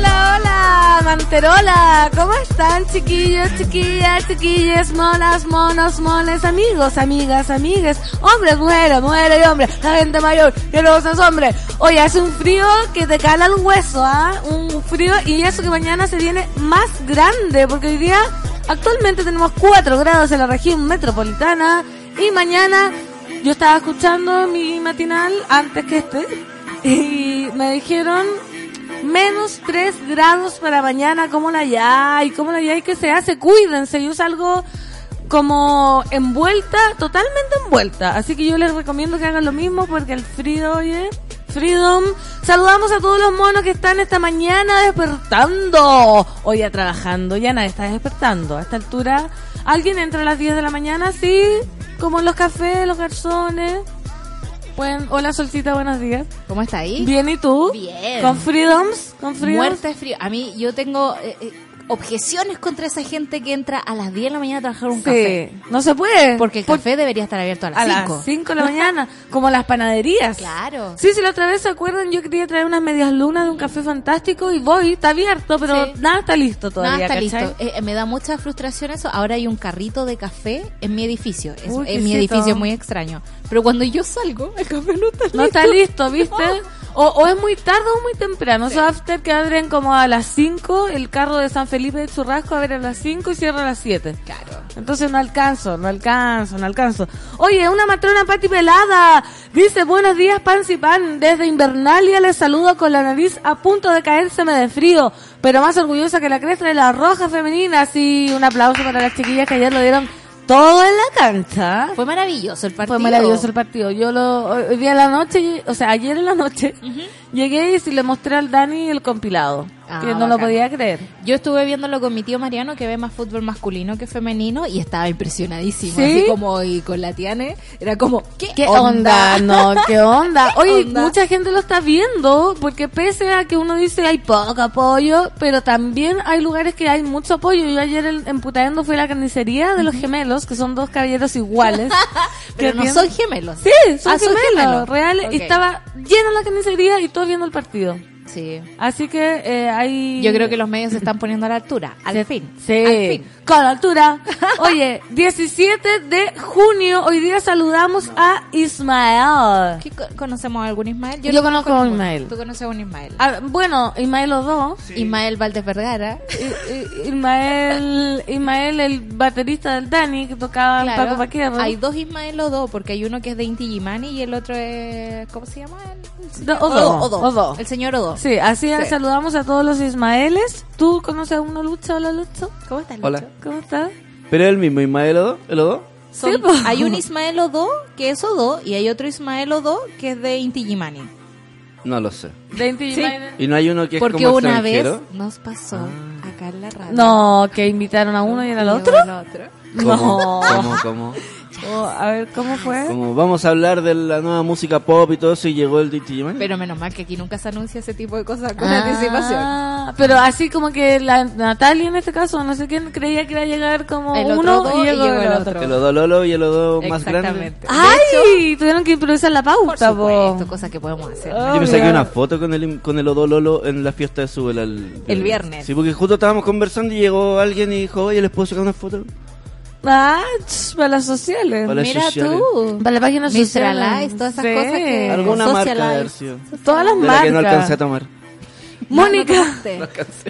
hola, hola, Manterola, ¿cómo están chiquillos, chiquillas, chiquillas, monas, monos, moles, amigos, amigas, amigues, hombres, mujeres, mujeres y hombres, la gente mayor, que no seas hombre. Oye, hace un frío que te cala el hueso, ¿ah? Un frío y eso que mañana se viene más grande, porque hoy día actualmente tenemos 4 grados en la región metropolitana y mañana yo estaba escuchando mi matinal antes que este y me dijeron menos 3 grados para mañana, como la ya y como la ya y que se hace, cuídense, yo salgo como envuelta, totalmente envuelta, así que yo les recomiendo que hagan lo mismo porque el frío, oye, Freedom. Saludamos a todos los monos que están esta mañana despertando. Hoy a trabajando, ya nadie está despertando. A esta altura, alguien entra a las 10 de la mañana, sí, como en los cafés, los garzones. Buen, hola Solcita, buenos días. ¿Cómo está ahí? Bien, ¿y tú? Bien. ¿Con Freedoms? ¿Con Freedoms? Muerte frío. A mí yo tengo eh, eh, objeciones contra esa gente que entra a las 10 de la mañana a trabajar un Sí, café. no se puede. Porque el Por- café debería estar abierto a las a 5. las 5 de la mañana, como las panaderías. Claro. Sí, sí, la otra vez se acuerdan, yo quería traer unas medias lunas de un café fantástico y voy, está abierto, pero Sí. nada está listo todavía. Nada está ¿cachai? listo. Eh, eh, me da mucha frustración eso. Ahora hay un carrito de café en mi edificio. Es, Uy, en mi edificio es muy extraño. Pero cuando yo salgo, el café no está listo. No está listo, ¿viste? O, o es muy tarde o muy temprano. Esos after que abren como a las 5, el carro de San Felipe de Churrasco abre a las 5 y cierra a las 7. Claro. Entonces no alcanzo, no alcanzo, no alcanzo. Oye, una matrona Pati Pelada dice, buenos días, pan y pan. Desde Invernalia les saludo con la nariz a punto de caérseme de frío, pero más orgullosa que la cresta de la roja femenina. Así, un aplauso para las chiquillas que ayer lo dieron todo en la cancha. Fue maravilloso el partido. Fue maravilloso el partido. Yo lo, hoy día en la noche, o sea, ayer en la noche, llegué y le mostré al Dani el compilado. Ah, que no lo podía creer. Yo estuve viéndolo con mi tío Mariano, que ve más fútbol masculino que femenino, y estaba impresionadísimo. ¿Sí? Así como, y con la Tiane, era como, ¿qué, ¿Qué onda? No, ¿qué onda? Oye, onda? mucha gente lo está viendo, porque pese a que uno dice hay poco apoyo, pero también hay lugares que hay mucho apoyo. Yo ayer en, en Putaendo fui a la carnicería de los gemelos, que son dos caballeros iguales. Pero que no tienen- son gemelos. Sí, son Ah, son gemelos, reales. Estaba llena la carnicería y todos viendo el partido. Sí. Así que eh, hay... Yo creo que los medios se están poniendo a la altura. Al fin. Sí, Al fin. Con altura. Oye, 17 de junio, hoy día saludamos a Ismael. ¿Qué co- ¿Conocemos a algún Ismael? Yo no conozco a ninguno. Ismael. ¿Tú conoces a un Ismael? Ah, bueno, Ismael los dos. Ismael Valdés Vergara. I- I- Ismael, Ismael, el baterista del Dani, que tocaba Claro, Paco Paquierro. hay dos Ismael Odo, porque hay uno que es de Inti Gimani y el otro es... ¿Cómo se llama? Do- Odo, Odo. Odo. El señor Odo. Sí, así Sí. saludamos a todos los Ismaeles. ¿Tú conoces a uno, Lucho? Hola, Lucho. ¿Cómo estás, Hola. ¿Cómo estás? ¿Pero es el mismo Ismael Odo? ¿El Odo? Son- Sí, hay un Ismael Odo que es Odo y hay otro Ismael Odo que es de Inti Gimani. No lo sé. De Inti Sí. ¿Y no hay uno que es Porque como una vez nos pasó acá en la radio. No, que invitaron a uno y Y otro. el otro. ¿Cómo? No. ¿Cómo? ¿Cómo? Oh, a ver, ¿cómo fue? Como vamos a hablar de la nueva música pop y todo eso y llegó el Digimon. Pero menos mal que aquí nunca se anuncia ese tipo de cosas con Ah, anticipación. Pero así como que la Natalia en este caso, no sé quién, creía que iba a llegar como El uno y llegó, y llegó el el otro. otro. El Odo Lolo y el Odo más grande. Exactamente. ¡Ay! Tuvieron que improvisar la Por pauta, po. supuesto, cosas que podemos hacer. Ah. Yo me saqué una foto con el, con el Odo Lolo en la fiesta de Subela el, El viernes. Sí, porque justo estábamos conversando y llegó alguien y dijo, oye, ¿les puedo sacar una foto? Ah, ch, para las sociales. Para las Mira sociales. tú. Para la página Mr. social. Alice, todas esas Sí. cosas que- Alguna marca de haber sido. Todas las De la que no marcas. alcancé a tomar. Mónica.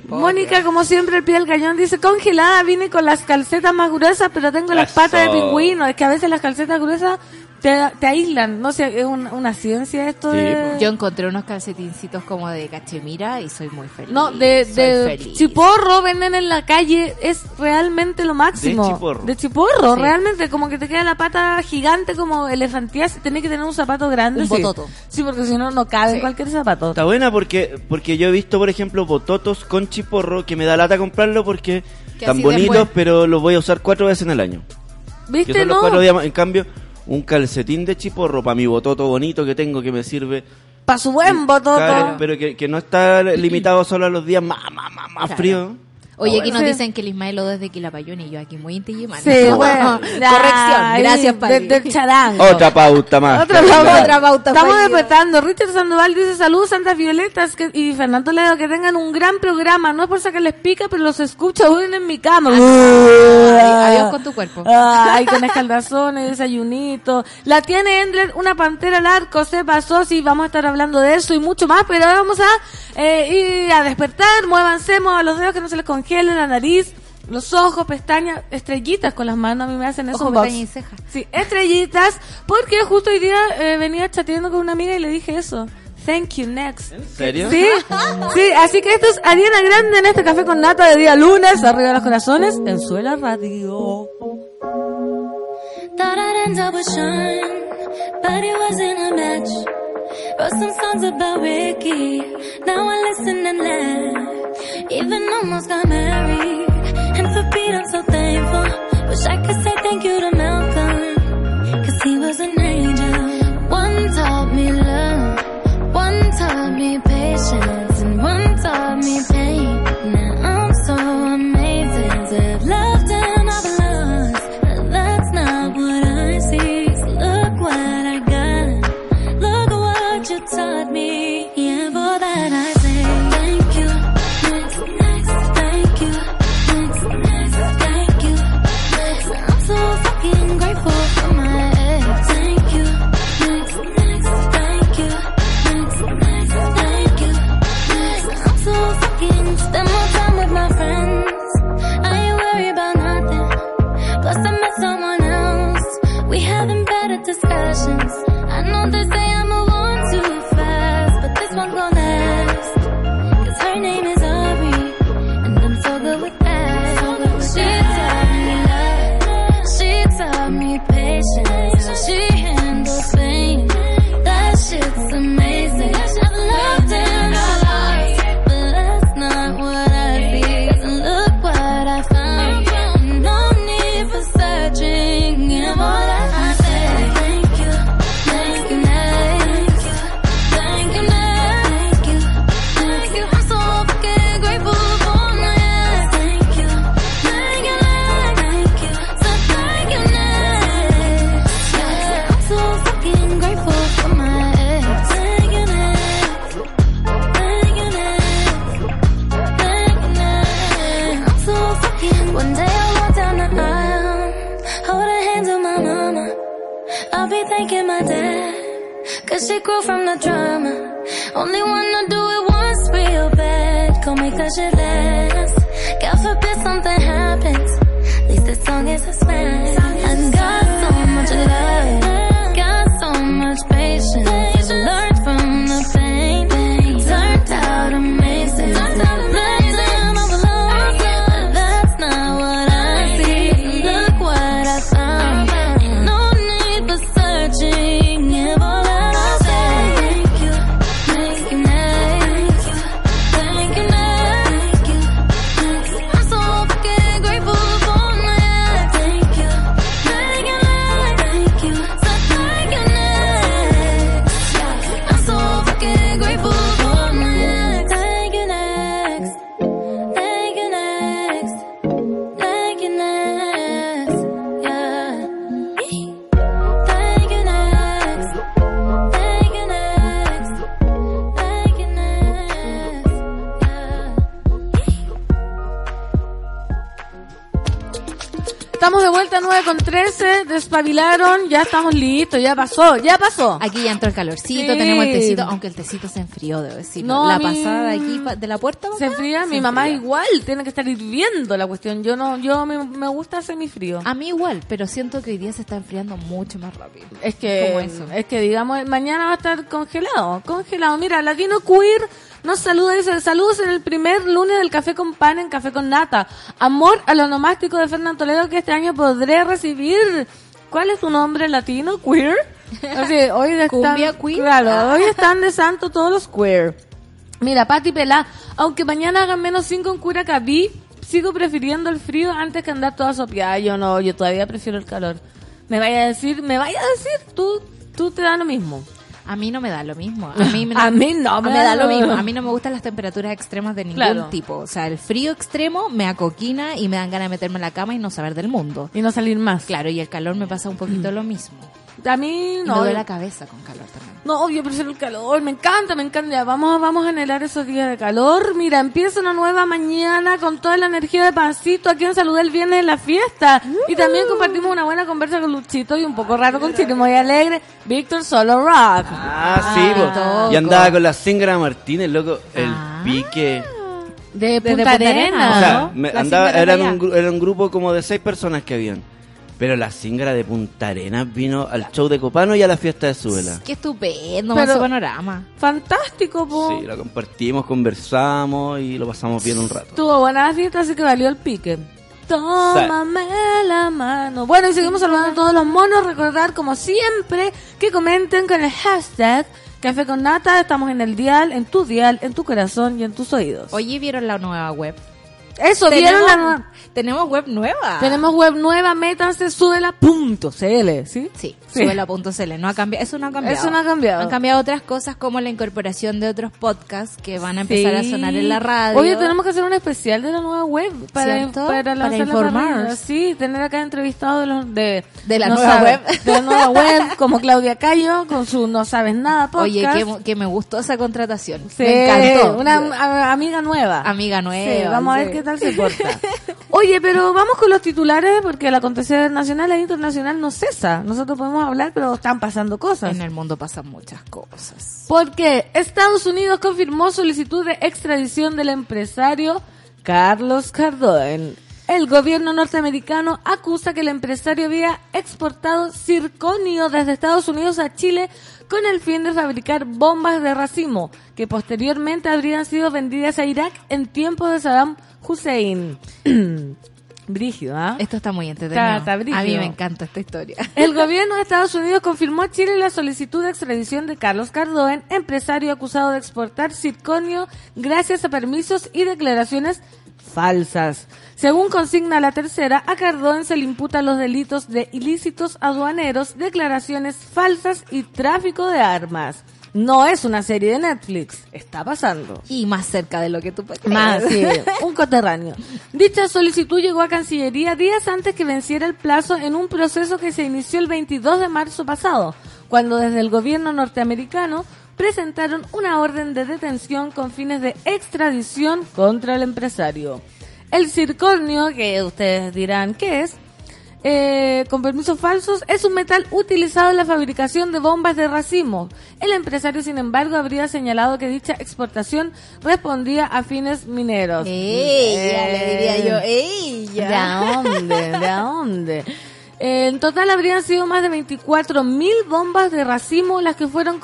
Mónica, como siempre, el pie del cañón dice, congelada, vine con las calcetas más gruesas, pero tengo las Eso. patas de pingüino. Es que a veces las calcetas gruesas te, te aíslan. No sé, es un- una ciencia esto Sí, de... Yo encontré unos calcetincitos como de cachemira y soy muy feliz. No, de, Soy de feliz. chiporro venden en la calle, es realmente lo máximo. De chiporro. De chiporro, Sí. realmente, como que te queda la pata gigante como elefantías tenés que tener un zapato grande. Un sí. bototo. Sí, porque si no, no cabe en cualquier zapato. Está buena porque porque yo he visto, por ejemplo, bototos con chiporro que me da lata comprarlo porque Que están así bonitos, después- pero los voy a usar cuatro veces en el año. Que ¿Viste, son los no? cuatro días más. En cambio, un calcetín de chiporro para mi bototo bonito que tengo que me sirve. Para su buen bototo. Claro, pero que, que no está limitado solo a los días más, más, más, más Claro. fríos. Oye, aquí nos dicen que el Ismaelo desde Quilapayún y yo aquí muy intillimán. Sí, bueno. ya, Corrección, gracias, de- Pali. Del charango. Otra pauta más. Otra pauta. Otra pauta Estamos despertando. Richard Sandoval dice saludos Santas Violetas que, y Fernando Ledo que tengan un gran programa. No es por sacarles pica, pero los escucho aún en mi cama. Ay, adiós con tu cuerpo. Ay, con escaldazones, desayunito. La tiene Endler, una pantera al arco, se pasó. Sí, vamos a estar hablando de eso y mucho más, pero ahora vamos a eh, ir a despertar. Muévanse, muevan los dedos que no se les congele la nariz. Los ojos, pestañas, estrellitas con las manos, a mí me hacen eso. Ojo, y ceja. Sí, estrellitas, porque justo hoy día eh, venía chateando con una amiga y le dije eso. Thank you, next. ¿En serio? Sí, sí, así que esto es Ariana Grande en este café con nata de día lunes, arriba de los corazones, en Suela Radio. Thought I'd end up with Sean, but it wasn't a match. Wrote some songs about Ricky, now I listen and laugh. Even almost got married, and for Pete I'm so thankful. Wish I could say thank you to Malcolm, cause he was an angel. One taught me love, one taught me patience, and one taught me pain. Ya estamos listos, ya pasó, ya pasó. Aquí ya entró el calorcito, Sí. tenemos el tecito, aunque el tecito se enfrió, debo decir. No, la pasada de aquí, de la puerta. Se enfría, se mi mamá enfría. igual, tiene que estar hirviendo la cuestión. Yo no, yo me, me gusta semifrío. A mí igual, pero siento que hoy día se está enfriando mucho más rápido. Es que, eso. es que digamos, mañana va a estar congelado, congelado. Mira, Latino Queer nos saluda, dice, saludos en el primer lunes del Café con Pan en Café con Nata. Amor al onomástico de Fernando Toledo que este año podré recibir. ¿Cuál es tu nombre latino? ¿Queer? Así, hoy están, Cumbia queer. Claro, Ah. hoy están de santo todos los queer. Mira, Pati Pelá, aunque mañana hagan menos 5 en Curacaví, sigo prefiriendo el frío antes que andar toda sopiada. Yo no, yo todavía prefiero el calor. Me vaya a decir, me vaya a decir, tú, tú te da lo mismo. A mí no me da lo mismo. A mí, me- A mí no me me da da lo mismo. A mí no me gustan las temperaturas extremas de ningún Claro. tipo. O sea, el frío extremo me acoquina y me dan ganas de meterme en la cama y no saber del mundo. Y no salir más. Claro, y el calor me pasa un poquito lo mismo. A mí Y no. me duele la cabeza con calor también. No, yo prefiero el calor, me encanta, me encanta. Ya, vamos, vamos a anhelar esos días de calor. Mira, empieza una nueva mañana con toda la energía de pancito. Aquí en Saludé el viernes en la fiesta. Y también compartimos una buena conversa con Luchito y un poco raro con Chile muy alegre. Víctor Solo Rock. Ah, sí, Ah. Y andaba con la Singra Martínez, loco, el Ah. pique. De Punta, Punta Arenas. Arenas, O sea, ¿no? me- andaba, de un, era un grupo como de seis personas que habían. Pero la Singra de Punta Arenas vino al show de Copano y a la fiesta de Suela. Qué estupendo, Pero- ese panorama. Fantástico, po. Sí, lo compartimos, conversamos y lo pasamos bien un rato. Tuvo buena la fiesta, así que valió el pique. Tómame la mano. Bueno, y seguimos saludando a todos los monos. Recordar, como siempre, que comenten con el hashtag Café con Nata. Estamos en el dial, en tu dial, en tu corazón y en tus oídos. Oye, ¿vieron la nueva web? Eso, ¿vieron la nueva? Tenemos web nueva. Tenemos web nueva, métanse, súbela.cl, ¿sí? Sí, Sí. subela.cl. No ha cambiado, eso no ha cambiado. Eso no ha cambiado. Han cambiado otras cosas como la incorporación de otros podcasts que van a empezar a sonar en la radio. Oye, tenemos que hacer un especial de la nueva web para, para, informar. Sí, tener acá entrevistados de, los, de, De la no nueva web. De la nueva web, como Claudia Cayo, con su No Sabes Nada podcast. Oye, que, que me gustó esa contratación. Sí, me encantó. Una a- amiga nueva. Amiga nueva. Vamos a ver qué tal se porta. Oye, pero vamos con los titulares porque el acontecer nacional e internacional no cesa. Nosotros podemos hablar, pero están pasando cosas. En el mundo pasan muchas cosas. Porque Estados Unidos confirmó solicitud de extradición del empresario Carlos Cardone. El gobierno norteamericano acusa que el empresario había exportado circonio desde Estados Unidos a Chile con el fin de fabricar bombas de racimo, que posteriormente habrían sido vendidas a Irak en tiempos de Saddam Hussein. Brígido, ¿ah? Esto está muy entretenido. Está- está a mí me encanta esta historia. El gobierno de Estados Unidos confirmó a Chile la solicitud de extradición de Carlos Cardoen, empresario acusado de exportar circonio gracias a permisos y declaraciones falsas. Según consigna la tercera, a Cardoen se le imputan los delitos de ilícitos aduaneros, declaraciones falsas y tráfico de armas. No es una serie de Netflix, está pasando. Y más cerca de lo que tú puedes Más, sí, un coterráneo. Dicha solicitud llegó a Cancillería días antes que venciera el plazo en un proceso que se inició el 22 de marzo pasado, cuando desde el gobierno norteamericano presentaron una orden de detención con fines de extradición contra el empresario. El circonio, que ustedes dirán qué es, eh, con permisos falsos, es un metal utilizado en la fabricación de bombas de racimo. El empresario, sin embargo, habría señalado que dicha exportación respondía a fines mineros. Ella, Eh, le diría yo, ella. ¿De dónde? ¿De dónde? Eh, En total habrían sido más de 24 mil bombas de racimo las que fueron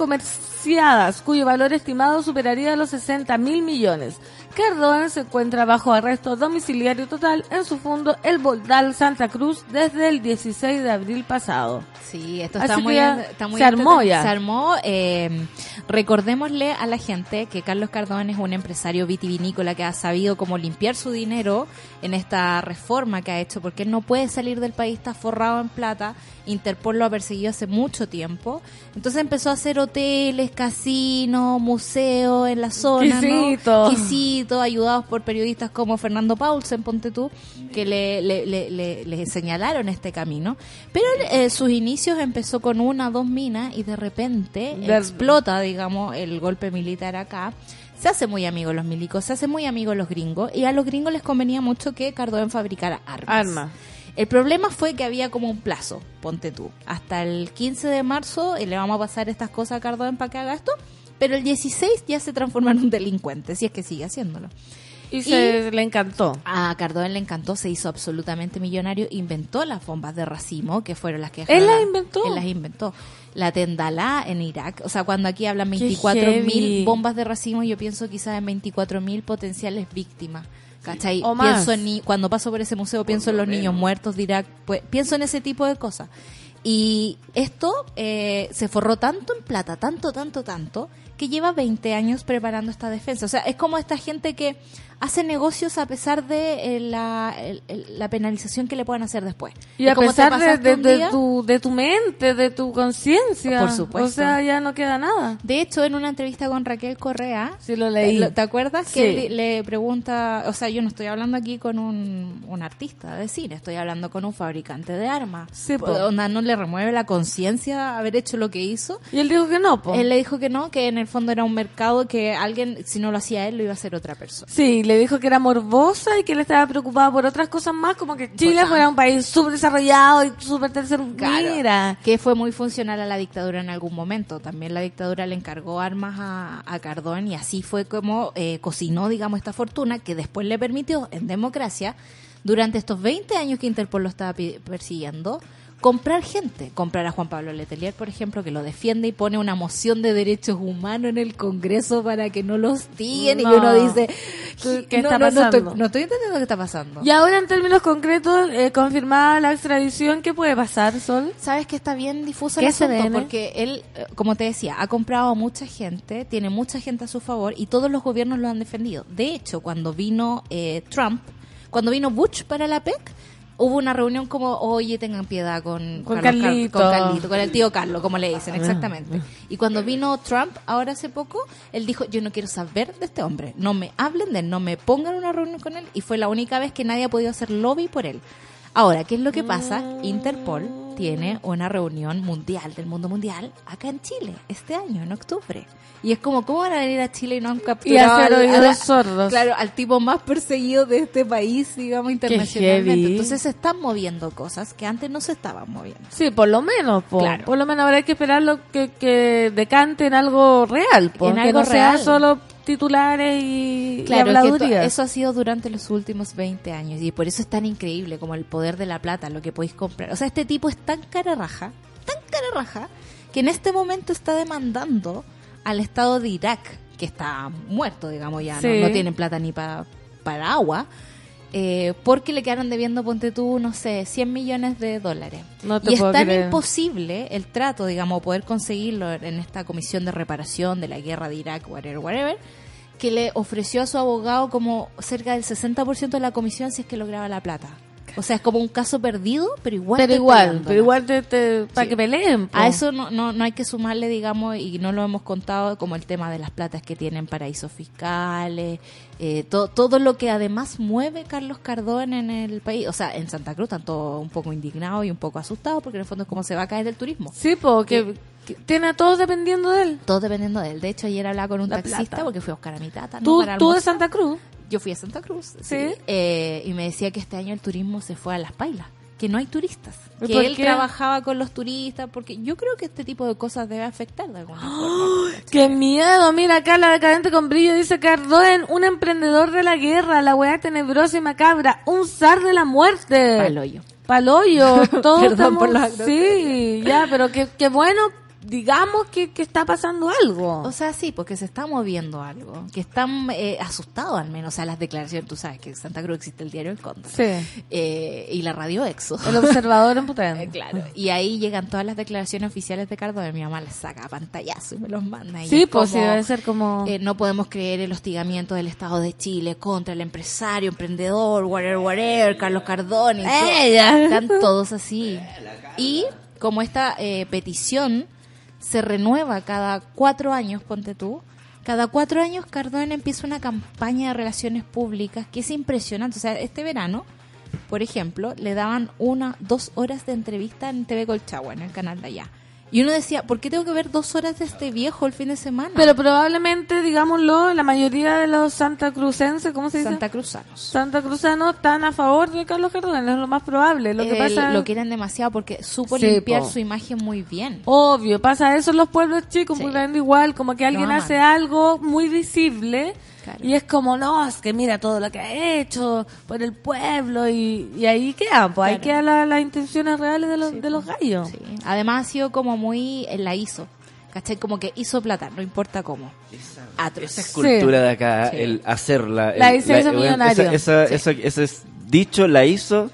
cuyo valor estimado superaría los 60 mil millones. Cardona se encuentra bajo arresto domiciliario total en su fondo El Boldal Santa Cruz desde el 16 de abril pasado. Sí, esto está muy, está muy se armó ya. Se armó. eh, recordémosle a la gente que Carlos Cardón es un empresario vitivinícola que ha sabido cómo limpiar su dinero en esta reforma que ha hecho, porque él no puede salir del país, está forrado en plata. Interpol lo ha perseguido hace mucho tiempo. Entonces empezó a hacer hoteles, casinos, museos en la zona. Quisito. ¿no? Quisito, ayudados por periodistas como Fernando Paulsen, ponte tú, que le, le, le, le- le señalaron este camino. Pero eh, sus inicios empezó con una, dos minas y de repente De- explota, digamos, el golpe militar acá. Se hace muy amigo los milicos, se hace muy amigo los gringos y a los gringos les convenía mucho que Cardón fabricara armas. Arma. El problema fue que había como un plazo, ponte tú. Hasta el 15 de marzo eh, le vamos a pasar estas cosas a Cardón para que haga esto, pero el 16 ya se transforma en un delincuente, si es que sigue haciéndolo. Y se le encantó. A Cardón le encantó, se hizo absolutamente millonario, inventó las bombas de racimo, que fueron las que... ¿Él las la- inventó? Él las inventó. La Tendalá en Irak, o sea, cuando aquí hablan Qué 24 heavy. mil bombas de racimo, yo pienso quizás en 24 mil potenciales víctimas. ¿Cachai? O más. Pienso en cuando paso por ese museo, pienso en los niños muertos de Irak, pues, pienso en ese tipo de cosas. Y esto eh, se forró tanto en plata, tanto, tanto, tanto, que lleva 20 años preparando esta defensa. O sea, es como esta gente que hace negocios a pesar de eh, la, el- la penalización que le puedan hacer después. Y a como pesar de, de- un de día- tu, de tu mente, de tu conciencia. Por supuesto. O sea, ya no queda nada. De hecho, en una entrevista con Raquel Correa, Sí, lo leí. ¿Te, te acuerdas Sí. que le pregunta, o sea, yo no estoy hablando aquí con un, un artista de cine, estoy hablando con un fabricante de armas. Sí, po. Onda, no le remueve la conciencia haber hecho lo que hizo. Y él dijo que no, po. Él le dijo que no, que en el fondo era un mercado que alguien, si no lo hacía él, lo iba a hacer otra persona. Sí, le dijo que era morbosa y que él estaba preocupado por otras cosas más, como que Chile Importante. fuera un país súper desarrollado y súper tercer Claro, Mira. que fue muy funcional a la dictadura en algún momento. También la dictadura le encargó armas a, a Cardón y así fue como eh, cocinó, digamos, esta fortuna que después le permitió, en democracia, durante estos 20 años que Interpol lo estaba persiguiendo, comprar gente. Comprar a Juan Pablo Letelier, por ejemplo, que lo defiende y pone una moción de derechos humanos en el Congreso para que no los. Y No. uno dice, ¿Qué no, está no, estoy, pasando? no estoy entendiendo qué está pasando. Y ahora en términos concretos, eh, confirmada la extradición, ¿qué puede pasar, Sol? Sabes que está bien difuso ¿Qué el asunto porque él, eh, como te decía, ha comprado a mucha gente, tiene mucha gente a su favor y todos los gobiernos lo han defendido. De hecho, cuando vino eh, Trump, cuando vino Bush para la PEC, hubo una reunión como, oye, tengan piedad con, Con Carlos Car- Carlito. con Carlito, con el tío Carlos, como le dicen, exactamente. Y cuando vino Trump, ahora hace poco, él dijo, yo no quiero saber de este hombre, no me hablen de él, no me pongan una reunión con él. Y fue la única vez que nadie ha podido hacer lobby por él. Ahora, ¿qué es lo que pasa? Interpol tiene una reunión mundial del mundo mundial acá en Chile este año, en octubre. Y es como, ¿cómo van a venir a Chile y no han capturado hacer al- oídos al- sordos. Claro, al tipo más perseguido de este país, digamos, internacionalmente. Entonces se están moviendo cosas que antes no se estaban moviendo. Sí, por lo menos, po. Claro. Por lo menos habrá que esperarlo que, que decante en algo real, po. En que algo no sea real. solo titulares y, y Claro, es que to- habladurías. eso ha sido durante los últimos 20 años y por eso es tan increíble como el poder de la plata, lo que podéis comprar. O sea, este tipo es tan cara raja, tan cara raja, que en este momento está demandando al Estado de Irak, que está muerto, digamos ya, Sí. no, no tienen plata ni pa- para agua, eh, porque le quedaron debiendo, ponte tú, no sé, 100 millones de dólares. No y es tan creer. imposible el trato, digamos, poder conseguirlo en esta comisión de reparación de la guerra de Irak, whatever, whatever, que le ofreció a su abogado como cerca del 60% de la comisión si es que lograba la plata. O sea, es como un caso perdido, pero igual. pero igual, pero igual te, te- para Sí. que peleen. po. A eso no, no, no hay que sumarle, digamos, y no lo hemos contado, como el tema de las platas que tienen paraísos fiscales, eh, to- todo lo que además mueve Carlos Cardón en el país. O sea, en Santa Cruz están todos un poco indignados y un poco asustados, porque en el fondo es como se va a caer el turismo. Sí, porque tiene a todos dependiendo de él. Todo dependiendo de él. De hecho, ayer hablaba con un La taxista, plata. porque fui a buscar a mi tata. ¿no? Tú, para tú de. Santa Cruz. Yo fui a Santa Cruz, sí. Eh, y me decía que este año el turismo se fue a las pailas, que no hay turistas. ¿Y Que por él qué? trabajaba con los turistas, porque yo creo que este tipo de cosas debe afectar de alguna forma. ¡Qué miedo! Mira acá la decadente con brillo dice Cardón, un emprendedor de la guerra, la weá tenebrosa y macabra, un zar de la muerte. Paloyo. Paloyo, todos Perdón estamos... por los Sí, ya, pero qué, qué bueno, digamos que, que está pasando algo. O sea, sí, porque se está moviendo algo, que están eh, asustados al menos, o sea, las declaraciones, tú sabes que en Santa Cruz existe el diario El Cóndor sí, eh, y la radio Exo. el observador en Eh, potente. claro, y ahí llegan todas las declaraciones oficiales de Cardón, mi mamá les saca pantallazo y me los manda. y Sí, es pues sí, debe ser como... eh, no podemos creer el hostigamiento del Estado de Chile contra el empresario, emprendedor, whatever, whatever, Carlos todo. Ella. Están todos así. Y como esta eh, petición se renueva cada cuatro años, ponte tú, cada cuatro años Cardón empieza una campaña de relaciones públicas que es impresionante. O sea, este verano, por ejemplo, le daban una, dos horas de entrevista en TV Colchagua, en el canal de allá. Y uno decía, ¿por qué tengo que ver dos horas de este viejo el fin de semana? Pero probablemente, digámoslo, la mayoría de los santacrucenses, ¿cómo se dice? Santa Cruzanos. Santa Cruzanos están a favor de Carlos Cardona, es lo más probable. Lo que Eh, pasa lo quieren demasiado porque supo Sí, limpiar po. su imagen muy bien. Obvio, pasa eso en los pueblos chicos, Sí. muy grande igual, como que alguien hace algo muy visible Claro. y es como, no, es que mira todo lo que ha hecho por el pueblo y, y ahí quedan, pues ahí quedan la- las intenciones reales de los, de los gallos. Sí. Además ha sido como muy, eh, la hizo. ¿Cachai? Como que hizo plata, no importa cómo. Esa es cultura de acá, Sí. el hacerla. La el- hizo, hizo bueno, millonario. Esa, esa, esa- ese es dicho la hizo,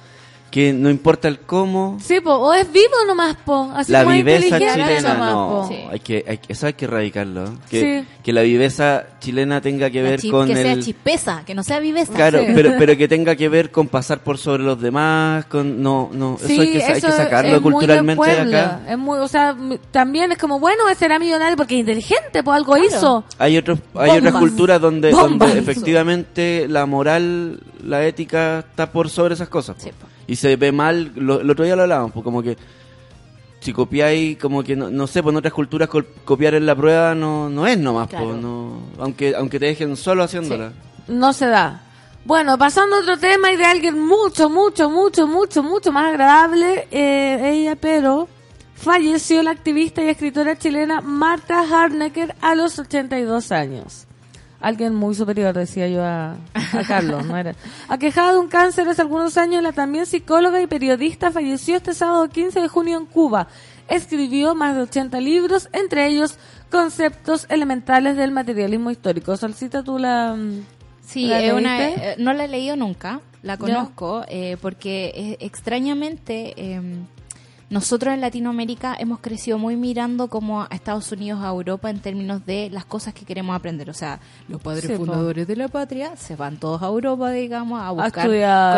que no importa el cómo, Sí, po, o es vivo nomás, po, así la como es viveza inteligente chilena, nomás, no. Sí. hay que, hay que- eso hay que erradicarlo. Que, Sí. que la viveza chilena tenga que ver con que sea el... chispeza, que no sea viveza. Claro, Sí. pero, pero que tenga que ver con pasar por sobre los demás, con no, no, Sí, eso hay que, hay que sacarlo es muy culturalmente de acá. Es muy, o sea, también es como, bueno, será millonario porque es inteligente, pues algo Claro. hizo. Hay otros, hay Bombas. otras culturas donde, Bombas. donde efectivamente la moral, la ética está por sobre esas cosas. po. Y se ve mal, lo, el otro día lo hablábamos, pues como que si copiáis, como que no, no sé, pues en otras culturas copiar en la prueba no, no es nomás, po, Claro. no, aunque, aunque te dejen solo haciéndola. No se da. Bueno, pasando a otro tema y de alguien mucho, mucho, mucho, mucho, mucho más agradable, eh, ella, pero falleció la activista y escritora chilena Marta Harnecker a los 82 años. Alguien muy superior, decía yo a, a Carlos, ¿no era? Aquejada de un cáncer hace algunos años, la también psicóloga y periodista falleció este sábado 15 de junio en Cuba. Escribió más de 80 libros, entre ellos conceptos elementales del materialismo histórico. Solcita, tú la... Sí, ¿La es una, eh, no la he leído nunca, la conozco, eh, porque eh, extrañamente eh, nosotros en Latinoamérica hemos crecido muy mirando como a Estados Unidos, a Europa en términos de las cosas que queremos aprender. O sea, los padres fundadores de la patria se van todos a Europa, digamos, a buscar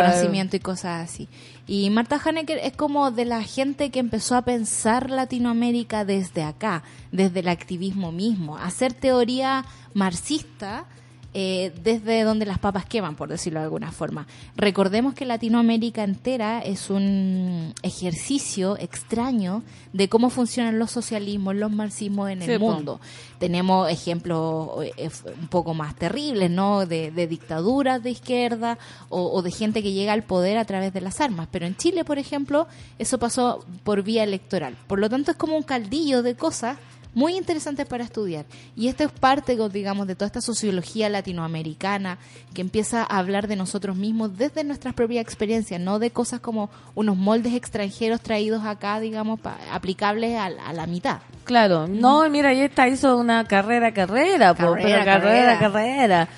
conocimiento y cosas así. Y Marta Hanecker es como de la gente que empezó a pensar Latinoamérica desde acá, desde el activismo mismo, hacer teoría marxista eh, desde donde las papas queman, por decirlo de alguna forma. Recordemos que Latinoamérica entera es un ejercicio extraño de cómo funcionan los socialismos, los marxismos en el Sí, mundo. Tenemos ejemplos eh, un poco más terribles, ¿no? De, de dictaduras de izquierda o, o de gente que llega al poder a través de las armas. Pero en Chile, por ejemplo, eso pasó por vía electoral. Por lo tanto, es como un caldillo de cosas muy interesantes para estudiar. Y esto es parte, digamos, de toda esta sociología latinoamericana que empieza a hablar de nosotros mismos desde nuestras propias experiencias, no de cosas como unos moldes extranjeros traídos acá, digamos, pa- aplicables a, a la mitad. Claro, no, mira, y esta hizo una carrera, carrera, po, Carrera, pero carrera, carrera. carrera.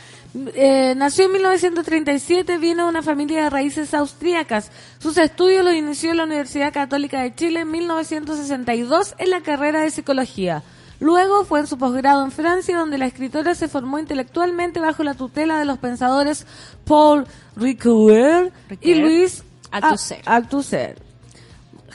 Eh, nació en 1937, viene de una familia de raíces austríacas. Sus estudios los inició en la Universidad Católica de Chile en 1962 en la carrera de psicología. Luego fue en su posgrado en Francia, donde la escritora se formó intelectualmente bajo la tutela de los pensadores Paul Ricoeur y. Luis Althusser. Althusser.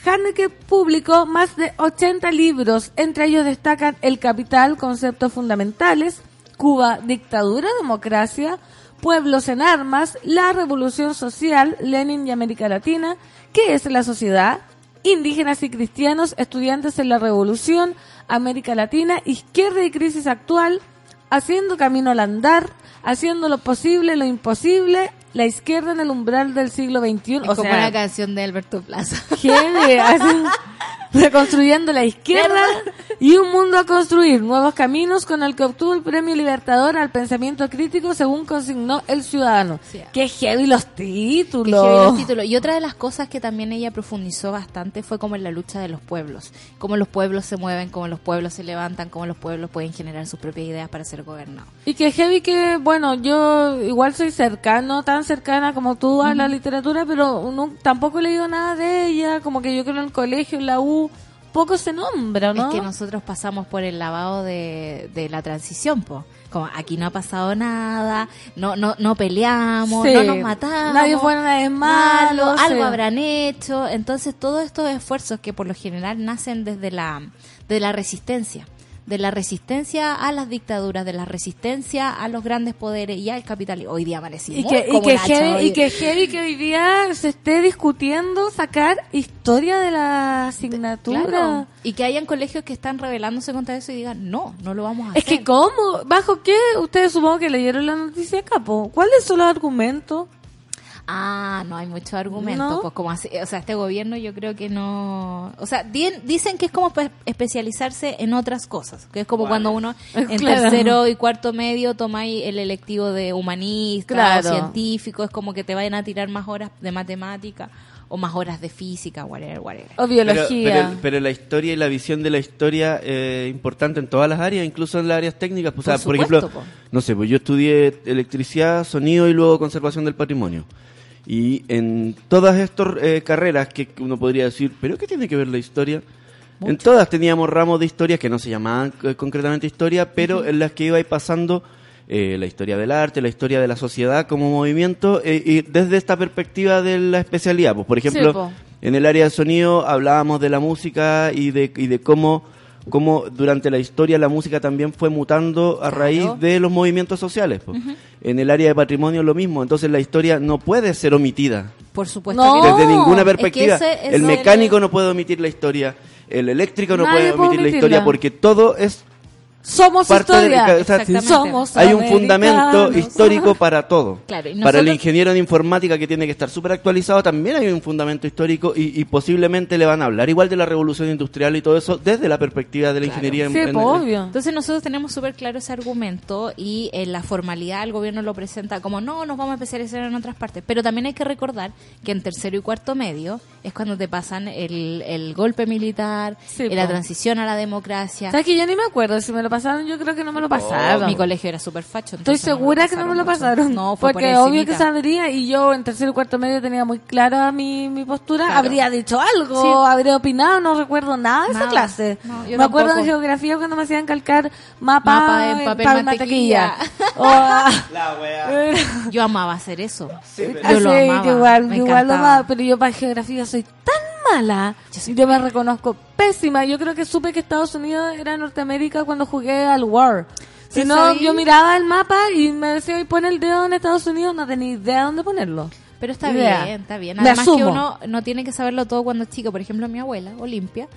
Haneke publicó más de 80 libros, entre ellos destacan El Capital, Conceptos Fundamentales, Cuba, Dictadura, Democracia, Pueblos en Armas, La Revolución Social, Lenin y América Latina, ¿Qué es la sociedad? Indígenas y cristianos, estudiantes en la Revolución, América Latina, Izquierda y crisis actual, Haciendo camino al andar, haciendo lo posible, lo imposible, la izquierda en el umbral del siglo XXI. Es o como sea, una canción de Alberto Plaza. Heavy, así, reconstruyendo la izquierda y un mundo a construir, nuevos caminos con el que obtuvo el premio Libertador al pensamiento crítico según consignó el ciudadano. Sí. Qué heavy los heavy títulos. Y otra de las cosas que también ella profundizó bastante fue como en la lucha de los pueblos. Cómo los pueblos se mueven, cómo los pueblos se levantan, cómo los pueblos pueden generar sus propias ideas para ser gobernados. Y que heavy que, bueno, yo igual soy cercano, tan cercana como tú a la literatura, pero no- tampoco he leído nada de ella, como que yo creo en el colegio, en la U, poco se nombra, ¿no? Es que nosotros pasamos por el lavado de, de la transición, po. Como aquí no ha pasado nada, no no no peleamos, Sí. no nos matamos. Nadie bueno, nadie es malo, algo habrán hecho. Entonces, todos estos esfuerzos que por lo general nacen desde la, de la resistencia, de la resistencia a las dictaduras, de la resistencia a los grandes poderes y al capitalismo. Hoy día amanecí Y que, y, que heavy, hoy. y que heavy que hoy día se esté discutiendo sacar historia de la asignatura. Claro. Y que hayan colegios que están rebelándose contra eso y digan, no, no lo vamos a Es hacer. que ¿cómo? ¿Bajo qué? Ustedes supongo que leyeron la noticia acá, po. ¿Cuáles son los argumentos? Ah, no hay mucho argumento. ¿No? Pues como así, o sea, este gobierno yo creo que no. O sea, di- dicen que es como pe- especializarse en otras cosas. Que es como cuando uno en Claro. tercero y cuarto medio tomáis el electivo de humanista Claro. o científico. Es como que te vayan a tirar más horas de matemática o más horas de física, whatever, whatever. O biología. pero- pero la historia y la visión de la historia es importante en todas las áreas, incluso en las áreas técnicas. Pues, o sea, Por por, ejemplo, po. no sé, pues yo estudié electricidad, sonido y luego conservación del patrimonio. Y en todas estas eh, carreras que uno podría decir, ¿pero qué tiene que ver la historia? En todas teníamos ramos de historia que no se llamaban eh, concretamente historia, pero en las que iba ahí pasando eh, la historia del arte, la historia de la sociedad como movimiento, eh, y desde esta perspectiva de la especialidad. Pues, por ejemplo, po. en el área de sonido hablábamos de la música y de, y de cómo, cómo durante la historia la música también fue mutando a Claro. raíz de los movimientos sociales. pues. En el área de patrimonio lo mismo, entonces la historia no puede ser omitida. Por supuesto No. que no. Desde ninguna es que perspectiva. ese el el- mecánico no puede omitir la historia, el eléctrico no Nadie puede puede omitir la historia, porque todo es Somos parte de historia. o sea, Exactamente. Somos hay un fundamento histórico para todo. Claro, Para el ingeniero de informática que tiene que estar súper actualizado también hay un fundamento histórico y, y posiblemente le van a hablar igual de la revolución industrial y todo eso desde la perspectiva de la Claro. ingeniería. en- Sí, en- po, obvio. Entonces nosotros tenemos súper claro ese argumento y en la formalidad el gobierno lo presenta como no, nos vamos a especializar en otras partes. Pero también hay que recordar que en tercero y cuarto medio es cuando te pasan el, el golpe militar, Sí, y la transición a la democracia. ¿Sabes que yo ni me acuerdo? Si me lo pasaron, yo creo que no me lo pasaron. Oh, Mi colegio era súper facho. Estoy no segura que no me lo mucho. pasaron. No, fue porque por obvio que sabría y yo en tercer y cuarto medio tenía muy clara mi, mi postura. Claro. Habría dicho algo, Sí. habría opinado, no recuerdo nada de esa clase. No, yo me acuerdo tampoco. de geografía cuando me hacían calcar mapa, Mapa en papel mantequilla. O, ah, La wea. Yo amaba hacer eso. pero- Yo lo amaba. que igual, me igual lo encantaba. amaba, pero yo para geografía soy tan mala. Yo, me reconozco pésima. Yo creo que supe que Estados Unidos era Norteamérica cuando jugué al War. Si ¿Sí no, yo miraba el mapa y me decía, y pone el dedo en Estados Unidos, no tenía idea dónde ponerlo. Pero está Idea. bien, está bien. Además que uno no tiene que saberlo todo cuando es chico. Por ejemplo, mi abuela, Olimpia,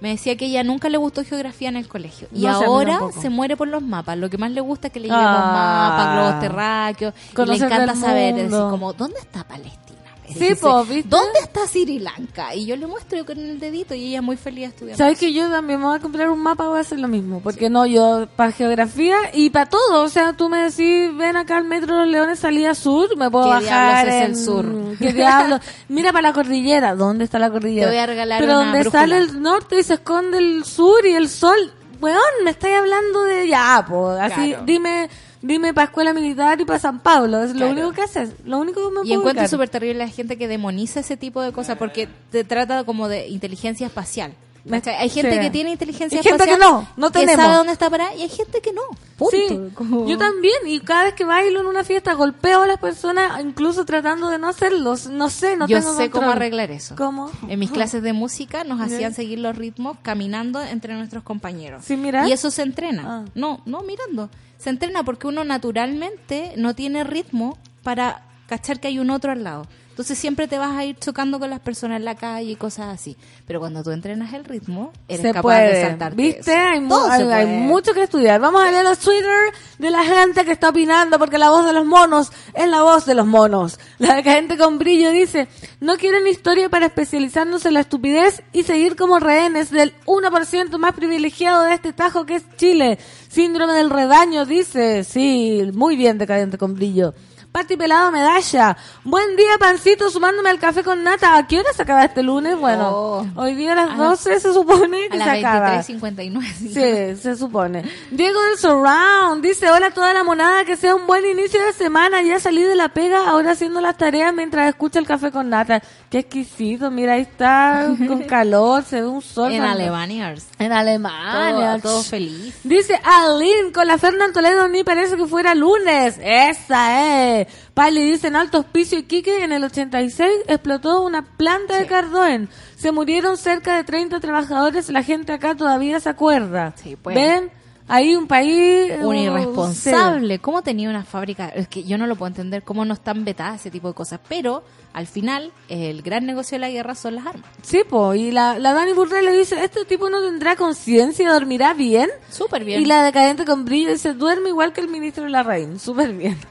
me decía que ella nunca le gustó geografía en el colegio. Y No ahora se muere por los mapas. Lo que más le gusta es que le llevemos Ah. mapas, globos terráqueos. Y le encanta saber, decir, como, ¿dónde está Palestina? Sí, dice, po, ¿viste? ¿Dónde está Sri Lanka? Y yo le muestro con el dedito y ella muy feliz estudiando. ¿Sabes que yo también me voy a comprar un mapa? Voy a hacer lo mismo. Porque no, yo para geografía y para todo. O sea, tú me decís, ven acá al Metro Los Leones, salida sur, me puedo ¿Qué bajar. diablos es el en- sur? ¿Qué diablos? Mira para la cordillera. ¿Dónde está la cordillera? Te voy a regalar Pero una donde brújula. sale el norte y se esconde el sur y el sol. Weón, me estáis hablando de ya, pues. Así, Claro. dime, dime para escuela militar y para San Pablo. Es lo único que haces. Lo único que me Y encuentro súper terrible la gente que demoniza ese tipo de cosas porque te trata como de inteligencia espacial. Hay gente sí. que tiene inteligencia Hay gente espacial que no, no tenemos. sabe dónde está parada y hay gente que no. Punto. Sí, Como- yo también. Y cada vez que bailo en una fiesta golpeo a las personas, incluso tratando de no hacerlo. No sé, no yo tengo sé cómo arreglar eso. ¿Cómo? En mis clases de música nos hacían seguir los ritmos caminando entre nuestros compañeros. ¿Sin mirar? Y eso se entrena. Ah. No, no mirando. Se entrena porque uno naturalmente no tiene ritmo para cachar que hay un otro al lado. Entonces siempre te vas a ir chocando con las personas en la calle y cosas así. Pero cuando tú entrenas el ritmo, eres se capaz puede. de saltarte ¿Viste? eso. Hay, mu- Todo se hay- mucho que estudiar. Vamos a leer los Twitter de la gente que está opinando porque la voz de los monos es la voz de los monos. La gente con brillo dice, no quieren historia para especializarnos en la estupidez y seguir como rehenes del 1% más privilegiado de este tajo que es Chile. Síndrome del redaño dice, sí, muy bien decadente con brillo. Pati Pelado Medalla. Buen día, pancito, sumándome al café con nata. ¿A qué hora se acaba este lunes? Bueno, Oh. hoy día a las A 12 se supone que se acaba. 23.59. Sí, se supone. Diego del Surround dice, hola a toda la monada, que sea un buen inicio de semana, ya salí de la pega, ahora haciendo las tareas mientras escucha el café con nata. Qué exquisito, mira, ahí está con calor, se ve un sol. En Alemania. En Alemania. Todo, todo feliz. Dice Aline, con la Fernán Toledo ni parece que fuera lunes. Esa es. Pali dice, en Alto Hospicio Iquique, en el 86, explotó una planta de. Cardoen. Se murieron cerca de 30 trabajadores. La gente acá todavía se acuerda. Sí, pues. ¿Ven? Ahí un país... Un irresponsable. ¿Cómo tenía una fábrica? Es que yo no lo puedo entender cómo no están vetadas ese tipo de cosas. Pero al final, el gran negocio de la guerra son las armas. Sí, po. Y la, la Dani Burrell le dice, este tipo no tendrá conciencia y dormirá bien. Súper bien. Y la decadente con brillo dice, duerme igual que el ministro de la reina. Súper bien.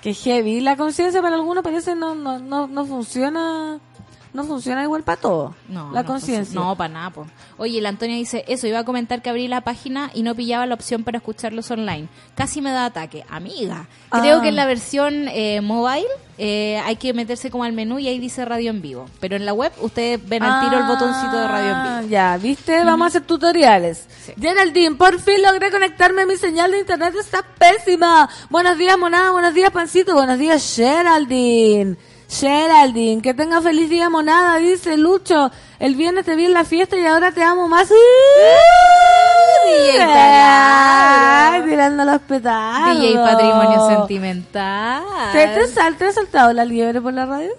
Que heavy. Y la conciencia para algunos parece no, no, no, no funciona, no funciona igual para todos. No, la no, conciencia. No, para nada. po. Oye, la Antonia dice, eso, iba a comentar que abrí la página y no pillaba la opción para escucharlos online. Casi me da ataque. Amiga, creo Ah. que en la versión eh, mobile eh, hay que meterse como al menú y ahí dice radio en vivo. Pero en la web ustedes ven al tiro el botoncito de radio en Ah, vivo. Ya, ¿viste? Vamos a hacer tutoriales. Sí. Geraldine, por fin logré conectarme. Mi señal de internet está pésima. Buenos días, monada. Buenos días, pancito. Buenos días, Geraldine. Geraldine, que tenga feliz día, monada. Dice Lucho, el viernes te vi en la fiesta y ahora te amo más. DJ Ay, tirando los petardos. DJ Patrimonio Sentimental. ¿Te, te, sal- te has saltado la liebre por la radio?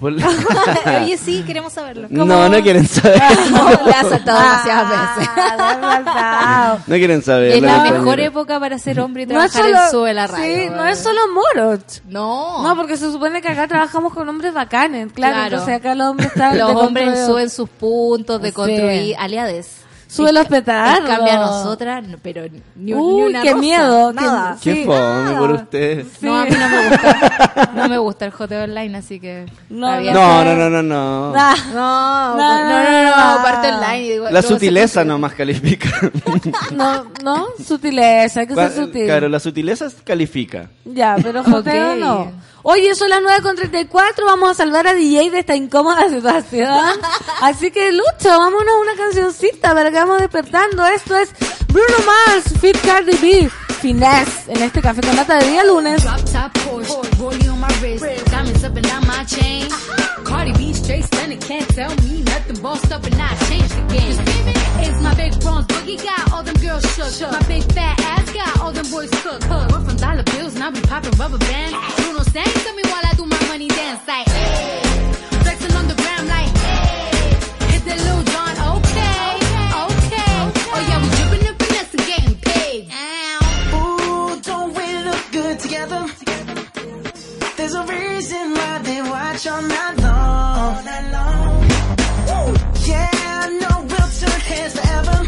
Por- Oye, sí, queremos saberlo. no, no quieren saber. No, le ha saltado demasiadas veces. Ah, le has saltado. No quieren saber. Es la mejor época para ser hombre y No trabajar solo, en Sube la Radio. sí, no es solo moroch. No. No, porque se supone que acá trabajamos con hombres bacanes, claro. Claro. Entonces acá los hombres están. Los hombres suben sus puntos de Sí. construir aliades. Sube los petardos. En cambio a nosotras, no, pero ni, un- ni Uy, una qué rosa, miedo. Nada. qué- Qué sí. fome por ustedes. No, a mí no me gusta. No me gusta el joteo online, así que. No. No, no, no, no, no. No, No, no, no, no, no. no, parte online. digo, La sutileza nomás califica. no, no, sutileza, hay que ser sutil. Claro, la sutileza califica. Ya, pero joteo Ok. no. Oye, son las 9 con 34, vamos a salvar a DJ de esta incómoda situación. Así que, Lucho, vámonos a una cancioncita para que vamos despertando. Esto es Bruno Mars, Fit Cardi B, Finesse, en este café con nata de día lunes. Drop top Porsche, rollie my wrist, diamonds up and down my chain. Cardi B straight stunning, can't tell me nothing. Bossed up and I changed the game. It's my big bronze boogie got all them girls shook. My big fat ass got all them boys cooked. We're from dollar bills and I be popping rubber bands. Bruno sang to me while I do my money dance like. Flexing There's a reason why they watch all night long. All night long. Woo. Yeah, I know we'll turn heads forever.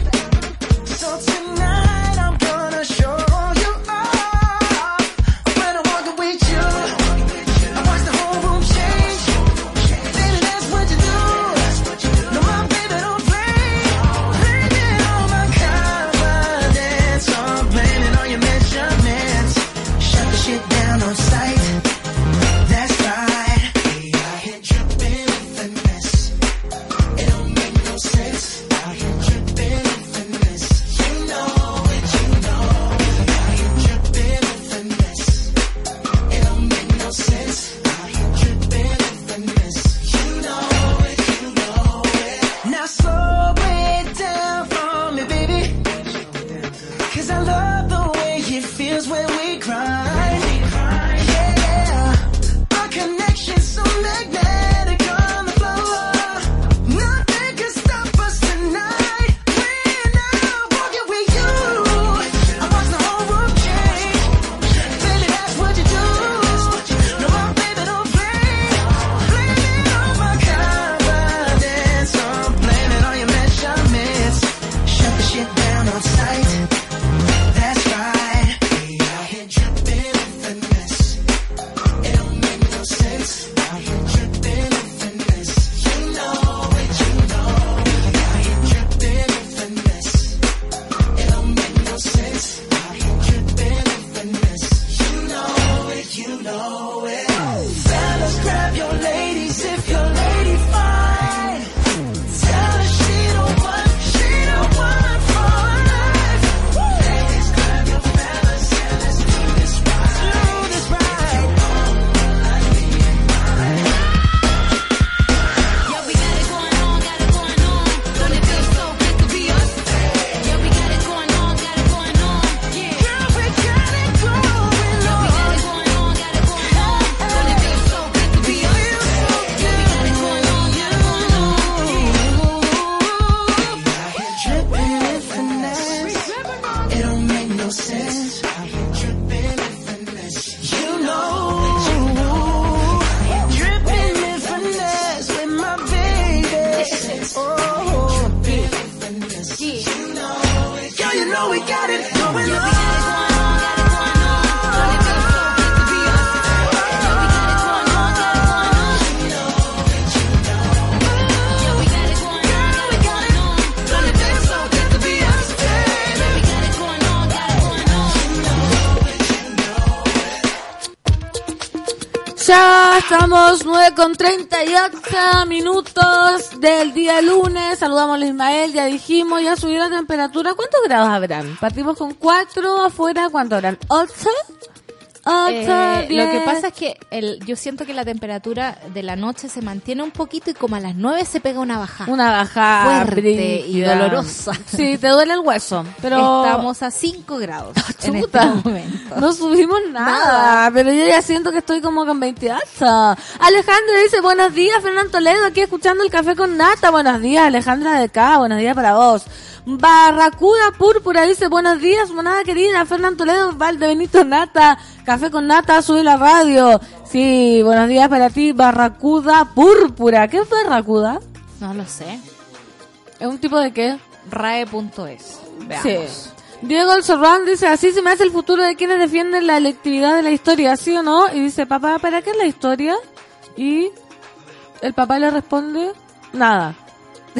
So tonight estamos 9 con 38 minutos del día lunes. Saludamos a Ismael, ya dijimos, ya subió la temperatura. ¿Cuántos grados habrán? Partimos con 4 afuera, ¿cuánto habrán? ¿8? 8, Eh, lo que pasa es que el, yo siento que la temperatura de la noche se mantiene un poquito y como a las 9 se pega una bajada. Una bajada Fuerte y dolorosa. Sí, te duele el hueso, pero Estamos a 5 grados en este momento. no subimos nada, pero yo ya siento que estoy como con 28. Alejandra dice, buenos días, Fernando Toledo, aquí escuchando el café con nata. Buenos días, Alejandra de acá, buenos días para vos. Barracuda Púrpura dice, buenos días, monada querida, Fernando Toledo, Valde Benito Nata, café con nata, sube la radio. Sí, buenos días para ti, Barracuda Púrpura. ¿Qué es Barracuda? No lo sé. ¿Es un tipo de qué? RAE.es. Veamos. Sí. Diego El Zorrón dice, así se me hace el futuro de quienes defienden la electividad de la historia, ¿sí o no? Y dice, papá, ¿para qué es la historia? Y el papá le responde, nada.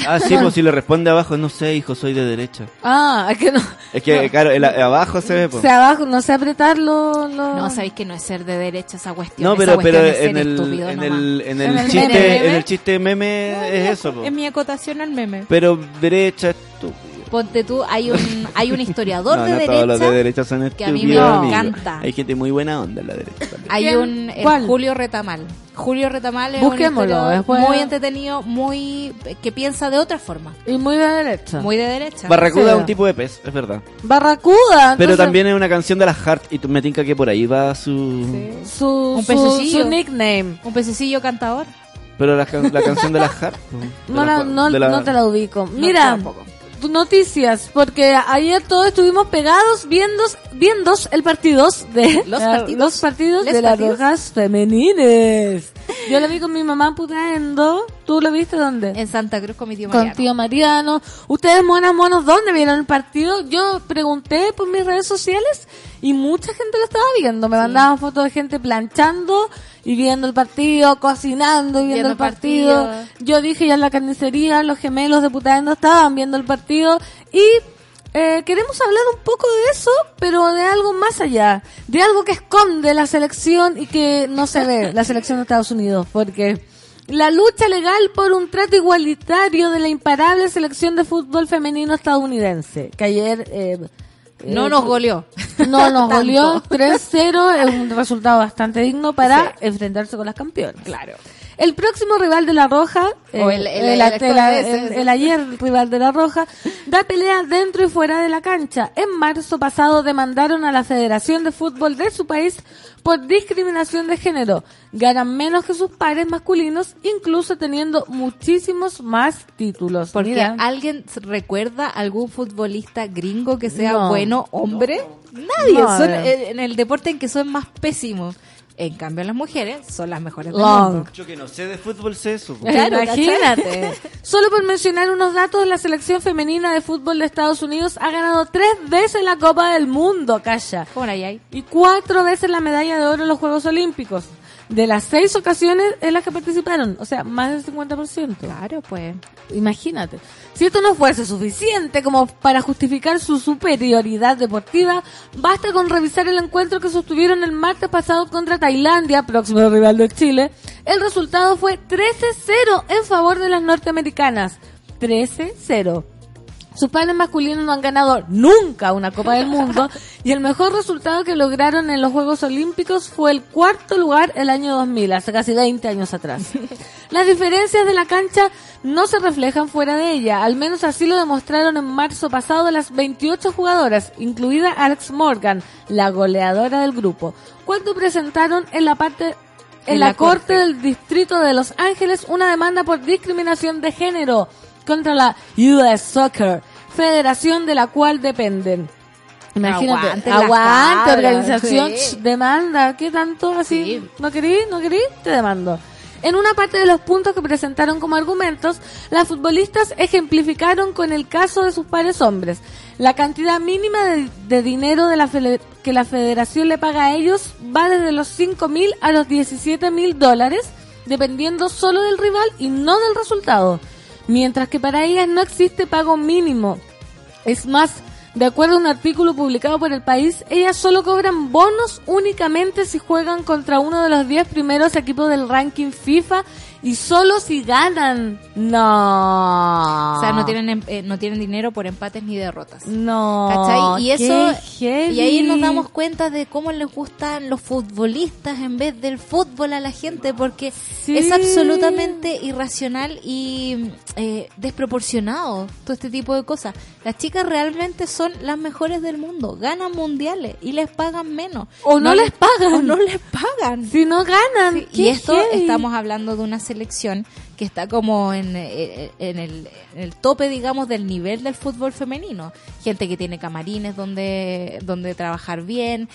Ah, sí, pues si le responde abajo, no sé, hijo, soy de derecha. Ah, es que no. Es que, claro, el, abajo se ve, O pues. sea, abajo, no sé apretar lo... lo- No, sabéis que no es ser de derecha esa cuestión. No, esa pero, pero cuestión en, el, estúpido en, el, en En el el chiste, meme. en el chiste meme es eso, pues. Es mi acotación al meme. Pero derecha estúpido. Ponte tú, hay un, hay un historiador No, de no derecha. todos los de derecha son que a mí me amigo. encanta. Hay gente muy buena onda en la derecha también. Hay un el ¿Cuál? Julio Retamal. Julio Retamal es Busquémoslo, un después. muy entretenido, muy que piensa de otra forma, Y muy de derecha. muy de derecha. Barracuda Sí. es un tipo de pez, es verdad. Barracuda. Pero entonces, también es una canción de las Heart y tú me tinca que por ahí va su... Su, Un su, nickname. Un pececillo cantador. Pero la, can- la canción de las Heart. de No, la- la, no, de la- no te la ubico. Mira, tampoco. Noticias, porque ayer todos estuvimos pegados viendo, viendo el partidos de Los partidos. los partidos Les de las rojas femenines. Yo lo vi con mi mamá putaendo. ¿Tú lo viste dónde? En Santa Cruz con mi tío con Mariano. tío Mariano. Ustedes, monas, monos, ¿dónde vieron el partido? Yo pregunté por mis redes sociales y mucha gente lo estaba viendo. Me mandaban fotos de gente planchando y viendo el partido, cocinando y viendo, Viendo el el partido. partido. Yo dije ya en la carnicería, los gemelos de Putaendo estaban viendo el partido y eh, queremos hablar un poco de eso, pero de algo más allá, de algo que esconde la selección y que no se ve, la selección de Estados Unidos, porque la lucha legal por un trato igualitario de la imparable selección de fútbol femenino estadounidense, que ayer... eh, No nos goleó. no nos goleó 3-0, es un resultado bastante digno para enfrentarse con las campeonas. Claro. El próximo rival de la Roja, O el- el- el, el el- actual el- ese, el- ese. el ayer rival de la Roja, da pelea dentro y fuera de la cancha. En marzo pasado demandaron a la Federación de Fútbol de su país por discriminación de género. Ganan menos que sus pares masculinos, incluso teniendo muchísimos más títulos. Porque Mira. alguien recuerda algún futbolista gringo que sea No. bueno hombre. Nadie. No, son eh, en el deporte en que son más pésimos. En cambio, las mujeres son las mejores del Long. mundo. Yo que no sé de fútbol sé eso. pues. Claro, Imagínate. Solo por mencionar unos datos, la selección femenina de fútbol de Estados Unidos ha ganado tres veces la Copa del Mundo, calla. Por ahí hay. Y cuatro veces la medalla de oro en los Juegos Olímpicos. De las seis ocasiones en las que participaron, o sea, más del 50%. Claro, pues. Imagínate. Si esto no fuese suficiente como para justificar su superioridad deportiva, basta con revisar el encuentro que sostuvieron el martes pasado contra Tailandia, próximo rival de Chile. El resultado fue 13-0 en favor de las norteamericanas. 13-0. Sus pares masculinos no han ganado nunca una Copa del Mundo y el mejor resultado que lograron en los Juegos Olímpicos fue el cuarto lugar el año 2000, hace casi 20 años atrás. Las diferencias de la cancha no se reflejan fuera de ella, al menos así lo demostraron en marzo pasado las 28 jugadoras, incluida Alex Morgan, la goleadora del grupo, cuando presentaron en la parte en, En la, la corte corte. del Distrito de Los Ángeles una demanda por discriminación de género contra la US Soccer, federación de la cual dependen. Imagínate, Aguante organización, sí. ch, demanda, ¿qué tanto así? Sí. ¿No querí? ¿No querí? Te demando. En una parte de los puntos que presentaron como argumentos, las futbolistas ejemplificaron con el caso de sus pares hombres. La cantidad mínima de, de dinero de la que la federación le paga a ellos va desde los 5 mil a los 17 mil dólares, dependiendo solo del rival y no del resultado. Mientras que para ellas no existe pago mínimo. Es más, De acuerdo a un artículo publicado por el país, ellas solo cobran bonos únicamente si juegan contra uno de los 10 primeros equipos del ranking FIFA y solo si ganan. No. O sea, no tienen em- eh, no tienen dinero por empates ni derrotas. No. ¿Cachai? Y eso y ahí nos damos cuenta de cómo les gustan los futbolistas en vez del fútbol a la gente porque Sí. es absolutamente irracional y eh, desproporcionado todo este tipo de cosas. Las chicas realmente son las mejores del mundo, ganan mundiales y les pagan menos. O no les pagan. O no les pagan. Si no ganan. Sí, y esto heavy. estamos hablando de una selección que está como en, eh, en el, tope, digamos, del nivel del fútbol femenino. Gente que tiene camarines donde, donde trabajar bien,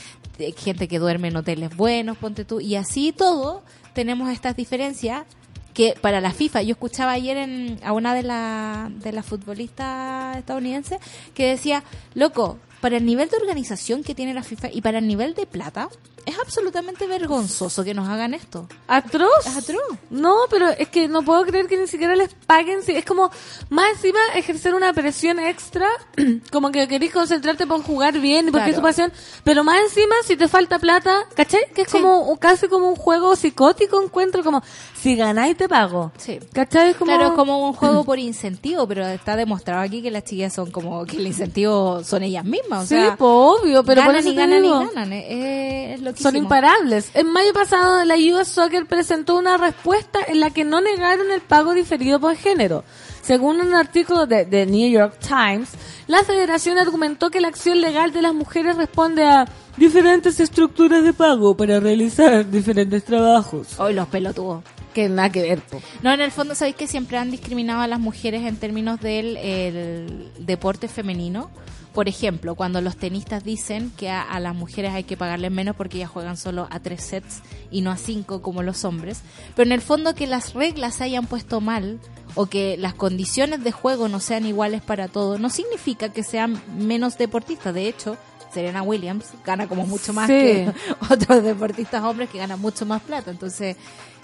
gente que duerme en hoteles buenos, ponte tú. Y así todo tenemos estas diferencias que para la FIFA, yo escuchaba ayer en, a una de las de las futbolistas estadounidenses que decía, loco, para el nivel de organización que tiene la FIFA y para el nivel de plata, es absolutamente vergonzoso que nos hagan esto. ¿Atroz? Es atroz. No, pero es que no puedo creer que ni siquiera les paguen. Es como, más encima, ejercer una presión extra, como que querés concentrarte por jugar bien y porque es tu Claro. pasión. Pero más encima, si te falta plata, ¿cachai? Que es Sí. como casi como un juego psicótico, encuentro como, si ganáis te pago. Sí. ¿Cachai? Es como... Claro, es como un juego por incentivo, pero está demostrado aquí que las chicas son como que el incentivo son ellas mismas. O Sí, sea, obvio, pero por ganan eso y te ganan digo. y ganan. eh, Es, loquísimo. Son imparables. En mayo pasado, la US Soccer presentó una respuesta en la que no negaron el pago diferido por género. Según un artículo de The New York Times, la federación argumentó que la acción legal de las mujeres responde a diferentes estructuras de pago para realizar diferentes trabajos. Hoy los pelotudos. Que nada que ver, po. No, en el fondo, ¿sabéis que siempre han discriminado a las mujeres en términos del el deporte femenino? Por ejemplo, cuando los tenistas dicen que a, a las mujeres hay que pagarles menos porque ellas juegan solo a tres sets y no a cinco como los hombres. Pero en el fondo que las reglas se hayan puesto mal o que las condiciones de juego no sean iguales para todos, no significa que sean menos deportistas. De hecho, Serena Williams gana como mucho más Sí. que otros deportistas hombres que ganan mucho más plata. Entonces,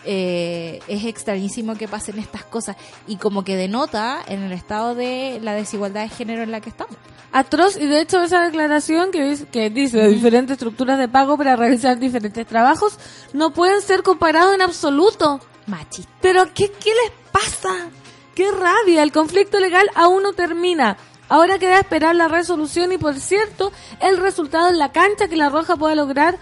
eh, es extrañísimo que pasen estas cosas y como que denota en el estado de la desigualdad de género en la que estamos. Atroz, y de hecho esa declaración que dice, que dice diferentes estructuras de pago para realizar diferentes trabajos no pueden ser comparados en absoluto. Machista. Pero ¿qué, qué les pasa? ¡Qué rabia! El conflicto legal aún no termina. Ahora queda esperar la resolución y, por cierto, el resultado en la cancha que la Roja pueda lograr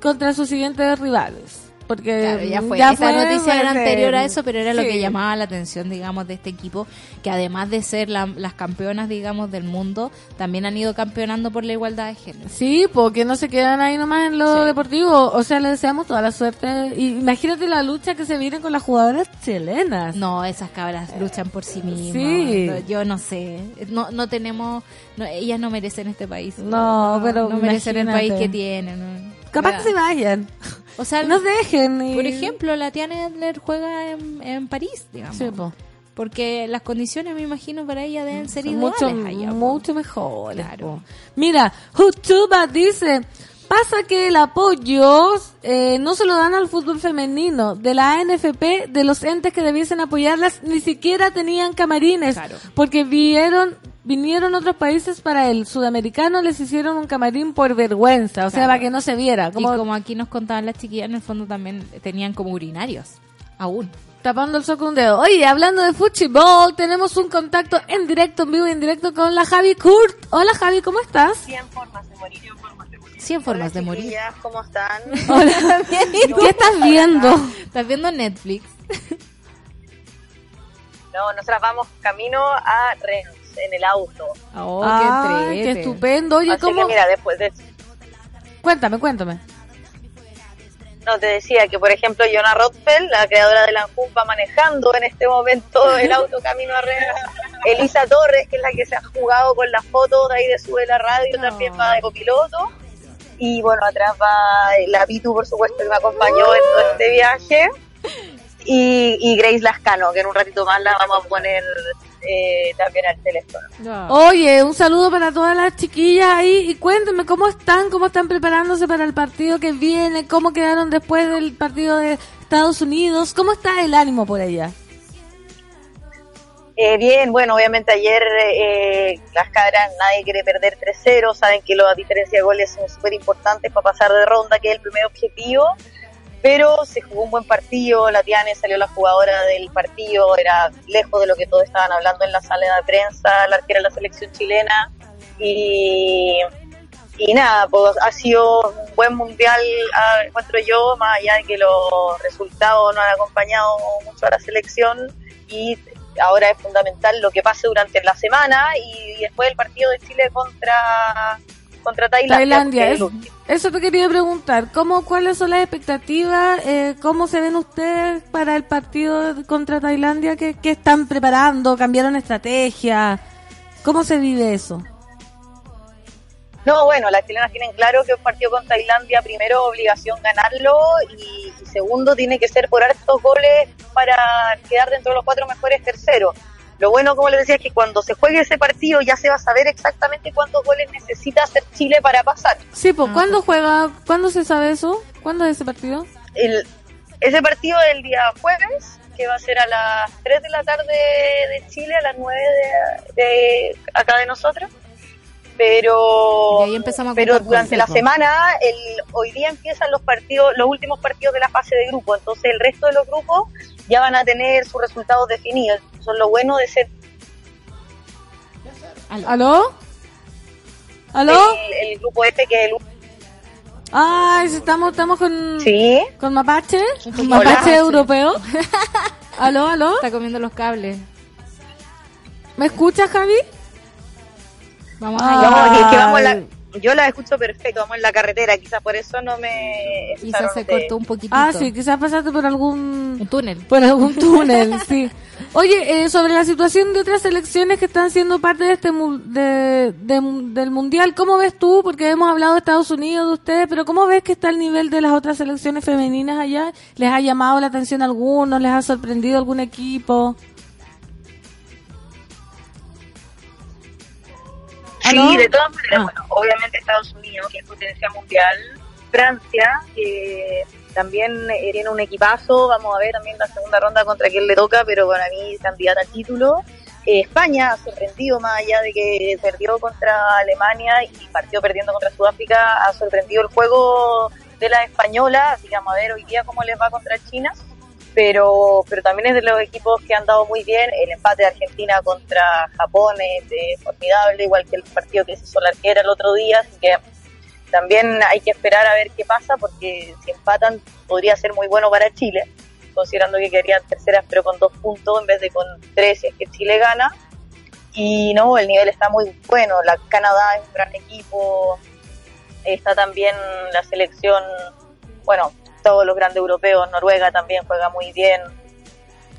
contra sus siguientes rivales. Porque Claro, ya fue. ya fue, noticia era anterior a eso, pero era lo que llamaba la atención, digamos, de este equipo, que además de ser la- las campeonas, digamos, del mundo, también han ido campeonando por la igualdad de género. Sí, porque no se quedan ahí nomás en lo Sí. deportivo. O sea, les deseamos toda la suerte. Y imagínate la lucha que se viene con las jugadoras chilenas. No, esas cabras luchan por sí mismas. Sí. Yo no sé. No, no tenemos. no, ellas no merecen este país. No, pero No merecen el país que tienen. ¿No? Capaz que se vayan. O sea, Nos dejen. y- por ejemplo, la Tiana Edler juega en, en París, digamos. Sí, po. Porque las condiciones, me imagino, para ella deben ser Son iguales mucho, allá, mucho mejor. Claro. Mira, Hutuba dice, pasa que el apoyo eh, no se lo dan al fútbol femenino. De la ANFP, de los entes que debiesen apoyarlas, ni siquiera tenían camarines. Claro. Porque vieron, vinieron otros países para el sudamericano, les hicieron un camarín por vergüenza. O sea, Claro. para que no se viera. Como, Y como aquí nos contaban las chiquillas, en el fondo también tenían como urinarios. Aún. tapando el sol con un dedo. Oye, hablando de fútbol, tenemos un contacto en directo, en vivo y en directo con la Javi Kurt. Hola Javi, ¿cómo estás? 100 formas de morir. 100 formas de morir. 100 formas Hola, de morir. chiquillas, ¿cómo están? Hola. ¿Qué estás viendo? ¿Estás viendo Netflix? No, nosotras vamos camino a Rennes en el auto. Oh, Ah, qué, qué estupendo. Oye, Así ¿cómo? que mira, después de... Cuéntame, cuéntame. No, te decía que, por ejemplo, Jonah Rothfeld, la creadora de la ANJUM, va manejando en este momento el auto camino a Rennes. Elisa Torres, que es la que se ha jugado con las fotos de ahí de Sube la Radio, también va de copiloto. Y bueno, atrás va la Pitu, por supuesto, que me acompañó en todo este viaje. Y, y Grace Lascano, que en un ratito más la vamos a poner eh, también al teléfono. Oye, un saludo para todas las chiquillas ahí. Y cuéntame cómo están, cómo están preparándose para el partido que viene, cómo quedaron después del partido de Estados Unidos, cómo está el ánimo por allá. Eh, bien, bueno, obviamente ayer eh, las cabras, nadie quiere perder 3-0, saben que la diferencia de goles son súper importantes para pasar de ronda, que es el primer objetivo, pero se jugó un buen partido, la Tiane salió la jugadora del partido, era lejos de lo que todos estaban hablando en la sala de prensa, la arquera de la selección chilena, y, y nada, pues ha sido un buen mundial, ah, encuentro yo, más allá de que los resultados no han acompañado mucho a la selección, y ahora es fundamental lo que pase durante la semana y después el partido de Chile contra contra Tailandia. Tailandia, es eso te quería preguntar. ¿Cómo, ¿Cuáles son las expectativas? Eh, ¿Cómo se ven ustedes para el partido contra Tailandia? ¿Qué, qué están preparando? ¿Cambiaron estrategia? ¿Cómo se vive eso? No, bueno, las chilenas tienen claro que un partido con Tailandia, primero obligación ganarlo y, y segundo tiene que ser por hartos goles para quedar dentro de los cuatro mejores terceros. Lo bueno, como les decía, es que cuando se juegue ese partido ya se va a saber exactamente cuántos goles necesita hacer Chile para pasar. Sí, pues, ¿cuándo juega? ¿Cuándo se sabe eso? ¿Cuándo es ese partido? El, ese partido del día jueves, que va a ser a las 3 de la tarde de Chile, a las 9 de, de acá de nosotros. Pero, Y ahí empezamos a pero durante la consejos. semana, el, hoy día empiezan los partidos, los últimos partidos de la fase de grupo. Entonces el resto de los grupos ya van a tener sus resultados definidos. Eso es lo bueno de ser ¿Aló? ¿Aló? el, el grupo F, que es el Ay, sí, estamos, estamos con, Sí. con Mapache, Hola. Mapache europeo. ¿Aló, aló? Está comiendo los cables. ¿Me escuchas, Javi? Vamos Ah. allá. No, es que vamos en la, yo la escucho perfecto, vamos en la carretera, quizás por eso no me... Quizás se cortó un poquitito. Ah, sí, quizás pasaste por algún Un túnel. por algún túnel, sí. Oye, eh, sobre la situación de otras selecciones que están siendo parte de este mu- de, de- del mundial, ¿cómo ves tú? Porque hemos hablado de Estados Unidos, de ustedes, pero ¿cómo ves que está el nivel de las otras selecciones femeninas allá? ¿Les ha llamado la atención a algunos? ¿Les ha sorprendido algún equipo? Sí, de todas maneras, Ah. bueno, obviamente Estados Unidos, que es potencia mundial, Francia, que también eh, tiene un equipazo, vamos a ver también la segunda ronda contra quién le toca, pero para mí candidata al título. Eh, España ha sorprendido, más allá de que perdió contra Alemania y partió perdiendo contra Sudáfrica, ha sorprendido el juego de la española, así que vamos a ver hoy día cómo les va contra China pero pero también es de los equipos que han dado muy bien. El empate de Argentina contra Japón es eh, formidable, igual que el partido que se hizo la arquera el otro día, así que también hay que esperar a ver qué pasa, porque si empatan podría ser muy bueno para Chile, considerando que quedarían terceras pero con dos puntos en vez de con tres si es que Chile gana. Y no, el nivel está muy bueno, la Canadá es un gran equipo, está también la selección, bueno, todos los grandes europeos, Noruega también juega muy bien,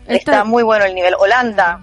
está muy bueno el nivel. Holanda,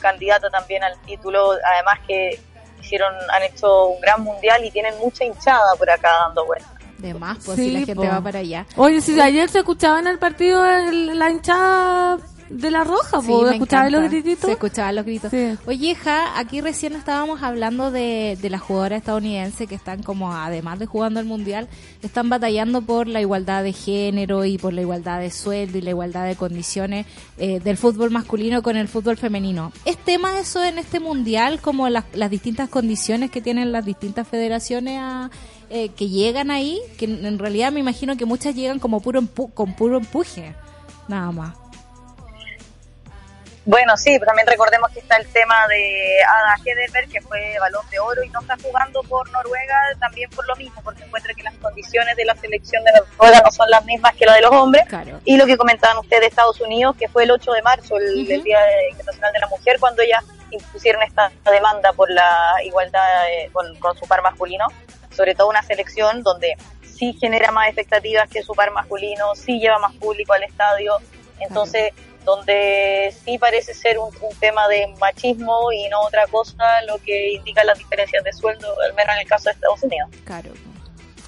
candidata también al título, además que hicieron, han hecho un gran mundial y tienen mucha hinchada por acá dando vueltas. De más, pues Sí, si la gente po. va para allá. Oye, si ayer se escuchaba en el partido el- la hinchada de la roja, Sí, ¿po? me ¿escuchabas los grititos? Se escuchaban los gritos. Sí. Oye, Ja, aquí recién estábamos hablando de, de las jugadoras estadounidenses que están como, además de jugando el mundial, están batallando por la igualdad de género y por la igualdad de sueldo y la igualdad de condiciones eh, del fútbol masculino con el fútbol femenino. ¿Es tema eso en este mundial, como las, las distintas condiciones que tienen las distintas federaciones a- eh, que llegan ahí? Que en en realidad me imagino que muchas llegan como puro empu- con puro empuje, nada más. Bueno, sí, pero también recordemos que está el tema de Ada Hederberg, que fue balón de oro y no está jugando por Noruega también por lo mismo, porque encuentra que las condiciones de la selección de Noruega no son las mismas que las de los hombres. Claro. Y lo que comentaban ustedes de Estados Unidos, que fue el 8 de marzo, el, Día Internacional de la Mujer, cuando ellas impusieron esta demanda por la igualdad eh, con, con su par masculino, sobre todo una selección donde sí genera más expectativas que su par masculino, sí lleva más público al estadio, entonces donde sí parece ser un, un tema de machismo y no otra cosa, lo que indica las diferencias de sueldo, al menos en el caso de Estados Unidos. Claro.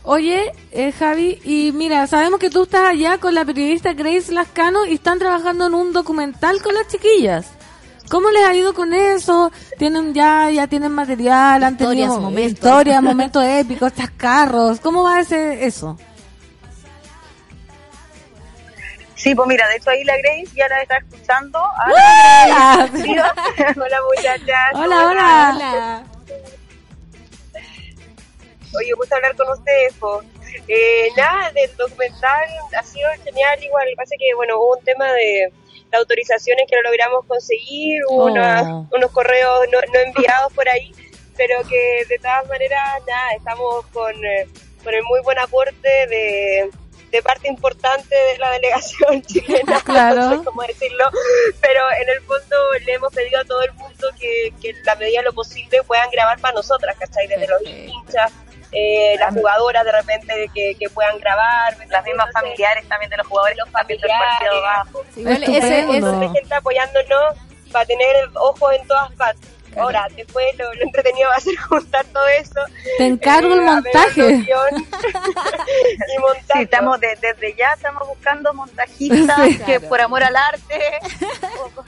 Oye, eh, Javi, y mira, sabemos que tú estás allá con la periodista Grace Lascano y están trabajando en un documental con las chiquillas. ¿Cómo les ha ido con eso? Tienen ya, ya tienen material, han Historias, tenido momentos. historias, momentos épicos, estas carros. ¿Cómo va a ser eso? Sí, pues mira, de hecho ahí la Grace ya la está escuchando. Hola. Hola, hola muchachas. Hola, hola. Hola. Oye, gusto hablar con ustedes. po. Eh, nada, del documental ha sido genial. Igual, pasa que, bueno, hubo un tema de, de autorizaciones que no logramos conseguir, hubo Oh. una- unos correos no, no enviados por ahí, pero que de todas maneras, nada, estamos con, eh, con el muy buen aporte de, de parte importante de la delegación chilena, Claro. no sé cómo decirlo, pero en el fondo le hemos pedido a todo el mundo que, que en la medida de lo posible puedan grabar para nosotras, ¿cachai? Desde los hinchas, eh, las jugadoras de repente que, que puedan grabar, las mismas familiares también de los jugadores, los familiares, Igual ese, Estupendo. ese- gente apoyándonos para tener ojos en todas partes. Ahora, después lo, lo entretenido va a ser juntar todo eso. Te encargo el eh, montaje. y montar. Sí, estamos de- desde ya estamos buscando montajistas Sí. que por amor al arte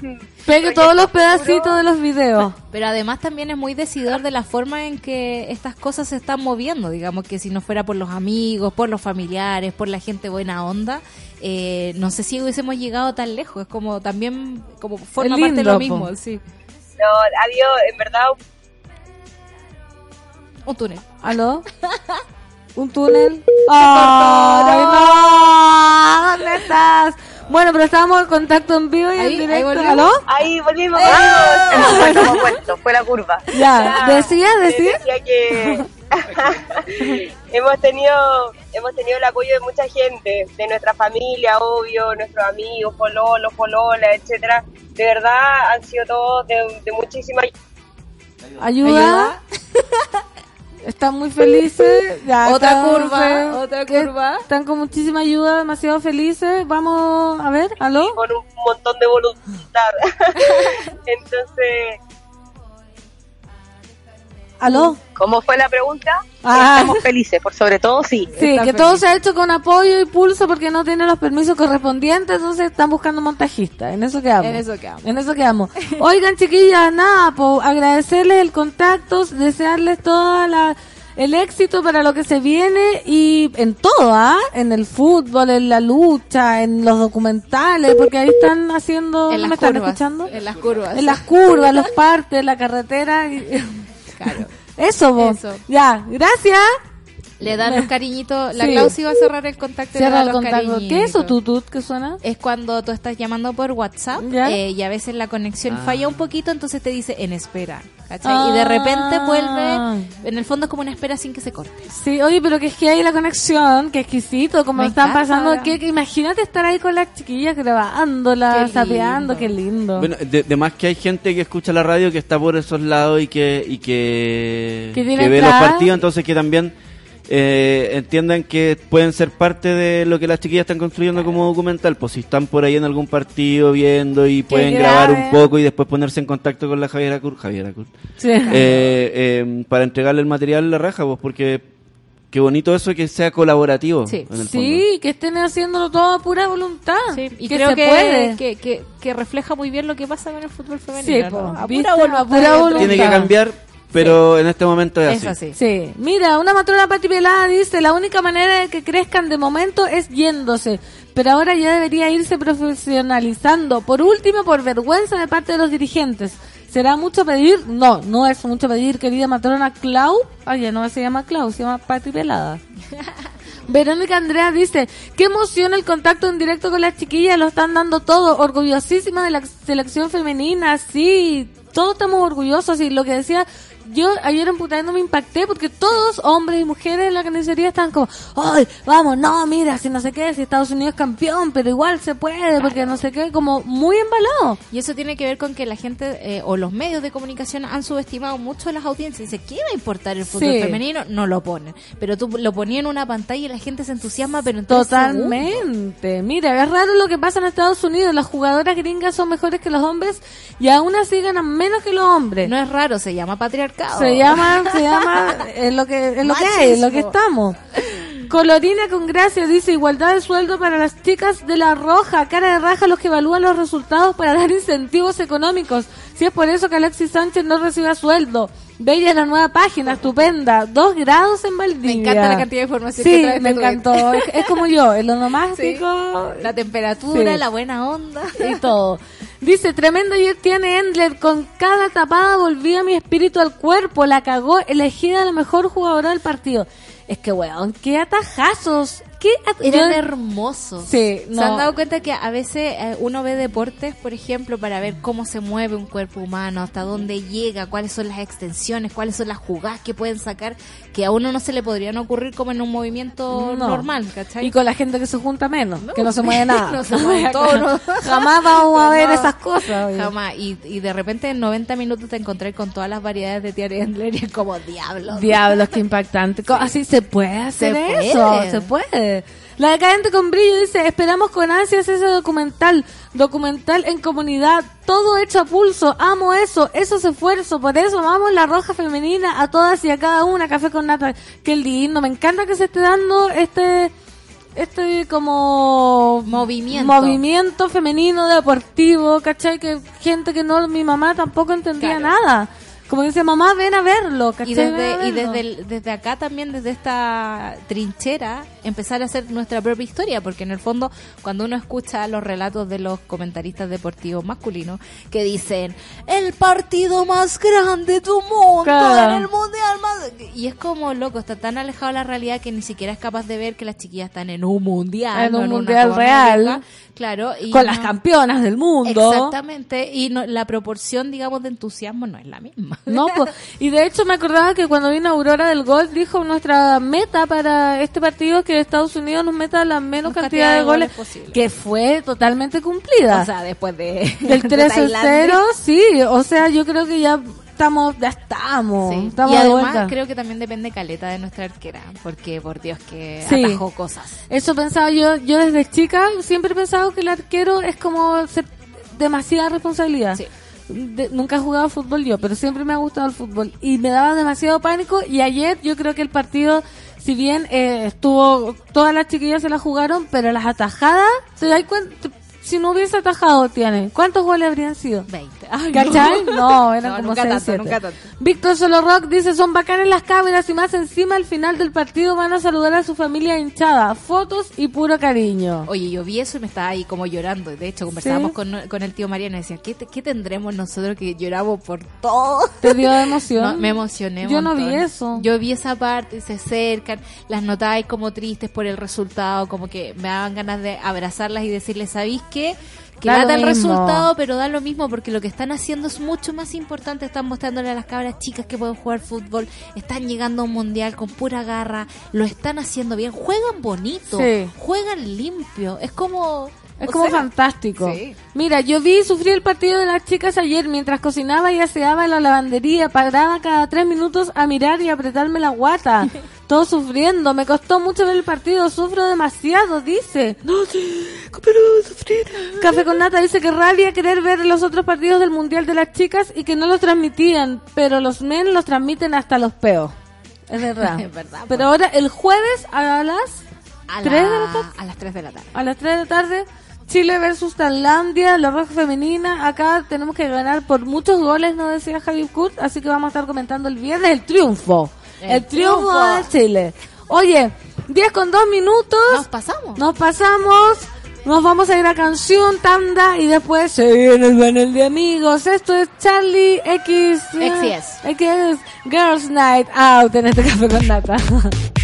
Pegue todos los pedacitos de los videos. Pero además también es muy decidor de la forma en que estas cosas se están moviendo. Digamos que si no fuera por los amigos, por los familiares, por la gente buena onda, eh, no sé si hubiésemos llegado tan lejos. Es como también, como forma parte de lo po. mismo, sí. No, habido, en verdad, Un túnel. ¿Aló? ¿Un túnel? ¡Ay, no! ¿Dónde estás? Bueno, pero estábamos en contacto en vivo y Ahí, en directo. volvimos. ¿Aló? ahí volvimos. puesto, fue la curva. Ya, decía, decía. decía que hemos tenido hemos tenido el apoyo de mucha gente, de nuestra familia, obvio, nuestros amigos, pololos, pololas, etcétera. De verdad han sido todos de, de muchísima Ayuda. Están muy felices. Ya, Otra están curva, otra curva. Están con muchísima ayuda, demasiado felices. Vamos a ver, ¿aló? con un montón de voluntad. Entonces, ¿Aló? ¿Cómo fue la pregunta? Ah. Estamos felices, por sobre todo sí. Sí, Está que feliz. todo se ha hecho con apoyo y pulso porque no tiene los permisos correspondientes, entonces están buscando montajistas. En eso quedamos. En eso quedamos. En eso quedamos. Oigan, chiquillas, nada, pues agradecerles el contacto, desearles todo la, el éxito para lo que se viene y en todo, ¿ah? En el fútbol, en la lucha, en los documentales, porque ahí están haciendo, En ¿no las me están curvas. escuchando? En las curvas. En las curvas, los partes, la carretera. y- Claro. Eso, vos. Eso. Ya, gracias. Le dan los cariñitos. La Sí. Klausi va a cerrar el contacto y le Cierra da el los contacto. cariñitos. ¿Qué es eso, tutut, que suena? Es cuando tú estás llamando por WhatsApp ¿Ya? eh, y a veces la conexión Ah. falla un poquito, entonces te dice en espera. ¿cachai? Y de Ah. repente vuelve, en el fondo es como una espera sin que se corte. Sí, oye, pero que es que hay la conexión, que exquisito, como Me están encanta pasando, que, que imagínate estar ahí con las chiquillas grabándola, sapeando, qué lindo. Bueno, de, de más que hay gente que escucha la radio que está por esos lados y que y que, Que tiene ve los partidos, entonces que también eh, entiendan que pueden ser parte de lo que las chiquillas están construyendo como documental. Pues si están por ahí en algún partido viendo y pueden grabar un poco y después ponerse en contacto con la Javiera Cur, Javiera Cur, Sí. eh, eh, para entregarle el material a la raja, pues porque qué bonito eso que sea colaborativo. Sí. en el Sí, que estén haciéndolo todo a pura voluntad. Sí, y que creo se que, puede. que, que, que refleja muy bien lo que pasa con el fútbol Sí, femenino. po, ¿no? A ¿viste? pura voluntad. A pura voluntad. Tiene que cambiar, pero en este momento es, Es así. así. Sí, mira, una matrona Pati Pelada dice, la única manera de que crezcan de momento es yéndose, pero ahora ya debería irse profesionalizando. Por último, por vergüenza de parte de los dirigentes. ¿Será mucho pedir? No, no es mucho pedir, querida matrona Clau. Ay, ya no se llama Clau, se llama Pati Pelada. Verónica Andrea dice, qué emoción el contacto en directo con las chiquillas, lo están dando todo, orgullosísima de la selección femenina, sí, todos estamos orgullosos y lo que decía, yo ayer en Putaendo me impacté porque todos, hombres y mujeres en la carnicería están como, ay, vamos, no, mira, si no sé qué, si Estados Unidos es campeón, pero igual se puede, porque no sé qué, como muy embalado. Y eso tiene que ver con que la gente eh, o los medios de comunicación han subestimado mucho las audiencias. Dice, ¿qué va a importar el fútbol Sí. femenino? No lo ponen. Pero tú lo ponías en una pantalla y la gente se entusiasma, pero en tres segundos. Totalmente. Mira, es raro lo que pasa en Estados Unidos. Las jugadoras gringas son mejores que los hombres y aún así ganan menos que los hombres. No es raro, se llama patriarcado. Se llama, se llama, es lo que, es lo que hay, es lo que estamos. Colorina con gracia dice igualdad de sueldo para las chicas de la roja, cara de raja los que evalúan los resultados para dar incentivos económicos. Si es por eso que Alexis Sánchez no recibe sueldo. Bella la nueva página, estupenda. Dos grados en Valdivia. Me encanta la cantidad de información Sí, que traes me encantó. Es, es como yo, el Sí. onomástico. La temperatura, Sí. la buena onda. y todo. Dice, tremendo ayer tiene Endler, con cada tapada volvía mi espíritu al cuerpo, la cagó, elegida la mejor jugadora del partido. Es que, weón, qué atajazos, qué Eran hermosos. Sí, ¿Se han dado cuenta que a veces eh, uno ve deportes, por ejemplo, para ver cómo se mueve un cuerpo humano, hasta dónde llega, cuáles son las extensiones, cuáles son las jugadas que pueden sacar, que a uno no se le podrían ocurrir como en un movimiento No. normal, ¿cachai? Y con la gente que se junta menos, que no se mueve nada. No se mueve todo. Jamás vamos a ver esas cosas. oye. Jamás. Y, y de repente en 90 minutos te encontré con todas las variedades de Thierry Endler y es como diablo. Diablos, qué impactante. Así se puede hacer Se eso, puede. se puede. La decadente con brillo dice, esperamos con ansias ese documental, documental en comunidad, todo hecho a pulso, amo eso, eso es esfuerzo, por eso vamos la roja femenina a todas y a cada una, café con nata, qué lindo, me encanta que se esté dando este, este como Movimiento. movimiento femenino deportivo, ¿cachai? Que gente que no, mi mamá tampoco entendía Claro. nada. Como dice, mamá, ven a verlo, ¿cachai? Y desde, y verlo". desde, el- desde acá también, desde esta trinchera, empezar a hacer nuestra propia historia, porque en el fondo, cuando uno escucha los relatos de los comentaristas deportivos masculinos, que dicen, el partido más grande del mundo, Claro. en el mundial más... Y es como, loco, está tan alejado de la realidad que ni siquiera es capaz de ver que las chiquillas están en un mundial. En no un una mundial real. Claro. Y con las campeonas del mundo. Exactamente. Y no- la proporción, digamos, de entusiasmo no es la misma. No, pues, y de hecho me acordaba que cuando vino Aurora del Gol dijo nuestra meta para este partido es que Estados Unidos nos meta la menos cantidad de goles, posible. que fue totalmente cumplida. O sea, después de Del de 13 Tailandia. 0, sí, o sea, yo creo que ya estamos, ya estamos, Sí. estamos y de además creo que también depende caleta de nuestra arquera, porque por Dios que Sí. atajó cosas. Eso pensaba yo, yo desde chica siempre he pensado que el arquero es como demasiada responsabilidad. Sí. Nunca he jugado fútbol yo, pero siempre me ha gustado el fútbol y me daba demasiado pánico y ayer yo creo que el partido, si bien eh, estuvo, todas las chiquillas se la jugaron, pero las atajadas, ¿te das cuenta? Si no hubiese atajado, tiene, ¿cuántos goles habrían sido? 20. Ay, ¿Cachai? No, eran No, como nunca seis, tanto, siete. nunca tanto. Víctor Solo Rock dice, son bacanas las cámaras y más encima al final del partido van a saludar a su familia hinchada. Fotos y puro cariño. Oye, yo vi eso y me estaba ahí como llorando. De hecho, conversábamos Sí. con, con el tío Mariano y decía, ¿qué, ¿qué tendremos nosotros que lloramos por todo? ¿Te dio emoción? No, me emocioné. Yo no vi eso. Yo vi esa parte, se acercan, las notáis como tristes por el resultado, como que me daban ganas de abrazarlas y decirles, ¿sabéis qué? Que Da el mismo. resultado, pero da lo mismo porque lo que están haciendo es mucho más importante. Están mostrándole a las cabras chicas que pueden jugar fútbol, están llegando a un mundial con pura garra, lo están haciendo bien, juegan bonito, Sí. juegan limpio. Es como. Es o como sea, fantástico. sí. Mira, yo vi y sufrí el partido de las chicas ayer mientras cocinaba y aseaba en la lavandería. Paraba cada tres minutos a mirar y apretarme la guata. Todo sufriendo. Me costó mucho ver el partido. Sufro demasiado, dice. No, sí, pero sufrir. Café con Nata dice que rabia querer ver los otros partidos del Mundial de las chicas y que no los transmitían. Pero los men los transmiten hasta los peos. Es verdad. Es verdad, Pero pues. ahora, el jueves a las A, ¿Tres la- de la tarde? a las 3 de la tarde. a las 3 de la tarde, Chile versus Tailandia, la roja femenina. Acá tenemos que ganar por muchos goles, nos decía Javi Kurt, así que vamos a estar comentando el viernes el triunfo. El, El triunfo, triunfo. de Chile. Oye, 10 con 2 minutos. Nos pasamos. Nos pasamos. Nos vamos a ir a canción, tanda y después se viene el panel de amigos. Esto es Charlie X. X Girls Night Out en este café con data.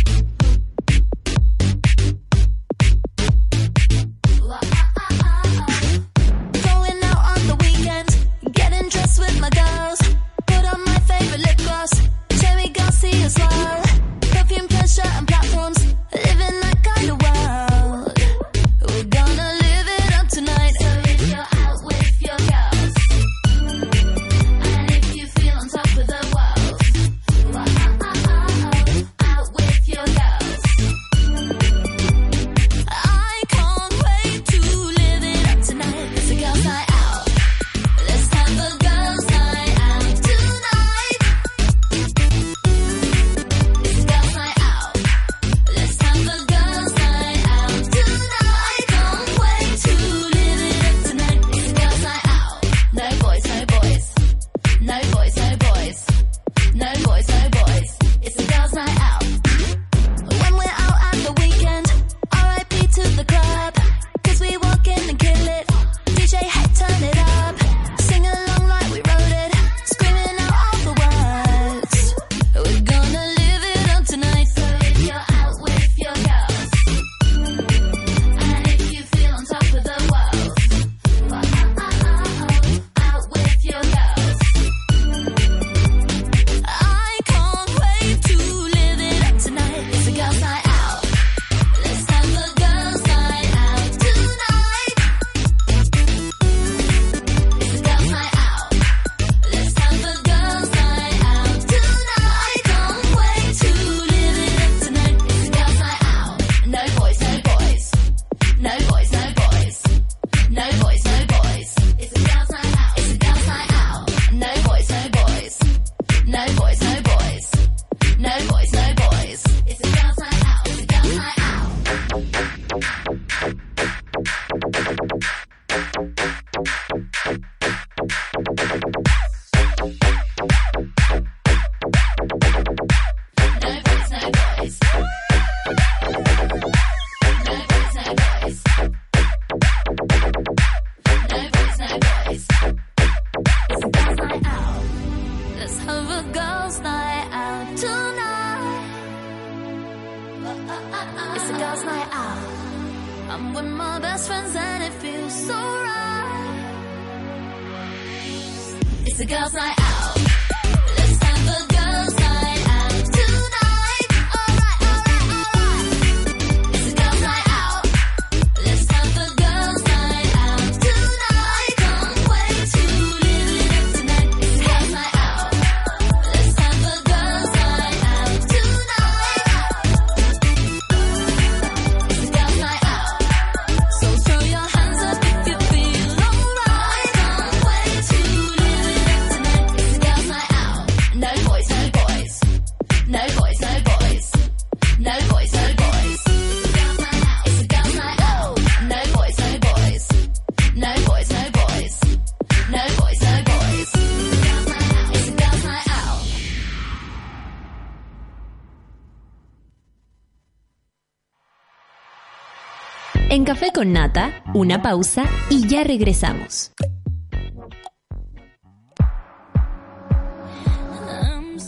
Café con Nata, una pausa y ya regresamos.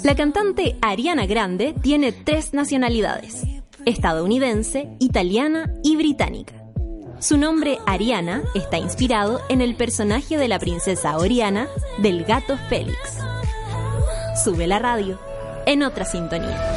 La cantante Ariana Grande tiene tres nacionalidades, estadounidense, italiana y británica. Su nombre Ariana está inspirado en el personaje de la princesa Oriana del gato Félix. Sube la radio en otra sintonía.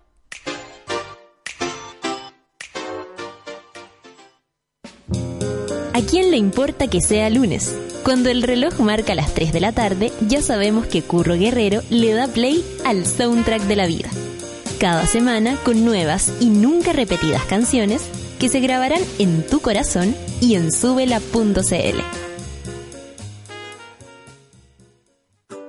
¿A quién le importa que sea lunes? Cuando el reloj marca las 3 de la tarde, ya sabemos que Curro Guerrero le da play al soundtrack de la vida. Cada semana con nuevas y nunca repetidas canciones que se grabarán en tu corazón y en subela.cl.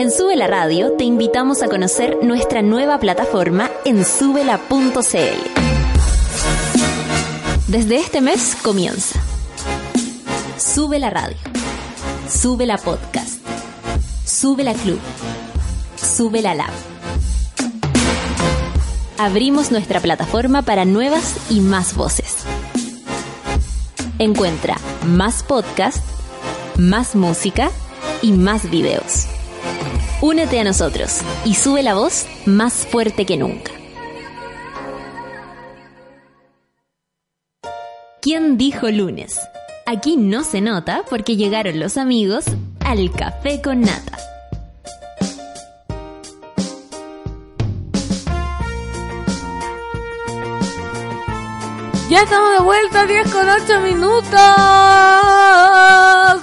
En Sube la Radio te invitamos a conocer nuestra nueva plataforma en subela.cl. Desde este mes comienza. Sube la radio. Sube la podcast. Sube la club. Sube la lab. Abrimos nuestra plataforma para nuevas y más voces. Encuentra más podcast, más música y más videos. Únete a nosotros y sube la voz más fuerte que nunca. ¿Quién dijo lunes? Aquí no se nota porque llegaron los amigos al café con nata. Ya estamos de vuelta, 10 con 8 minutos.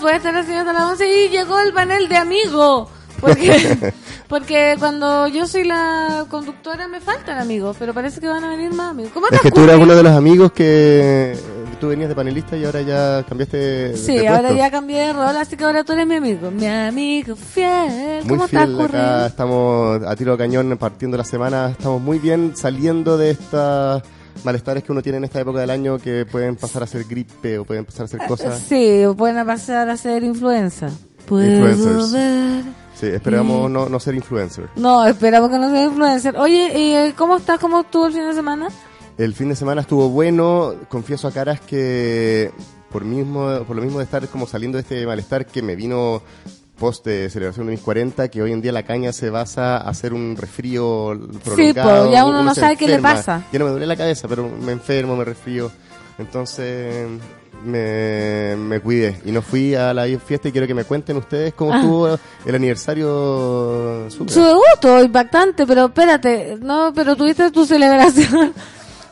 Voy a estar haciendo las 11 y llegó el panel de amigos. Porque, porque cuando yo soy la conductora me faltan amigos, pero parece que van a venir más amigos. ¿Cómo Es que tú eras uno de los amigos que tú venías de panelista y ahora ya cambiaste de Sí, de ahora ya cambié de rol, así que ahora tú eres mi amigo. Mi amigo fiel. Muy ¿Cómo fiel estás, acá, estamos a tiro de cañón partiendo la semana, estamos muy bien saliendo de estas malestares que uno tiene en esta época del año que pueden pasar a ser gripe o pueden pasar a ser cosas. Sí, pueden pasar a ser influenza. Puedo ver. Sí, esperamos no, no ser influencer. No, esperamos que no sea influencer. Oye, ¿y eh, cómo estás? ¿Cómo estuvo el fin de semana? El fin de semana estuvo bueno, confieso a caras que por mismo por lo mismo de estar como saliendo de este malestar que me vino post de celebración de mis 40, que hoy en día la caña se basa a hacer un resfrío prolongado. po, ya uno no sabe qué le pasa. Ya no me duele la cabeza, pero me enfermo, me resfrío. Entonces me, me cuidé y no fui a la fiesta y quiero que me cuenten ustedes cómo Ah. estuvo el aniversario. Supra. Su debut, impactante, pero espérate, no, pero tuviste tu celebración.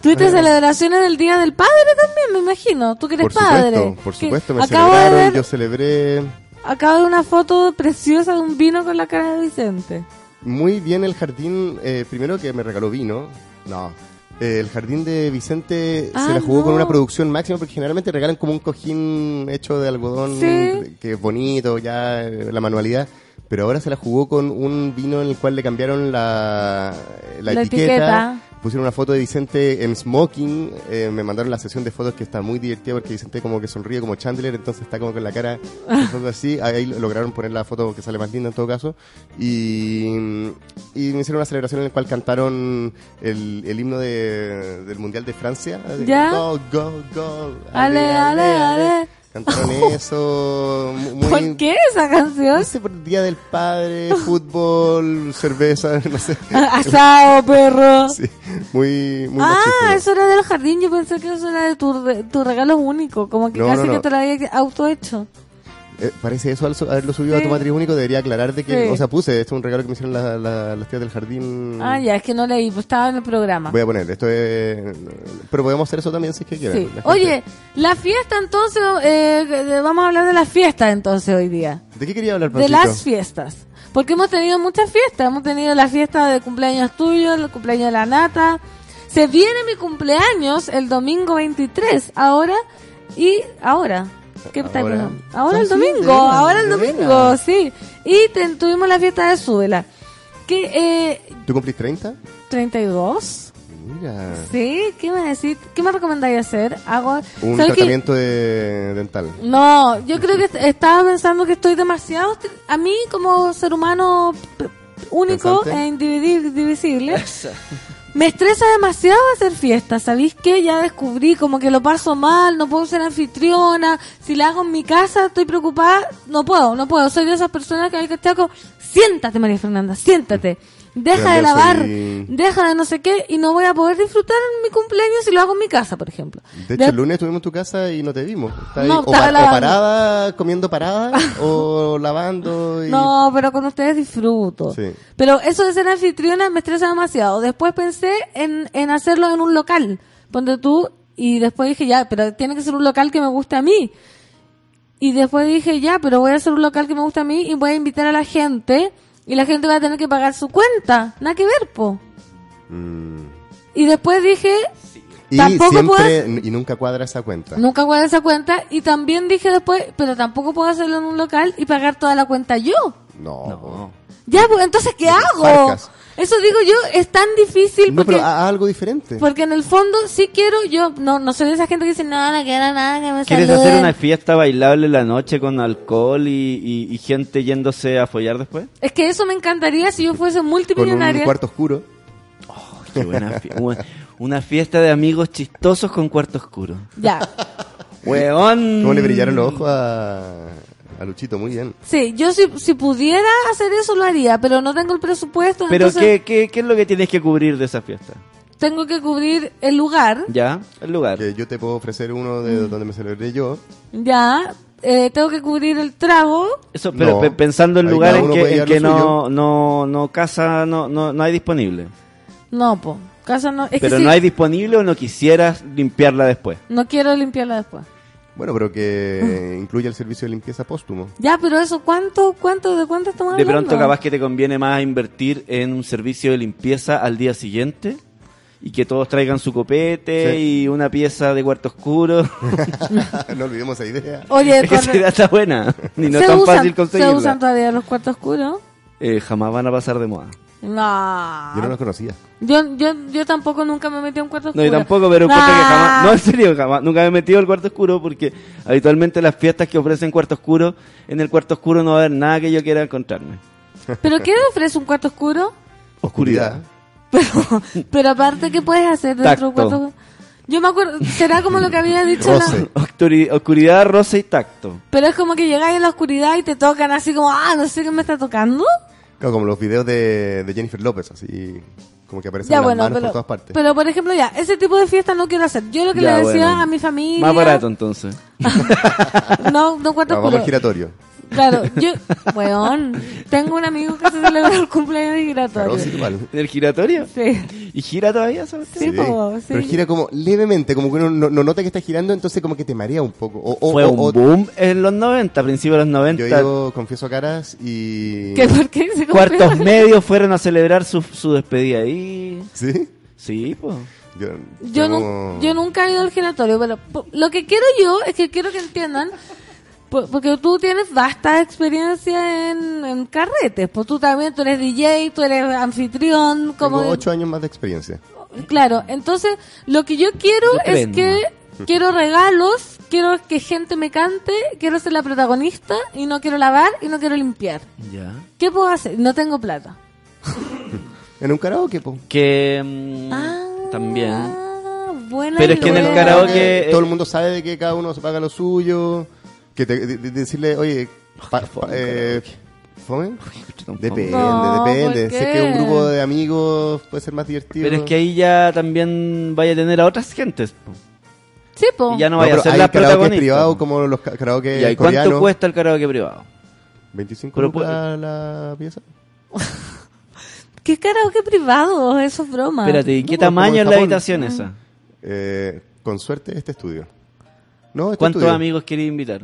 Tuviste celebraciones del Día del Padre también, me imagino. Tú que eres Por padre. supuesto, por supuesto, me acabo de celebraron, ver, yo celebré acabo de ver una foto preciosa de un vino con la cara de Vicente. muy bien el jardín, eh, primero que me regaló vino, no, eh, el jardín de Vicente Ah, se la jugó no. con una producción máxima porque generalmente regalan como un cojín hecho de algodón Sí. que es bonito, ya eh, la manualidad, pero ahora se la jugó con un vino en el cual le cambiaron la, la, La etiqueta, etiqueta. pusieron una foto de Vicente en smoking, eh, me mandaron la sesión de fotos que está muy divertida porque Vicente como que sonríe como Chandler, entonces está como con la cara así, ahí lograron poner la foto que sale más linda en todo caso, y, y me hicieron una celebración en la cual cantaron el, el himno de- del Mundial de Francia, de ¿Ya? Go, go, go, Ale, ale, ale. Cantaron eso, mu- muy... ¿Por qué esa canción? No sé, por Día del Padre, fútbol, cerveza, no sé. Asado, perro. Sí, muy, muy ah, machista. eso era del jardín. Yo pensé que eso era de tu, tu regalo único. Como que No, casi no, que te lo había autohecho. Eh, parece eso al su- haberlo subido Sí. a tu matrimonio. Debería aclarar de que, Sí. o sea, puse, esto es un regalo que me hicieron la- la- las tías del jardín. Ah, ya, es que no leí, pues estaba en el programa. Voy a poner, esto es. Pero podemos hacer eso también si es que quieren. Sí. La gente- Oye, la fiesta entonces, eh, de- vamos a hablar de las fiestas entonces hoy día. ¿De qué quería hablar, De Pancito? las fiestas. Porque hemos tenido muchas fiestas. Hemos tenido la fiesta de cumpleaños tuyo, el cumpleaños de la nata. Se viene mi cumpleaños el domingo 23. Ahora y ahora. ¿Qué está Ahora. Ahora el sí, domingo. ahora el domingo, sí. Y ten- tuvimos la fiesta de Súbela. Que, eh, ¿Tú cumplís 30? 32. Mira. Sí, ¿qué me decís? ¿Qué me recomendáis hacer? Hago. Un tratamiento de dental. No, yo creo que est- estaba pensando que estoy demasiado... A mí, como ser humano único Pensante. e indivisible, me estresa demasiado hacer fiestas. ¿Sabéis qué? Ya descubrí como que lo paso mal, no puedo ser anfitriona. Si la hago en mi casa, estoy preocupada. No puedo, no puedo. Soy de esas personas que hay que estar como... Siéntate, María Fernanda, siéntate. Deja de lavar, deja de no sé qué, y no voy a poder disfrutar en mi cumpleaños si lo hago en mi casa, por ejemplo. De hecho, De- el lunes estuvimos en tu casa y no te vimos. Estás ahí No, o, pa- o parada, comiendo parada, o lavando. Y... No, pero con ustedes disfruto. Sí. Pero eso de ser anfitriona me estresa demasiado. Después pensé en, en hacerlo en un local. Ponte tú, y después dije, ya, pero tiene que ser un local que me guste a mí. Y después dije, ya, pero voy a hacer un local que me guste a mí y voy a invitar a la gente. Y la gente va a tener que pagar su cuenta. Nada que ver, po. Mm. Y después dije, Y tampoco siempre, puedo... y nunca cuadra esa cuenta. Nunca voy a esa cuenta. Y también dije después, pero tampoco puedo hacerlo en un local y pagar toda la cuenta yo. No. Ya, pues entonces, ¿qué hago? Farcas. Eso digo yo, es tan difícil No, porque, pero haz algo diferente. porque en el fondo sí quiero, yo no no soy de esa gente que dice, no, no quiero nada, que me ¿Quieres saluden". hacer una fiesta bailable la noche con alcohol y, y- y gente yéndose a follar después? Es que eso me encantaría si yo fuese Con un multimillonaria. cuarto oscuro. Qué buena fie- una, una fiesta de amigos chistosos con cuarto oscuro. Ya. Weón. ¿Cómo le brillaron los ojos a, a Luchito? Muy bien. Sí, yo si, si pudiera hacer eso lo haría, pero no tengo el presupuesto, Pero entonces ¿qué, qué, qué es lo que tienes que cubrir de esa fiesta? tengo que cubrir el lugar, ¿Ya? El lugar. Que yo te puedo ofrecer uno de Mm. donde me celebré yo. ya, eh, tengo que cubrir el trago, Eso, pero No. pe- pensando lugares cada en que, en no, no, no casa, no, no, no hay disponible. no, po, casa no, es pero que no sí, hay disponible o no quisieras limpiarla después. no quiero limpiarla después. Bueno, pero que incluye el servicio de limpieza póstumo. Ya, pero eso, ¿cuánto, cuánto, de cuánto estamos De hablando? pronto capaz que te conviene más invertir en un servicio de limpieza al día siguiente y que todos traigan su copete Sí. y una pieza de cuarto oscuro. no olvidemos esa idea. Oye, es que esa idea está buena y no ¿Se es tan usan, fácil ¿Se conseguirla. usan todavía los cuartos oscuros? Eh, jamás van a pasar de moda. No. Yo no los conocía. Yo, yo, yo tampoco nunca me metí a un cuarto No, oscuro. yo tampoco, pero que Ah. jamás, no en serio, jamás, nunca me he metido al cuarto oscuro porque habitualmente las fiestas que ofrecen cuarto oscuro, en el cuarto oscuro no va a haber nada que yo quiera encontrarme. ¿Pero qué ofrece un cuarto oscuro? Oscuridad. Pero, pero aparte, ¿qué puedes hacer dentro de un Tacto. cuarto oscuro? Yo me acuerdo, será como lo que había dicho Roce. Oscuridad, roce y tacto. Pero es como que llegáis en la oscuridad y te tocan así como, ah, no sé qué me está tocando. Claro, como los videos de, de Jennifer López, así como que aparecen Ya, las bueno, manos pero, por todas partes. pero por ejemplo, ya, ese tipo de fiesta no quiero hacer. Yo lo que Ya, le decía bueno. a mi familia. Más barato entonces. No, no cuarto No, vamos al giratorio. Claro, yo, weón, tengo un amigo que se celebró el cumpleaños de giratorio. Sí. ¿En el giratorio? Sí, ¿Y gira todavía? sí, po, sí. Pero gira como levemente, como que uno no, no nota que está girando, entonces como que te marea un poco. O, o- Fue o- un o- boom en los 90, a principios de los 90. Yo digo, confieso caras y... ¿Qué, ¿Por qué se Cuartos medios fueron a celebrar su, su despedida ahí. ¿Sí? Sí, pues. Yo, Yo, como- nu- yo nunca he ido al giratorio, pero lo que quiero yo es que quiero que entiendan, porque tú tienes vasta experiencia en, en carretes, pues tú también, tú eres DJ, tú eres anfitrión, como... Tengo ocho años más de experiencia. Claro, entonces lo que yo quiero Yo es que quiero regalos, quiero que gente me cante, quiero ser la protagonista y no quiero lavar y no quiero limpiar. Ya. ¿Qué puedo hacer? No tengo plata. En un karaoke, po. Que mm, también. Ah, buena Pero es que en el karaoke- Todo el mundo sabe de que cada uno se paga lo suyo. Que te, de- de- decirle, oye, pa- pa- eh, ¿fome? Depende, No, depende. ¿por Sé que qué? un grupo de amigos puede ser más divertido. Pero es que ahí ya también vaya a tener a otras gentes. po. Sí, po. Y ya no vaya pero a ser hay la karaoke protagonista. privado como los ca- karaoke ¿Y ahí cuánto coreanos. cuesta el karaoke privado? 25 Pero lucas puede- la pieza. ¿Qué karaoke privado? Eso es broma. Espérate, ¿y qué No, como tamaño en es la Japón. habitación esa? Eh, con suerte, este estudio. No, este ¿Cuántos estudio. amigos quería invitar?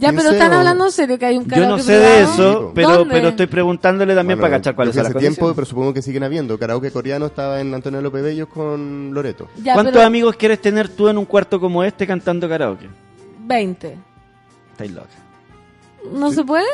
Ya, pero 15 están hablando serio que hay un Yo karaoke no sé de eso, pero, ¿Dónde? pero estoy preguntándole también Bueno, para cachar cuáles yo son las hace tiempo, pero supongo que siguen habiendo. Karaoke coreano estaba en Antonio López Bellos con Loreto. Ya, ¿Cuántos pero amigos quieres tener tú en un cuarto como este cantando karaoke? 20. Estáis loca. ¿No se puede?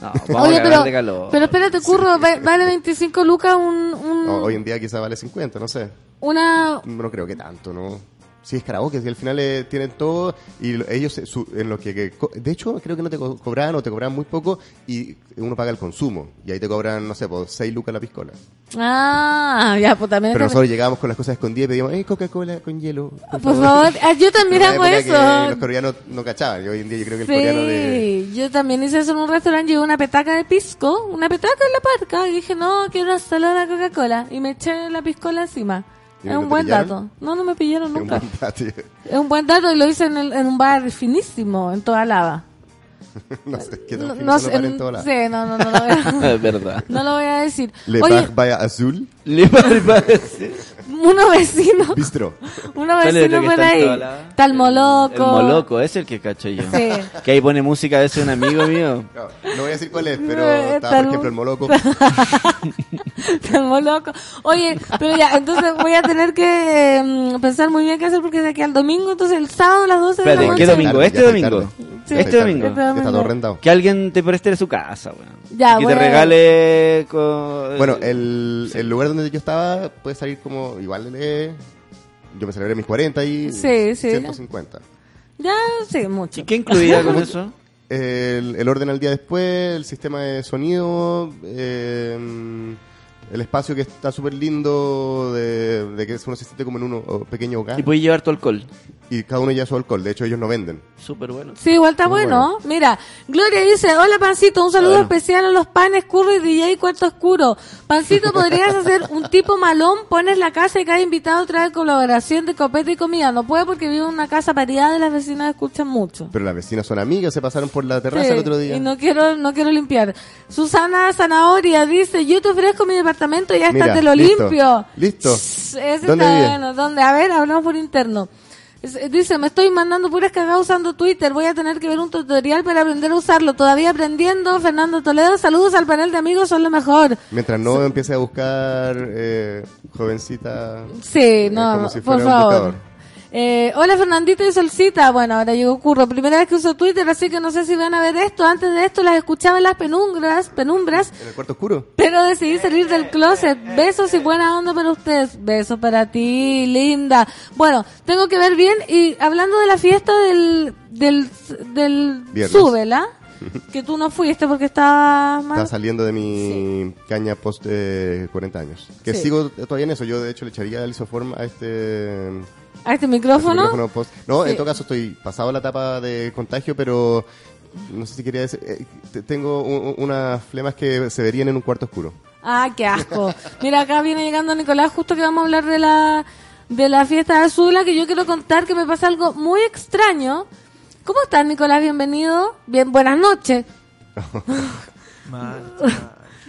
No, vamos Oye, a pero, de calor. pero espérate, curro, va- vale 25 lucas un, un- No, hoy en día quizá vale 50, no sé. una... No creo que tanto, ¿no? Sí, es karaoke, si al final eh, tienen todo y lo- ellos, eh, su- en lo que, que De hecho, creo que no te co- cobran o te cobran muy poco y uno paga el consumo. Y ahí te cobran, no sé, por 6 lucas la piscola. Ah, ya, pues también... Pero nosotros llegábamos con las cosas escondidas y pedíamos, eh, Coca-Cola con hielo. Por favor, ah, yo también hago eso. que los coreanos no cachaban. Y hoy en día yo creo que el coreano de... Yo también hice eso en un restaurante, llevé una petaca de pisco, una petaca en la parca, y dije, no, quiero una salada de Coca-Cola, y me eché la piscola encima. ¿Y Es un buen pillaron? dato. No, no me pillaron Un nunca. buen dato. Es un buen dato y lo hice en, el- en un bar finísimo, en toda lava. no sé, qué tan No, no sé, en lados. sí, no, no, no, lo voy a, verdad. no lo voy a decir. Le Oye, Bar Vaya Azul, Le parece. unos vecinos, Bistro. unos ¿Cuál es vecinos el que por está ahí, la- está el moloco. El Moloco, es el que cacho yo. Sí. Que ahí pone música a veces un amigo mío. No, no voy a decir cuál es, pero Eh, estaba, tal- por ejemplo, el Moloco. Estamos locos. Oye, pero ya, entonces voy a tener que mm, pensar muy bien qué hacer porque de aquí al domingo, entonces el sábado a las 12 de la noche. ¿qué domingo? Tarde, ¿Este está domingo? Sí. ¿Este está domingo? Este Ya está todo domingo. rentado. Que alguien te preste su casa, weón. Ya, que te regale con... Bueno, el, el lugar donde yo estaba puede salir como igual de... Yo me celebré mis 40 y Sí, sí. 150. Ya, sí, mucho. ¿Y qué incluía con eso? El, el orden al día después, el sistema de sonido, eh, el espacio que está súper lindo, de, de que uno se siente como en un pequeño hogar. Y puedes llevar tu alcohol. Y cada uno lleva su alcohol, de hecho ellos no venden. Súper bueno. Sí, igual está bueno. Mira, Gloria dice, hola Pancito, un saludo Bueno. especial a los panes, curro y DJ Cuarto Oscuro. Pancito, ¿podrías hacer un tipo malón? Pones la casa y cada invitado trae colaboración de copete y comida. No puede porque vive en una casa paridad y las vecinas escuchan mucho. Pero las vecinas son amigas, se pasaron por la terraza Sí, el otro día. Y no quiero, no quiero limpiar. Susana Zanahoria dice, yo te ofrezco mi departamento y ya Mira, está, te lo listo, limpio. listo. Ese ¿Dónde está vive? bueno. ¿Dónde? A ver, hablamos por interno. Es- Dice, me estoy mandando puras cagadas usando Twitter. Voy a tener que ver un tutorial para aprender a usarlo. Todavía aprendiendo. Fernando Toledo, saludos al panel de amigos, son lo mejor. Mientras no empiece a buscar eh, jovencita. Sí, eh, no, como si por fuera un favor. buscador. Eh, hola Fernandito y Solcita. Bueno, ahora llegó Curro. Primera vez que uso Twitter, así que no sé si van a ver esto. Antes de esto las escuchaba en las penumbras, penumbras, En el cuarto oscuro. pero decidí salir del closet. Besos y buena onda para ustedes. Besos para ti, linda. Bueno, tengo que ver bien. Y hablando de la fiesta del, del, del Viernes. Súbela, que tú no fuiste porque estabas mal. Estaba saliendo de mi caña post eh, 40 años. Que Sí. sigo todavía en eso. Yo, de hecho, le echaría el isoform a este. A este a este micrófono. post. No, Sí. en todo caso, estoy pasado la etapa de contagio, pero. No sé si quería decir. eh, te- tengo un- un- unas flemas que se verían en un cuarto oscuro. Ah, qué asco. Mira, acá viene llegando Nicolás, justo que vamos a hablar de la, de la fiesta de Azula, que yo quiero contar que me pasa algo muy extraño. ¿Cómo estás, Nicolás? Bienvenido. Bien, buenas noches. Mal,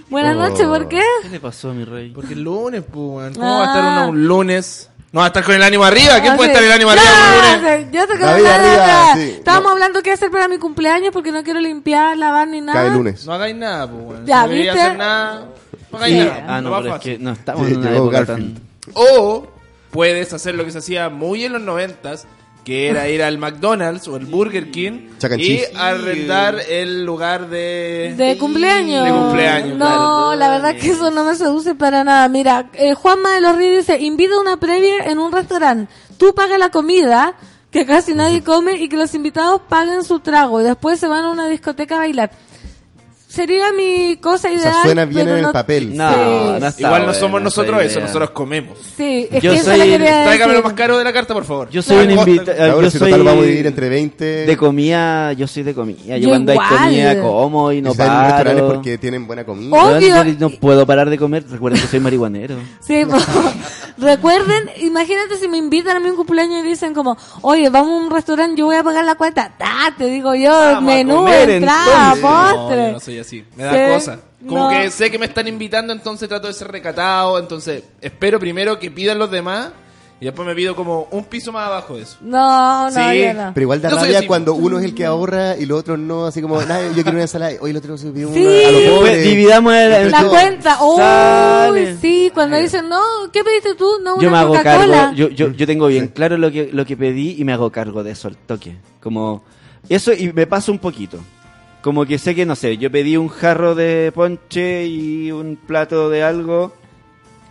Buenas Oh. noches, ¿por qué? ¿Qué le pasó a mi rey? Porque el lunes, pues. ¿Cómo Ah. va a estar uno un lunes? No va a estar con el ánimo arriba. ¿Quién Ah, puede sí. estar el ánimo arriba sí, Yo te David quedo arriba, sí. Estábamos hablando qué hacer para mi cumpleaños porque no quiero limpiar, lavar ni nada. Cae lunes. No hagáis nada, pues, weón. Ya, no ¿viste? hacer nada. No hagáis Sí. nada. Ah, no, pero es que no estamos Sí, en una época tan... O puedes hacer lo que se hacía muy en los noventas, que era ir al McDonald's o el Burger King and y cheese. arrendar el lugar de... De cumpleaños. De cumpleaños, No, claro. la verdad que eso no me seduce para nada. Mira, eh, Juanma de los Ríos dice, invita una previa en un restaurante. Tú pagas la comida, que casi nadie come, y que los invitados paguen su trago. Y después se van a una discoteca a bailar. Sería mi cosa O ideal. sea, suena bien en el no- papel. No, Sí. no está Igual no somos nosotros eso, idea. nosotros comemos. Sí, es Yo que soy- Tráigame lo más caro de la carta, por favor. Yo soy un Costa. invitado. Ahora Yo si soy total vamos a dividir entre 20. de comida, yo soy de comida. Yo, Yo cuando hay igual. comida como y no salen en restaurantes paro. porque tienen buena comida. Obvio. yo no puedo parar de comer. Recuerden que soy marihuanero. Sí, po. Recuerden, imagínate si me invitan a mi cumpleaños y dicen como, oye, vamos a un restaurante, yo voy a pagar la cuenta. ¡Ta! Te digo yo, Vamos menú, entrada. No, postre. yo no soy así. Me da Sí, cosa. Como no. que sé que me están invitando, entonces trato de ser recatado. Entonces espero primero que pidan los demás y después me pido como un piso más abajo de eso. No, no, Sí. yo no. Pero igual da Yo soy rabia así. cuando uno es el que ahorra y los otros no, así como, "Nah, yo quiero una ensalada, hoy el otro se pidió una a los dividamos el, el- La Yo- cuenta, uy, Sale. sí, cuando dicen, no, ¿qué pediste tú? No, yo me una hago Coca-Cola. cargo, yo, yo, yo tengo bien claro lo que, lo que pedí y me hago cargo de eso al toque. Como, eso y me paso un poquito. Como que sé que, no sé, yo pedí un jarro de ponche y un plato de algo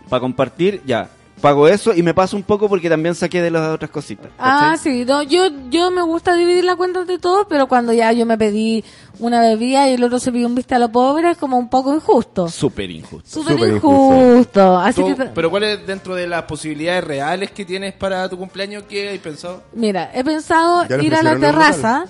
para compartir, ya. Pago eso y me paso un poco porque también saqué de las otras cositas. Ah, sí, no, yo, yo me gusta dividir la cuenta de todos, pero cuando ya yo me pedí una bebida y el otro se pidió un vista a lo pobre, es como un poco injusto. Súper injusto. Súper Súper injusto. Así Tú- que, pero ¿cuál es dentro de las posibilidades reales que tienes para tu cumpleaños? ¿Qué hay pensado? mira, he pensado ir a la terraza.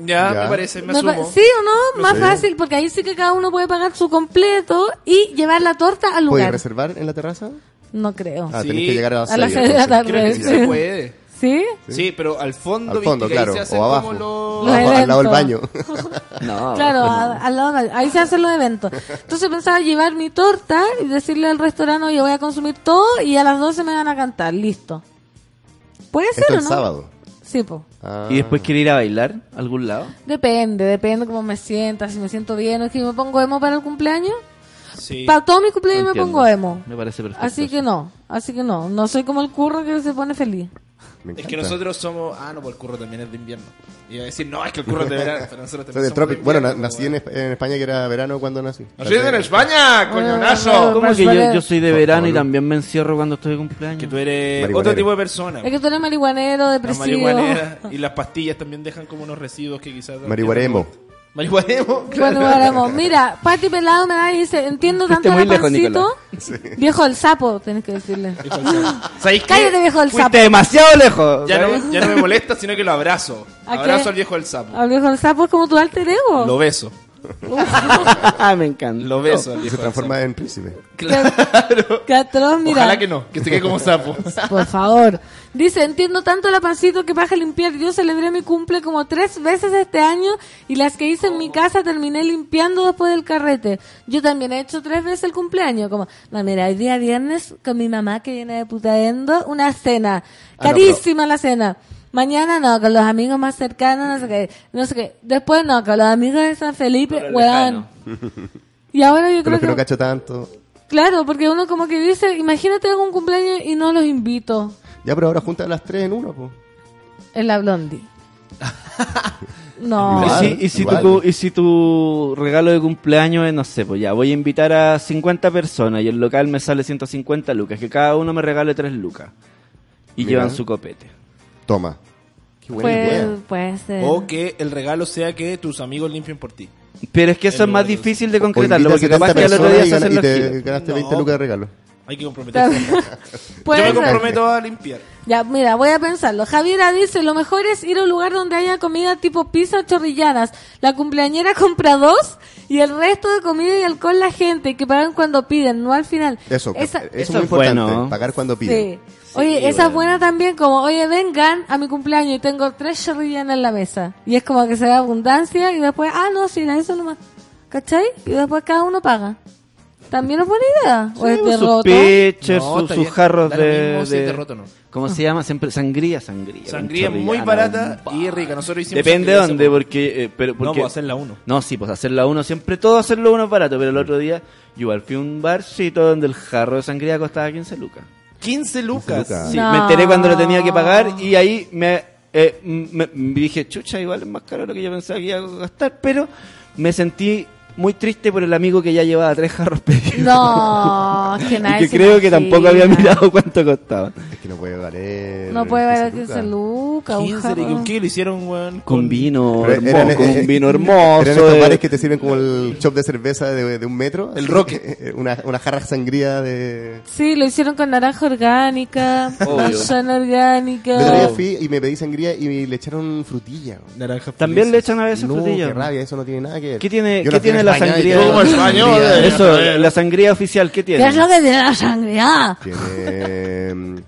Ya, Ya. me parece, me Me pa- asumo. ¿Sí o no? Más fácil, porque ahí sí que cada uno puede pagar su completo y llevar la torta al ¿Puedes lugar. reservar en la terraza? No creo. Ah, Sí. tenés que llegar a las A las seis, seis de la entonces. Creo que sí se puede. ¿Sí? Sí, pero al fondo, Al fondo, viste que ahí claro, se hacen o abajo. como los... Abajo, al lado del baño. eventos. No, Claro, no. a- al lado de- ahí se hacen los eventos. Entonces pensaba llevar mi torta y decirle al restaurante, oye, voy a consumir todo y a las 12 me van a cantar. Listo. ¿Puede ser Esto o el no? sábado. Sí, pues. Ah. ¿Y después quiere ir a bailar a algún lado? Depende, depende cómo me sienta, si me siento bien, es que me pongo emo para el cumpleaños. Sí. Para todos mis cumpleaños me pongo emo. Me parece perfecto. Así que no, así que no, no soy como el curro que se pone feliz. Es que nosotros somos... Ah, no, pues el curro también es de invierno. Iba a decir, no, es que el curro es de verano, pero nosotros también somos de Bueno, na- nací en. Esp- en España que era verano cuando nací. ¡Nací en España, coñonazo! ¿Cómo que yo, yo soy de verano y también me encierro cuando estoy de cumpleaños? Que tú eres Marihuanero. otro tipo de persona. Es que tú eres marihuanero, La depresivo. marihuanera y las pastillas también dejan como unos residuos que quizás... Marihuaremo. Marihuaremo. Bueno, veremos. Mira, Pati Pelado me da y dice, entiendo tanto el pancito. Viejo del sapo, tenés que decirle. ¿Sabéis qué? Cállate, viejo del sapo. Fuiste demasiado lejos. Ya no, ya no me molesta, sino que lo abrazo. Abrazo al viejo del sapo. Al viejo del sapo es como tu alter ego. Lo beso. Ah, me encanta. Lo beso al Se transforma en príncipe. sapo. Qué atroz, mira. Ojalá que no, que se quede como sapo. Por favor. Dice, entiendo tanto la pancito que baja a limpiar. Yo celebré mi cumple como tres veces este año y las que hice en mi casa terminé limpiando después del carrete. Yo también he hecho tres veces el cumpleaños. Como, no, mira, el día viernes con mi mamá que viene de putaendo, una cena. Ah, no, Carísima la cena. Mañana no, con los amigos más cercanos, no sé qué. No sé qué. Después no, con los amigos de San Felipe, weón. Y ahora yo creo que no que... cacho tanto. Claro, porque uno como que dice, imagínate hago un cumpleaños y no los invito. Ya, pero ahora juntan las tres en uno, pues. En la blondie. no. ¿Y Igual. si, y si tu, y si tu regalo de cumpleaños es, no sé, pues ya, voy a invitar a 50 personas y el local me sale 150 lucas, que cada uno me regale 3 lucas. Y Mira. llevan su copete. Toma. Qué buena Puede, idea. puede ser. O que el regalo sea que tus amigos limpien por ti. Pero es que eso El es más difícil de concretarlo, porque capaz 70 que al otro día y, se hacen y los te giros. ganaste No. 20 lucas de regalo. Hay que comprometerse. Yo me ser. comprometo a limpiar. Ya, mira, voy a pensarlo. Javiera dice, lo mejor es ir a un lugar donde haya comida tipo pizza o chorrillanas. La cumpleañera compra dos y el resto de comida y alcohol la gente, que pagan cuando piden, no al final. Eso, Esa- eso, eso es muy importante, bueno. pagar cuando piden. Sí. Oye, esa es buena también, como, oye, vengan a mi cumpleaños y tengo tres chorrillanas en la mesa. Y es como que se da abundancia y después, ah, no, sí, eso nomás. ¿Cachai? Y después cada uno paga. También es buena idea. o es Sí, de sus roto. pitchers, No, sus, está sus bien. jarros Da lo de, mismo si de- es de roto, ¿no? ¿Cómo se llama? Siempre sangría, sangría. Sangría muy barata y rica. Nosotros hicimos Depende de sangría dónde, porque, eh, pero, No, porque... pues hacerla uno. No, sí, pues hacerla uno, siempre todo hacerlo uno es barato, pero el otro día yo igual fui a un barcito donde el jarro de sangría costaba 15 lucas. 15 lucas. lucas. Sí, No. me enteré cuando lo tenía que pagar y ahí me, eh, me- me dije, chucha, igual es más caro de lo que yo pensaba que iba a gastar, pero me sentí muy triste por el amigo que ya llevaba tres jarros pedidos. No, es que y nadie que se creo que tampoco había mirado cuánto costaba. Es que no puede valer. No puede valer 15 15 lucas. un 15 jarro. ¿Con qué lo hicieron, weón? Con vino hermoso, eran- con eh, un vino eh, hermoso. Eran estos de- bares que te sirven como el shop de cerveza de, de un metro. El Roque. Una, una jarra sangría de... Sí, lo hicieron con naranja orgánica, manzana orgánica. fui y me pedí sangría y le echaron frutilla. Naranja También le echan a veces No, frutilla. qué rabia, eso no tiene nada que ver. ¿Qué tiene, Yo ¿qué tiene la sangría? Como español, eh. Eso, la sangría oficial, ¿qué tiene? ¿Qué es lo que tiene la sangría? Tiene...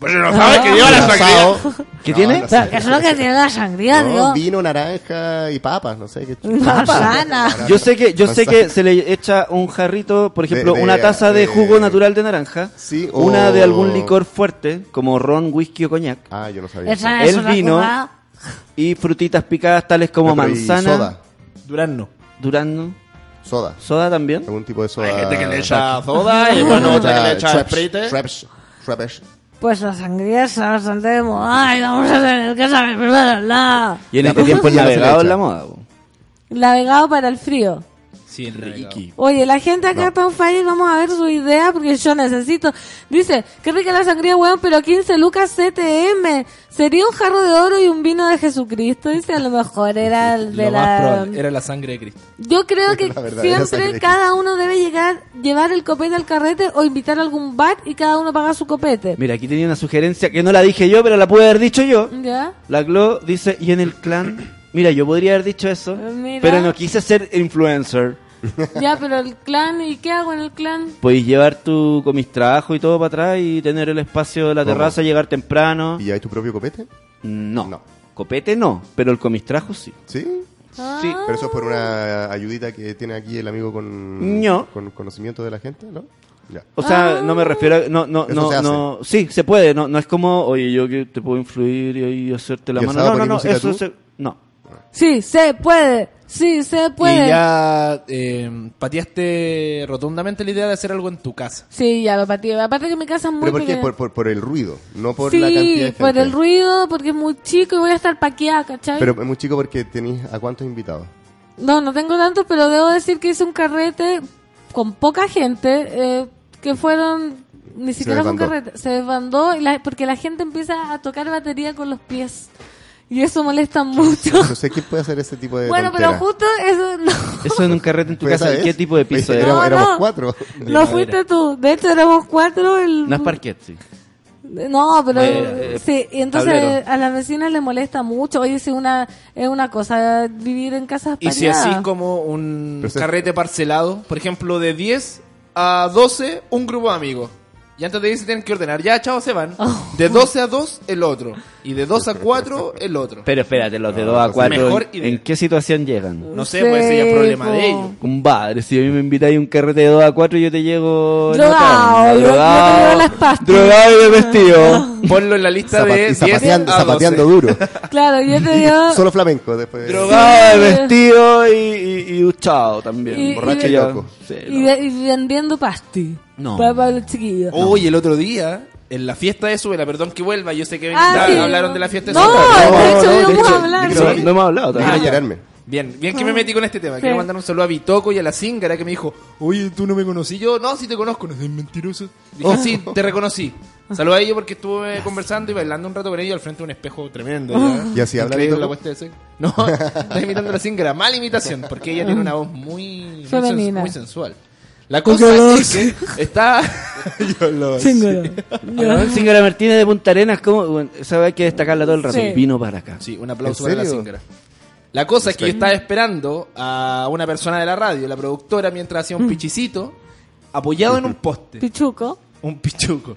Pero no sabes que lleva la sangría. asado. ¿Qué No, tiene? ¿Qué es lo que tiene la sangría, No, Dios? vino, naranja y papas, no sé qué. Manzana. Yo sé que yo sé que se le echa un jarrito, por ejemplo, De- de- una taza de de- jugo natural de naranja, Sí, una de algún licor fuerte, como ron, whisky o coñac, Ah, yo no sabía. Esa es el vino y frutitas picadas tales como No, pero y manzana, Soda. Durazno. durazno, Soda. soda también. Algún tipo de soda. Hay gente que le echa soda y bueno, otra que le echa sprite. Schweppes, Schweppes. Pues la sangría está bastante de moda. Ay, vamos a tener que saber prepararla. Y en este tiempo le navegado es la moda. Navegado para el frío. Sí, el navegado. Oye, la gente acá está on fire, vamos a ver su idea porque yo necesito. Dice, qué rica la sangría, weón, pero 15 lucas CTM. Sería un jarro de oro y un vino de Jesucristo. Dice, a lo mejor era el de Lo más la... probable, era la sangre de Cristo. Yo creo que siempre cada uno debe llegar, llevar el copete al carrete o invitar a algún bar y cada uno paga su copete. Mira, aquí tenía una sugerencia que no la dije yo, pero la pude haber dicho yo. ¿Ya? La Glo dice, y en el clan, mira, yo podría haber dicho eso, Mira. pero no quise ser influencer. Ya, pero el clan, ¿y qué hago en el clan? Podéis llevar tu comistrajo y todo para atrás y tener el espacio de la ¿Cómo? terraza, llegar temprano. ¿Y hay tu propio copete? No. No. Copete no, pero el comistrajo sí. ¿Sí? Ah. Sí. Pero eso es por una ayudita que tiene aquí el amigo con, No. con conocimiento de la gente, ¿no? Ya. O sea, no me refiero a... No, no, no, no, sí, se puede. No, no es como, oye, yo que te puedo influir y ahí hacerte la ¿Y mano. No, no, no, eso tú? se... Sí, se puede. Sí, se puede. Y ya eh, pateaste rotundamente la idea de hacer algo en tu casa. Sí, ya lo patí. Aparte que mi casa es muy ¿Pero por qué? Por, por, por el ruido, no por la cantidad de Sí, gente. por el ruido, porque es muy chico y voy a estar paqueada, ¿cachai? Pero es muy chico porque tenéis a cuántos invitados. No, no tengo tantos, pero debo decir que hice un carrete con poca gente, eh, que fueron... Ni siquiera fue un carrete. Se desbandó y la- porque la gente empieza a tocar batería con los pies. Y eso molesta mucho. No sé quién puede hacer ese tipo de Bueno, pero tontera. justo eso no. Eso en un carrete en tu Pues casa. ¿Qué tipo de piso era? éramos, No, éramos no. cuatro. No fuiste tú. De hecho, éramos cuatro. El... No es parquet, sí. No, pero Eh, eh, sí, y entonces tablero. a las vecinas les molesta mucho. Oye, si una es una cosa vivir en casas Y si así como un Pero carrete parcelado, por ejemplo, de 10 a 12, un grupo de amigos. Y antes de irse tienen que ordenar. Ya, chao, se van. Oh. De 12 a 2, el otro. Y de 2 a 4, el otro. Pero espérate, los de No, 2 a eso sí. 4, Mejor ¿en, idea. en qué situación llegan? No sé, pues ese ya es problema de ellos. Compadre, si a mí me invitáis a un carrete de 2 a 4, yo te llego... Drogado, otra onda, yo- yo te llevo las pastas. drogado y de vestido. Ponlo en la lista Zapa- de y 10 zapateando, a 12. zapateando duro. Claro, yo te digo. Solo flamenco después. drogado de vestido y, y, y duchado también. Y- Borracho y- y loco. Sí, y, no. ve- y vendiendo pasti. No. Para, para los chiquillos. Oye, el otro día, en la fiesta de Súbela, perdón que vuelva, yo sé que Ah, ya sí. hablaron de la fiesta de No, Súbela. de hecho, no, a hablar. No, no hemos hablado todavía. quiero enterarme. Bien, bien que me metí con este tema. Quiero Sí. mandar un saludo a Bitoco y a la Zingara que me dijo, oye, tú no me conocí. Yo, no, sí te conozco, no seas mentiroso. Dije, sí, te reconocí. Saludos a ellos porque estuve conversando y bailando un rato con ellos al frente de un espejo tremendo. ya. ¿Y así habla Increíble Bitoco? la puesta de seco. No, está imitando a la Zingara. Mala imitación, porque ella tiene una voz muy, muy, sens- Femenina. muy sensual. La cosa es que está... Yo lo sé. Weón, Zingara Martínez de Punta Arenas, ¿cómo? Bueno, esa hay que destacarla todo el rato. Sí. Vino para acá. Sí, un aplauso ¿En para la serio? Zingara. La cosa es que yo estaba esperando a una persona de la radio, la productora, mientras hacía un pichicito, apoyado en un poste. Pichuco. un pichuco.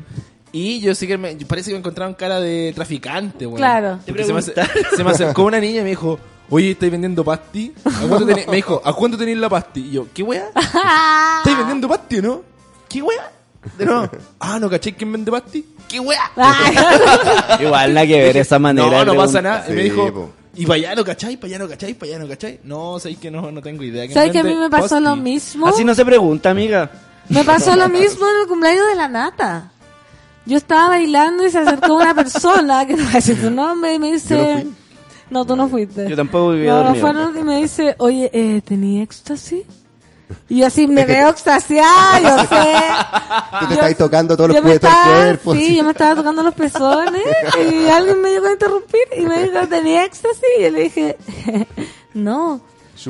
Y yo sí que me, parece que me encontraron cara de traficante, weón. Claro. Se me, se me acercó una niña y me dijo, oye, ¿estáis vendiendo pasti? ¿A cuánto tenéis? Me dijo, ¿a cuánto tenéis la pasti? Y yo, ¿qué weá? ¿Estáis vendiendo pasti o no? ¿Qué weá? De nuevo, ah, ¿no caché quién vende pasti? ¿Qué weá? Igual nada que ver esa manera. No, de no pasa nada. Y me dijo, po. ¿y para allá no cacháis? ¿Para allá no cacháis? ¿Para allá no cacháis? No, sabéis que no, no tengo idea. ¿Quién ¿Sabes que a mí me pasó lo mismo? Así no se pregunta, amiga. Me pasó lo mismo en el cumpleaños de la nata. Yo estaba bailando y se acercó una persona, que no voy a decir su nombre, y me dice... No tú no fuiste. Yo tampoco vivía No, no dormido. fueron y me dice, oye, eh, ¿tenía éxtasis? Y yo así me veo extasiada, yo sé. Tú te ahí tocando todos los juguetes del estaba- cuerpo. Sí, yo me estaba tocando los pezones y alguien me llegó a interrumpir y me dijo, ¿tenía éxtasis? Y yo le dije, no.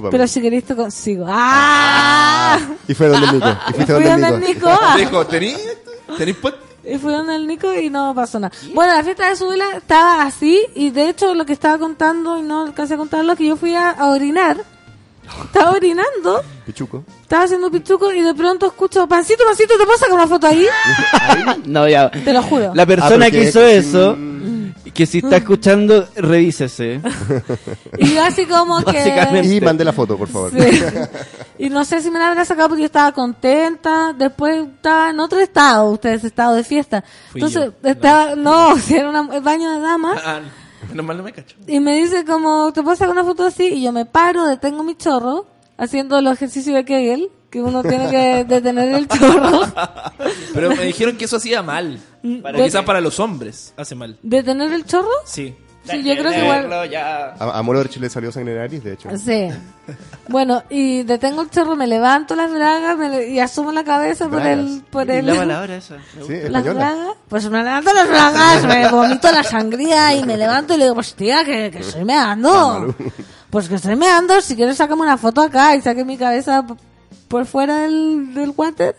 Pero si querés te consigo. ¡Ah! Y fue donde el Nico. Y fuiste Fui donde Nico. Nico. ah. Dijo, ¿tenéis? ¿Tenéis pasti? Y fui donde el Nico y no pasó nada. Bueno, la fiesta de Subila estaba así y de hecho lo que estaba contando y no alcancé a contarlo que yo fui a, a orinar. Estaba orinando, Pichuco. estaba haciendo pichuco y de pronto escucho, pancito, pancito, ¿te puedo sacar una foto ahí? No, ya. Te lo juro. La persona Ah, que hizo eso, Mm. Que si está escuchando, revísese. Y yo así como que... Y mande la foto, por favor. Sí. Y no sé si me la habrá sacado porque yo estaba contenta. Después estaba en otro estado, ustedes, estado de fiesta. Fui Entonces, yo. estaba, no, si era una- el baño de damas. Ah, menos mal no me cacho. Y me dice como, ¿te puedo sacar una foto así? Y yo me paro, detengo mi chorro, haciendo el ejercicio de Kegel, que uno tiene que detener el chorro. Pero me dijeron que eso hacía mal. Para, De- quizás para los hombres hace mal. ¿Detener el chorro? Sí. Sí, yo creo que igual... A, a Moroder le salió sangre nariz, de hecho. Sí. Bueno, y detengo el chorro, me levanto las bragas me le- y asumo la cabeza por el... Por el la palabra esa. Sí, las bragas, pues me levanto las bragas, me vomito la sangría y me levanto y le digo, pues tía, que, que estoy meando. Pues que estoy meando, si quieres sácame una foto acá y saque mi cabeza por fuera del, del water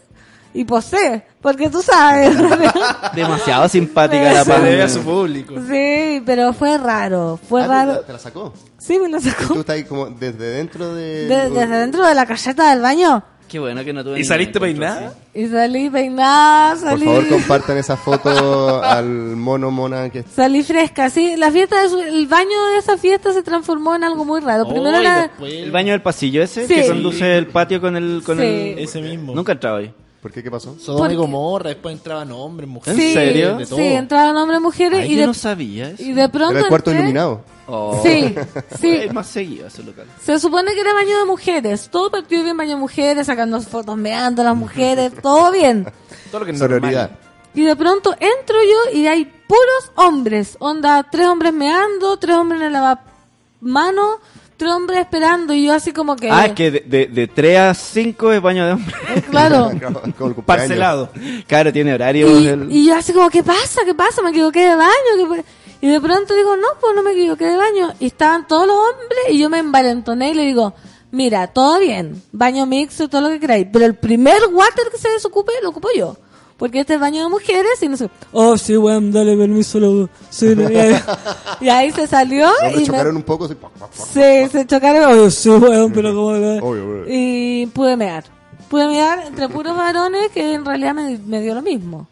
y posee, porque tú sabes. Demasiado simpática la Pamela. a su público. sí, pero fue raro, fue Ah, raro. ¿Te la sacó? Sí, me lo Y tú sacó. estás ahí como desde dentro de... De- desde dentro de la caseta del baño. Qué bueno que no tuve ¿Y saliste peinada? Y salí peinada, Por salí... favor, compartan esa foto al mono mona que Salí fresca, sí. La fiesta de su- el baño de esa fiesta se transformó en algo muy raro. Primero Oh, era, después-. El baño del pasillo ese, Sí. que conduce el patio con el... Con Sí. el... Ese mismo. Nunca he entrado ahí. ¿Por qué? ¿Qué pasó? Sodoma y Gomorra, después entraban hombres, mujeres. ¿En serio? De todo. sí, entraban hombres, mujeres Ay, y yo de, no sabía eso. y de pronto Era el cuarto entré- iluminado. Oh. Sí, sí. Es más seguido ese local. Se supone que era baño de mujeres. Todo partió bien baño de mujeres, sacando fotos, meando a las mujeres, todo bien. Todo lo que es Sororidad. normal. Y de pronto entro yo y hay puros hombres. Onda, tres hombres meando, tres hombres en el lavamanos, tres hombres esperando. Y yo así como que... Ah, es que de, de, de 3 a 5 es baño de hombre. Claro. Parcelado. Claro, tiene horario. Y, el- y yo así como, ¿qué pasa? ¿Qué pasa? Me equivoqué de baño. ¿qué? Y de pronto digo, no, pues no me equivoqué de baño. Y estaban todos los hombres y yo me envalentoné y le digo, mira, todo bien, baño mixto, todo lo que queráis. Pero el primer water que se desocupe, lo ocupo yo. Porque este es baño de mujeres y no sé. Oh, sí, weón, dale permiso. Lo, sí, no", y, ahí, y ahí se salió hombres y me- chocaron un poco. así, pa, pa, pa. Sí, se chocaron. Oh, sí, weón, pero como... Obvio, obvio. Y pude mear. Pude mear entre puros varones que en realidad me, me dio lo mismo.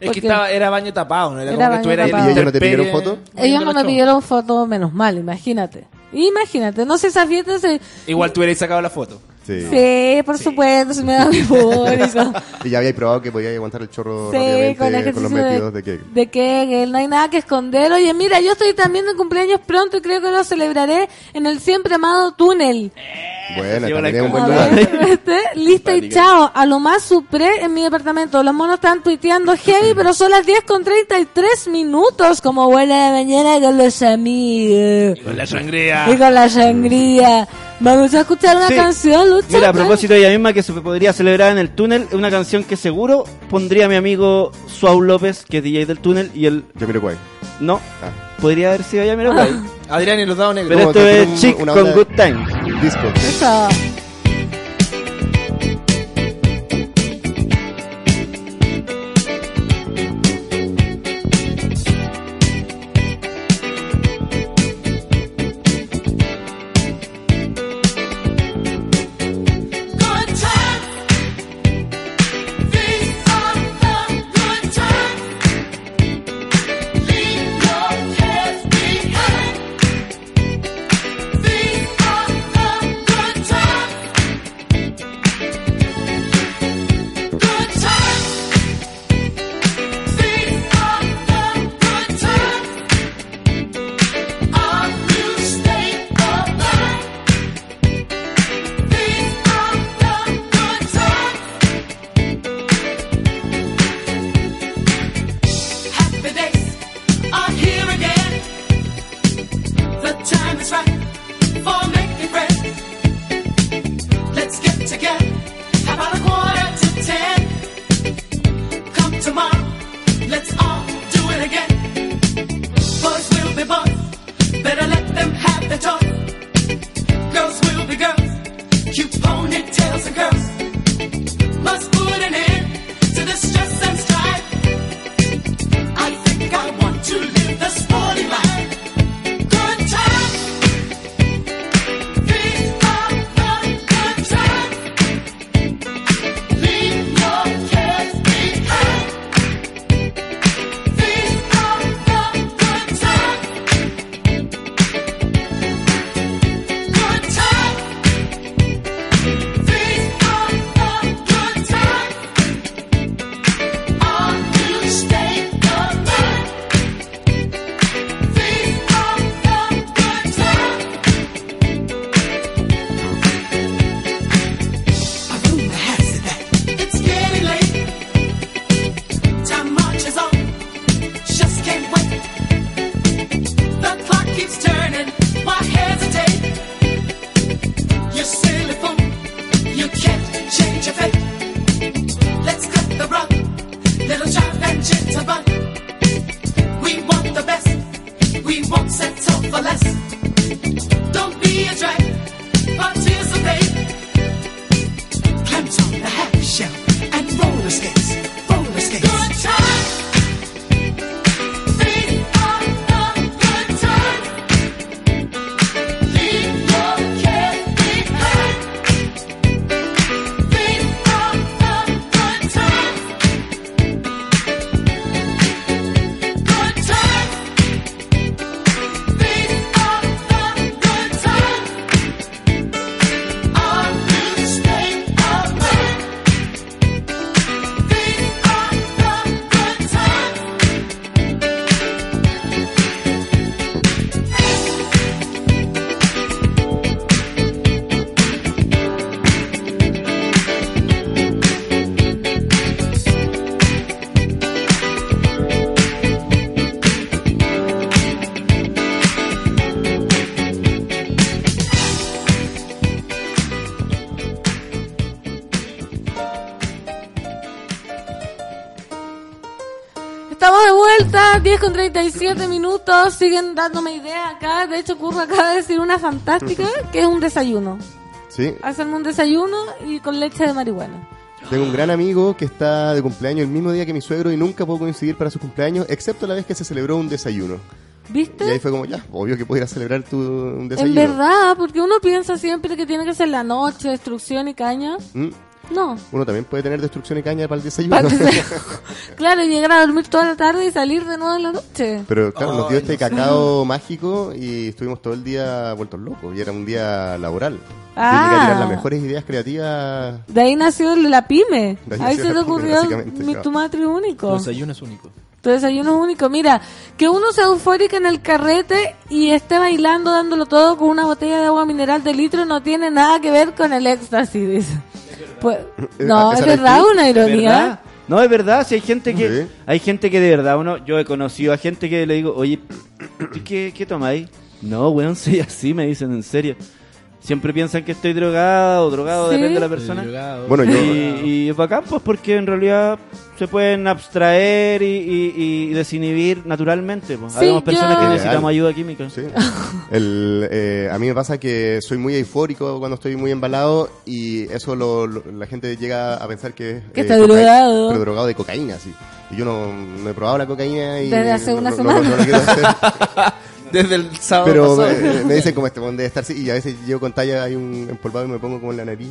Es Porque que estaba, era baño tapado, ¿no? Era, Era como que tú eras tapado. ¿Y ellos no te pidieron foto? Ellos no me pidieron foto, menos mal, imagínate. Imagínate, no sé, esa fiesta se... Igual tú hubieras sacado la foto. Sí. Sí, por supuesto, se me da mi público. Y ya habíais probado que podíais aguantar el chorro Sí, rápidamente con con, los metidos de, de, que de Kegel, no hay nada que esconder. Oye, mira, yo estoy también de cumpleaños pronto y creo que lo celebraré en el siempre amado túnel. Bueno, Sí, también es un buen lugar. este, lista y chao. A lo más supré en mi departamento. Los monos están tuiteando heavy, pero son las 10 con 33 minutos. Como buena de mañana con los amigos. Con la sangría. Y con la sangría. Vamos a escuchar una Sí. canción, Lucha. Mira, a propósito de ella misma que se podría celebrar en el túnel, una canción que seguro pondría mi amigo Suau López, que es DJ del túnel, y él Yo miro guay. no. Ah. Podría haber sido por ahí. Adrián y los dados negros. Pero ¿Cómo esto es una con Good Time. Disco. Eso. 37 minutos, siguen dándome ideas acá, de hecho Curro acaba de decir una fantástica, que es un desayuno. Sí, Hacerme un desayuno y con leche de marihuana. tengo un gran amigo que está de cumpleaños el mismo día que mi suegro y nunca puedo coincidir para su cumpleaños, excepto la vez que se celebró un desayuno. Y ahí ¿Viste? fue como, ya, obvio que a celebrar tu un En desayuno. verdad, porque uno piensa siempre que tiene que ser la noche, destrucción y caña. Mm, No. Uno también puede tener destrucción y caña para el desayuno. Para sea- claro, y llegar a dormir toda la tarde y salir de nuevo en la noche. Pero claro, nos dio este sé. cacao mágico y estuvimos todo el día vueltos locos. Y era un día laboral. Ah. Yo llegué a tirar las mejores ideas creativas. De ahí nació el la pyme. Ahí se te ocurrió mi, claro. tu matri único. Los desayunos únicos. Tu desayuno es único. Mira, que uno sea eufórico en el carrete y esté bailando, dándolo todo con una botella de agua mineral de litro no tiene nada que ver con el éxtasis. dice. Pues, no, ¿Esa es verdad una ironía. ¿Verdad? No, es verdad, si hay gente que Sí. hay gente que de verdad uno yo he conocido a gente que le digo, "Oye, ¿qué qué tomáis?" No, weón, soy así, me dicen en serio. Siempre piensan que estoy drogado o drogado, Sí. depende de la persona. drogado. Bueno, yo- Y, y es bacán, pues, porque en realidad se pueden abstraer y, y- y desinhibir naturalmente. Pues. Sí, Habemos personas yo- que necesitamos ayuda química. Sí. El, eh, a mí me pasa que soy muy eufórico cuando estoy muy embalado y eso lo, lo- la gente llega a pensar que es Que eh, está cocaína, drogado. Pero drogado de cocaína, sí. Y yo no, no he probado la cocaína y Desde hace una no- semana. No, no lo quiero hacer. Desde el sábado Pero pasado. me, me dicen como este debe estar así y a veces llego con talla hay un empolvado y me pongo como en la nariz.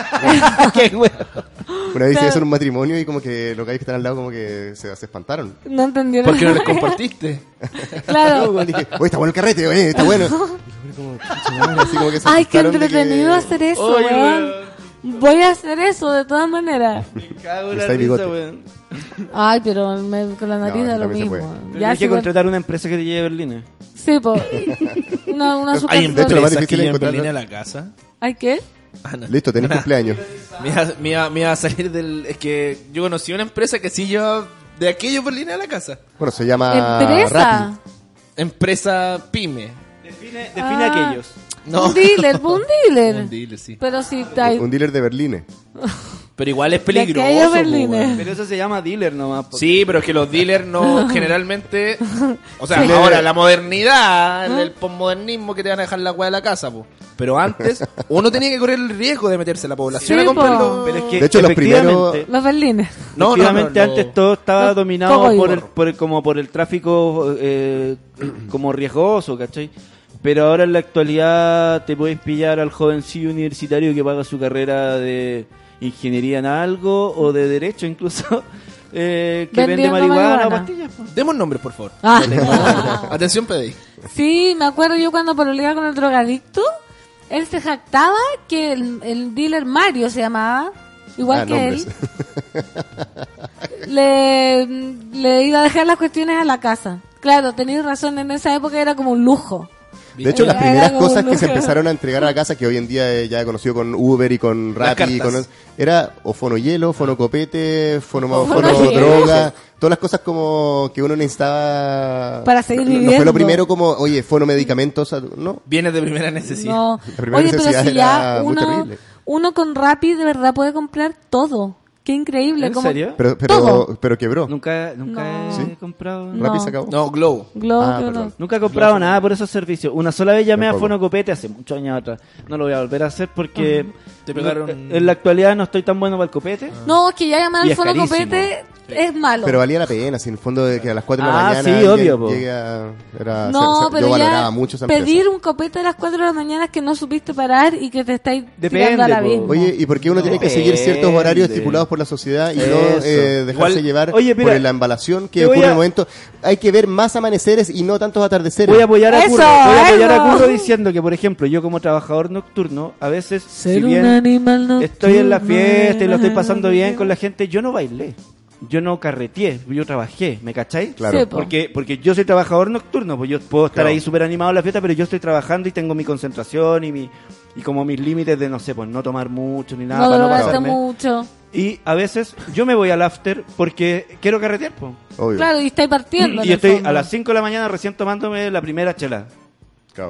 Qué. Una vez hice eso en un matrimonio y como que los gallos que están al lado como que se, se espantaron. No entendieron. ¿Por qué no les compartiste? Claro. No, dije, oye, está bueno el carrete, oye, está bueno. Y yo como, así como que se Ay, qué de que- entretenido hacer eso, weón. weón. Voy a hacer eso de todas maneras. Cago en la risa, bigote. weón. Ay, pero me- con la nariz No, da lo también se mismo. Pero Ya hay que contratar una empresa que te lleve a Berlín. eh. Sí, pues. Una, una azúcar Hay lo más empresas difícil que es llevan encontrar- Berlín a la casa. ¿Hay qué? Ah, no. Listo, tenés Nah. cumpleaños. Me iba, me iba- me iba a salir del... Es que yo conocí una empresa que sí lleva de aquellos Berlín a la casa. Bueno, se llama Empresa. Rappi. Empresa pyme. Define, define Ah. aquellos. No. Un dealer, un dealer. Un dealer, sí. Pero si hay... Un dealer de Berlín. Pero igual es peligroso. Pero eso se llama dealer nomás. po. Sí, pero es que los dealers no generalmente. O sea, Sí. ahora la modernidad, el, el posmodernismo que te van a dejar la weá de la casa, po. Pero antes, uno tenía que correr el riesgo de meterse a la población Sí, a comprar po. los- Pero es que De hecho, los efectivamente- primeros- Los berlines. No, no, Efectivamente, no, no. antes todo estaba Los dominado por el, por el- como por el tráfico eh, como riesgoso, ¿cachai? Pero ahora en la actualidad te puedes pillar al jovencillo universitario que paga su carrera de ingeniería en algo o de derecho incluso, eh, que vende marihuana, pastillas. po. Demos nombres, por favor. Ah. Atención, PDI. Sí, me acuerdo yo cuando pololeaba con el drogadicto, él se jactaba que el, el dealer Mario se llamaba, igual Ah, que nombres. él, le, le iba a dejar las cuestiones a la casa. Claro, tenéis razón, en esa época era como un lujo. De hecho, las Era primeras cosas que se empezaron a entregar a la casa, que hoy en día ya he conocido con Uber y con Rappi, y con, era o fono hielo, fono copete, fono, Fono fono hielo. droga, todas las cosas como que uno necesitaba Para seguir No- No fue viviendo. lo primero como, oye, fono medicamentos, no. Viene de primera necesidad. No. La primera Oye, pero necesidad si ya era muy uno, terrible. uno con Rappi de verdad puede comprar todo. Qué increíble. ¿En como serio? Pero, pero, Todo. pero quebró. Nunca, nunca No. he ¿Sí? comprado. No. Rappi se acabó. No, Globo. Globo, Ah, no. Nunca he comprado nada por esos servicios. Una sola vez llamé a Tampoco. Fonocopete hace muchos años atrás. No lo voy a volver a hacer porque Te pegaron- no- en la actualidad no estoy tan bueno para el copete. No, es que ya llamar al es fono carísimo. copete es malo. Pero valía la pena, si en el fondo de que a las 4 de la Ah, mañana sí, obvio, a- era, no, se- se- pero yo valoraba ya mucho esa empresa. pedir un copete a las 4 de la mañana que no supiste parar y que te estáis Depende, tirando al po. abismo. Oye, ¿y por qué uno tiene que seguir ciertos horarios estipulados por la sociedad y no eh, dejarse Igual- llevar Oye, mira, por la embalación que ocurre en a- el momento? Hay que ver más amaneceres y no tantos atardeceres. Voy a apoyar a Eso, Curro. Voy a apoyar a. Curro diciendo que, por ejemplo, yo como trabajador nocturno, a veces, Ser si bien animal estoy en la fiesta y lo estoy pasando bien con la gente, yo no bailé. Yo no carreteé, yo trabajé, ¿me cacháis? Claro. Sí, po. Porque, porque yo soy trabajador nocturno, pues yo puedo estar Claro. ahí súper animado en la fiesta, pero yo estoy trabajando y tengo mi concentración y mi y como mis límites de, no sé, pues no tomar mucho ni nada no para no pasarme. mucho. Y a veces yo me voy al after porque quiero carretear, pues. Claro, y estáis partiendo. en Y estoy fondo. a las 5 de la mañana recién tomándome la primera chela.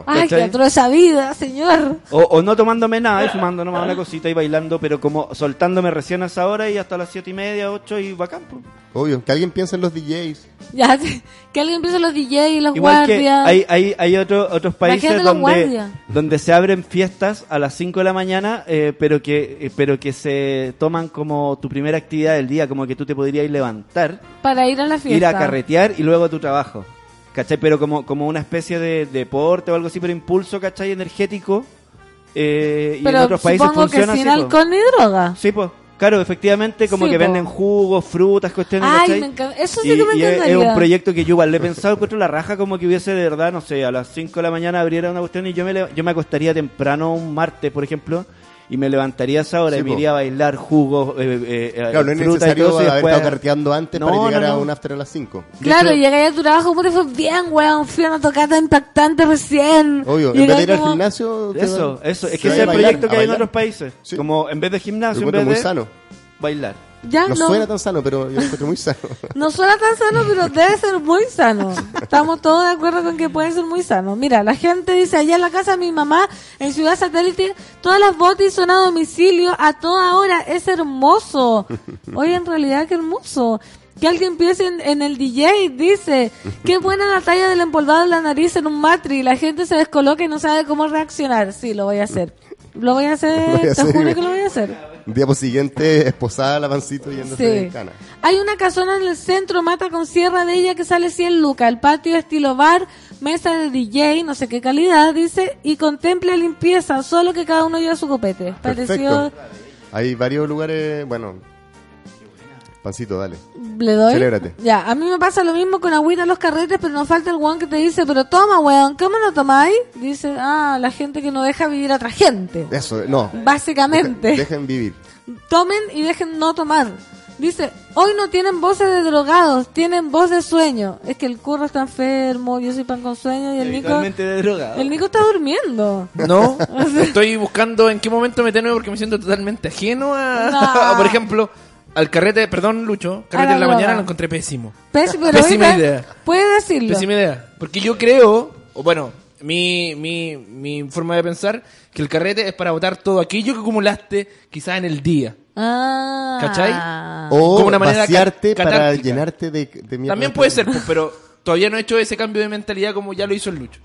Ay, ¿cachai? que entró esa vida, señor. O, o no tomándome nada y fumando nomás una cosita y bailando, pero como soltándome recién a esa hora y hasta las siete y media, 8 y bacán. pues. Obvio. Que alguien piense en los DJs. Ya, que alguien empiece los DJ y los Igual que guardias. hay, hay, hay otro- otros países donde se abren fiestas a las 5 de la mañana, eh, pero, que, eh, pero que se toman como tu primera actividad del día, como que tú te podrías levantar, Para ir a la fiesta. ir a carretear y luego a tu trabajo. ¿Cachai? Pero como, como una especie de deporte o algo así, pero impulso, ¿cachai? Energético. Eh, y en otros países supongo que funciona sin así. po. alcohol ni droga. Sí, pues. Claro, efectivamente, como Sí, que po. venden jugos, frutas, cuestiones, Ay, ¿cachai? me. Eso sí Y- que me y es- es un proyecto que yo igual le he pensado, encuentro la raja como que hubiese de verdad, no sé, a las 5 de la mañana abriera una cuestión y yo me, yo me acostaría temprano un martes, por ejemplo, y me levantaría a esa hora Sí, y me po. iría a bailar jugos, eh, eh, eh, Claro, no es y necesario todo y haber después- estado carreteando antes No, para llegar no, no. a un after a las 5. Claro, hecho- llegué a tu trabajo, ¿cómo te fue bien, weón? Fui a una tocata impactante recién. Obvio, en vez de ir al gimnasio... Eso, eso, es que ese es el proyecto que hay en otros países. Sí. Como en vez de gimnasio, en vez muy de sano. bailar. Ya, No no, suena tan sano, pero yo lo encuentro muy sano. no suena tan sano, pero debe ser muy sano. Estamos todos de acuerdo con que puede ser muy sano. Mira, la gente dice, allá en la casa de mi mamá, en Ciudad Satélite, todas las botis son a domicilio a toda hora. Es hermoso. Oye, en realidad, qué hermoso. Que alguien piense en, en el DJ, dice, qué buena la talla del empolvado en la nariz en un matri. La gente se descoloca y no sabe cómo reaccionar. Sí, lo voy a hacer. Lo voy a hacer, voy a te hacer. juro que lo voy a hacer. Día siguiente, esposada la pancito yéndose Sí. cana. Hay una casona en el centro, mata con sierra de ella que sale 100 lucas. El patio estilo bar, mesa de DJ, no sé qué calidad, dice, y contempla limpieza, solo que cada uno lleva su copete. Pareció, Perfecto. Hay varios lugares, bueno. Pancito, dale. le doy. Celébrate. Ya, a mí me pasa lo mismo con agüita en los carretes, pero nos falta el weón que te dice, pero toma weón, ¿cómo lo tomáis? Dice, ah, la gente que no deja vivir a otra gente. Eso, no. Básicamente. Dejen, dejen vivir. Tomen y dejen no tomar. Dice, hoy no tienen voces de drogados, tienen voz de sueño. Es que el curro está enfermo, yo soy pan con sueño y el Nico... De. El Nico está durmiendo. No, estoy buscando en qué momento meterme porque me siento totalmente ajeno a, No. por ejemplo, al carrete, perdón Lucho, carrete la en la droga. mañana lo encontré pésimo. Pésimo, pero Pésima idea. Puede decirlo. Pésima idea. Porque yo creo, o bueno, mi, mi, mi forma de pensar, que el carrete es para botar todo aquello que acumulaste quizás en el día. Ah. ¿Cachai? O Como una manera vaciarte ca- para llenarte de, de mierda. También puede ser, pues, pero todavía no he hecho ese cambio de mentalidad como ya lo hizo el Lucho.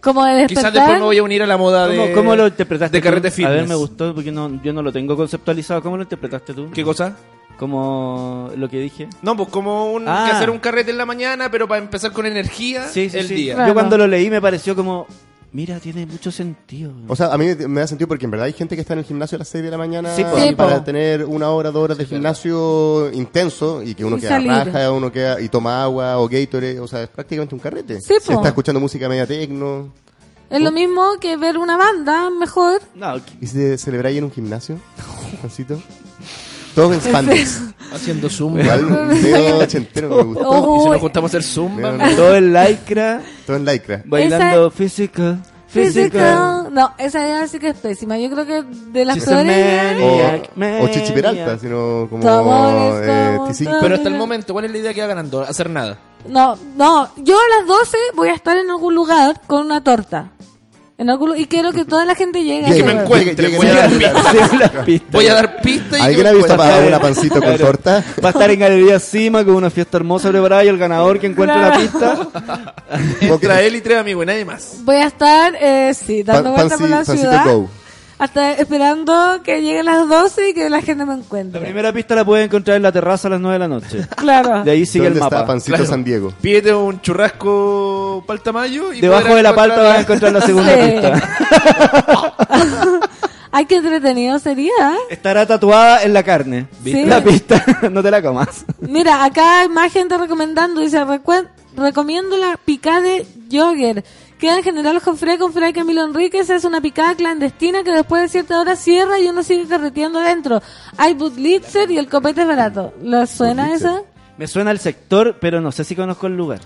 Como de despertar. Quizás después me voy a unir a la moda de, ¿Cómo, cómo lo interpretaste? de carrete tú? fitness. A ver, me gustó porque no, yo no lo tengo conceptualizado. ¿Cómo lo interpretaste tú? ¿Qué cosa? Como lo que dije. No, pues como un, Ah. que hacer un carrete en la mañana, pero para empezar con energía Sí, sí, el sí. día. Yo cuando lo leí me pareció como, mira, tiene mucho sentido. O sea, a mí me da sentido porque en verdad hay gente que está en el gimnasio a las 6 de la mañana Sí, po. Sí, para po. tener una hora, dos horas de gimnasio intenso y que uno Y queda salir. raja, uno queda y toma agua o Gatorade, o sea, es prácticamente un carrete. Sí, Se po. está escuchando música media tecno. Es lo mismo que ver una banda, mejor. No, ¿Y si celebráis en un gimnasio? Juancito? Todos en spandex. Haciendo zumba. Igual medio ochentero me gustó. Oh, Y si nos juntamos a hacer zumba. Veo- todo el lycra, Todo en lycra. bailando physical, physical. Physical. No, esa idea sí que es pésima. Yo creo que de las peores. O, maniac. o Chichi Peralta, sino como eh, como T5. todo. Pero hasta el momento, ¿cuál es la idea que va ganando? Hacer nada. No, no. Yo a las 12 voy a estar en algún lugar con una torta. En y quiero que toda la gente llegue ese Que me encuentre, voy a dar pistas. Voy a dar pistas y ¿Alguien ha visto para una pancito con torta? Va a estar en Galería Cima con una fiesta hermosa preparada y el ganador que encuentre la pista. Entra él y tres amigos y nadie más. Voy a estar, eh, sí, dando vueltas por la pancito ciudad. go. Hasta esperando que lleguen las 12 y que la gente me La encuentre. primera pista la pueden encontrar en la terraza a las 9 de la noche. Claro. De ahí sigue el ¿Dónde está mapa. Pancito Claro. San Diego? Pídete un churrasco para el tamaño y Debajo de la palta vas a encontrar la segunda Sí. pista. Ay, qué entretenido sería. Estará tatuada en la carne. Sí. La pista, no te la comas. Mira, acá hay más gente recomendando. Dice, "Recuen- recomiendo la picada de Jogger. Queda en General Jofre con Fray Camilo Enríquez. Es una picada clandestina que después de cierta hora cierra y uno sigue carreteando adentro. Hay Butlitzer y el copete es barato. ¿Les suena Butlitzer. esa? Me suena el sector, pero no sé si conozco el lugar.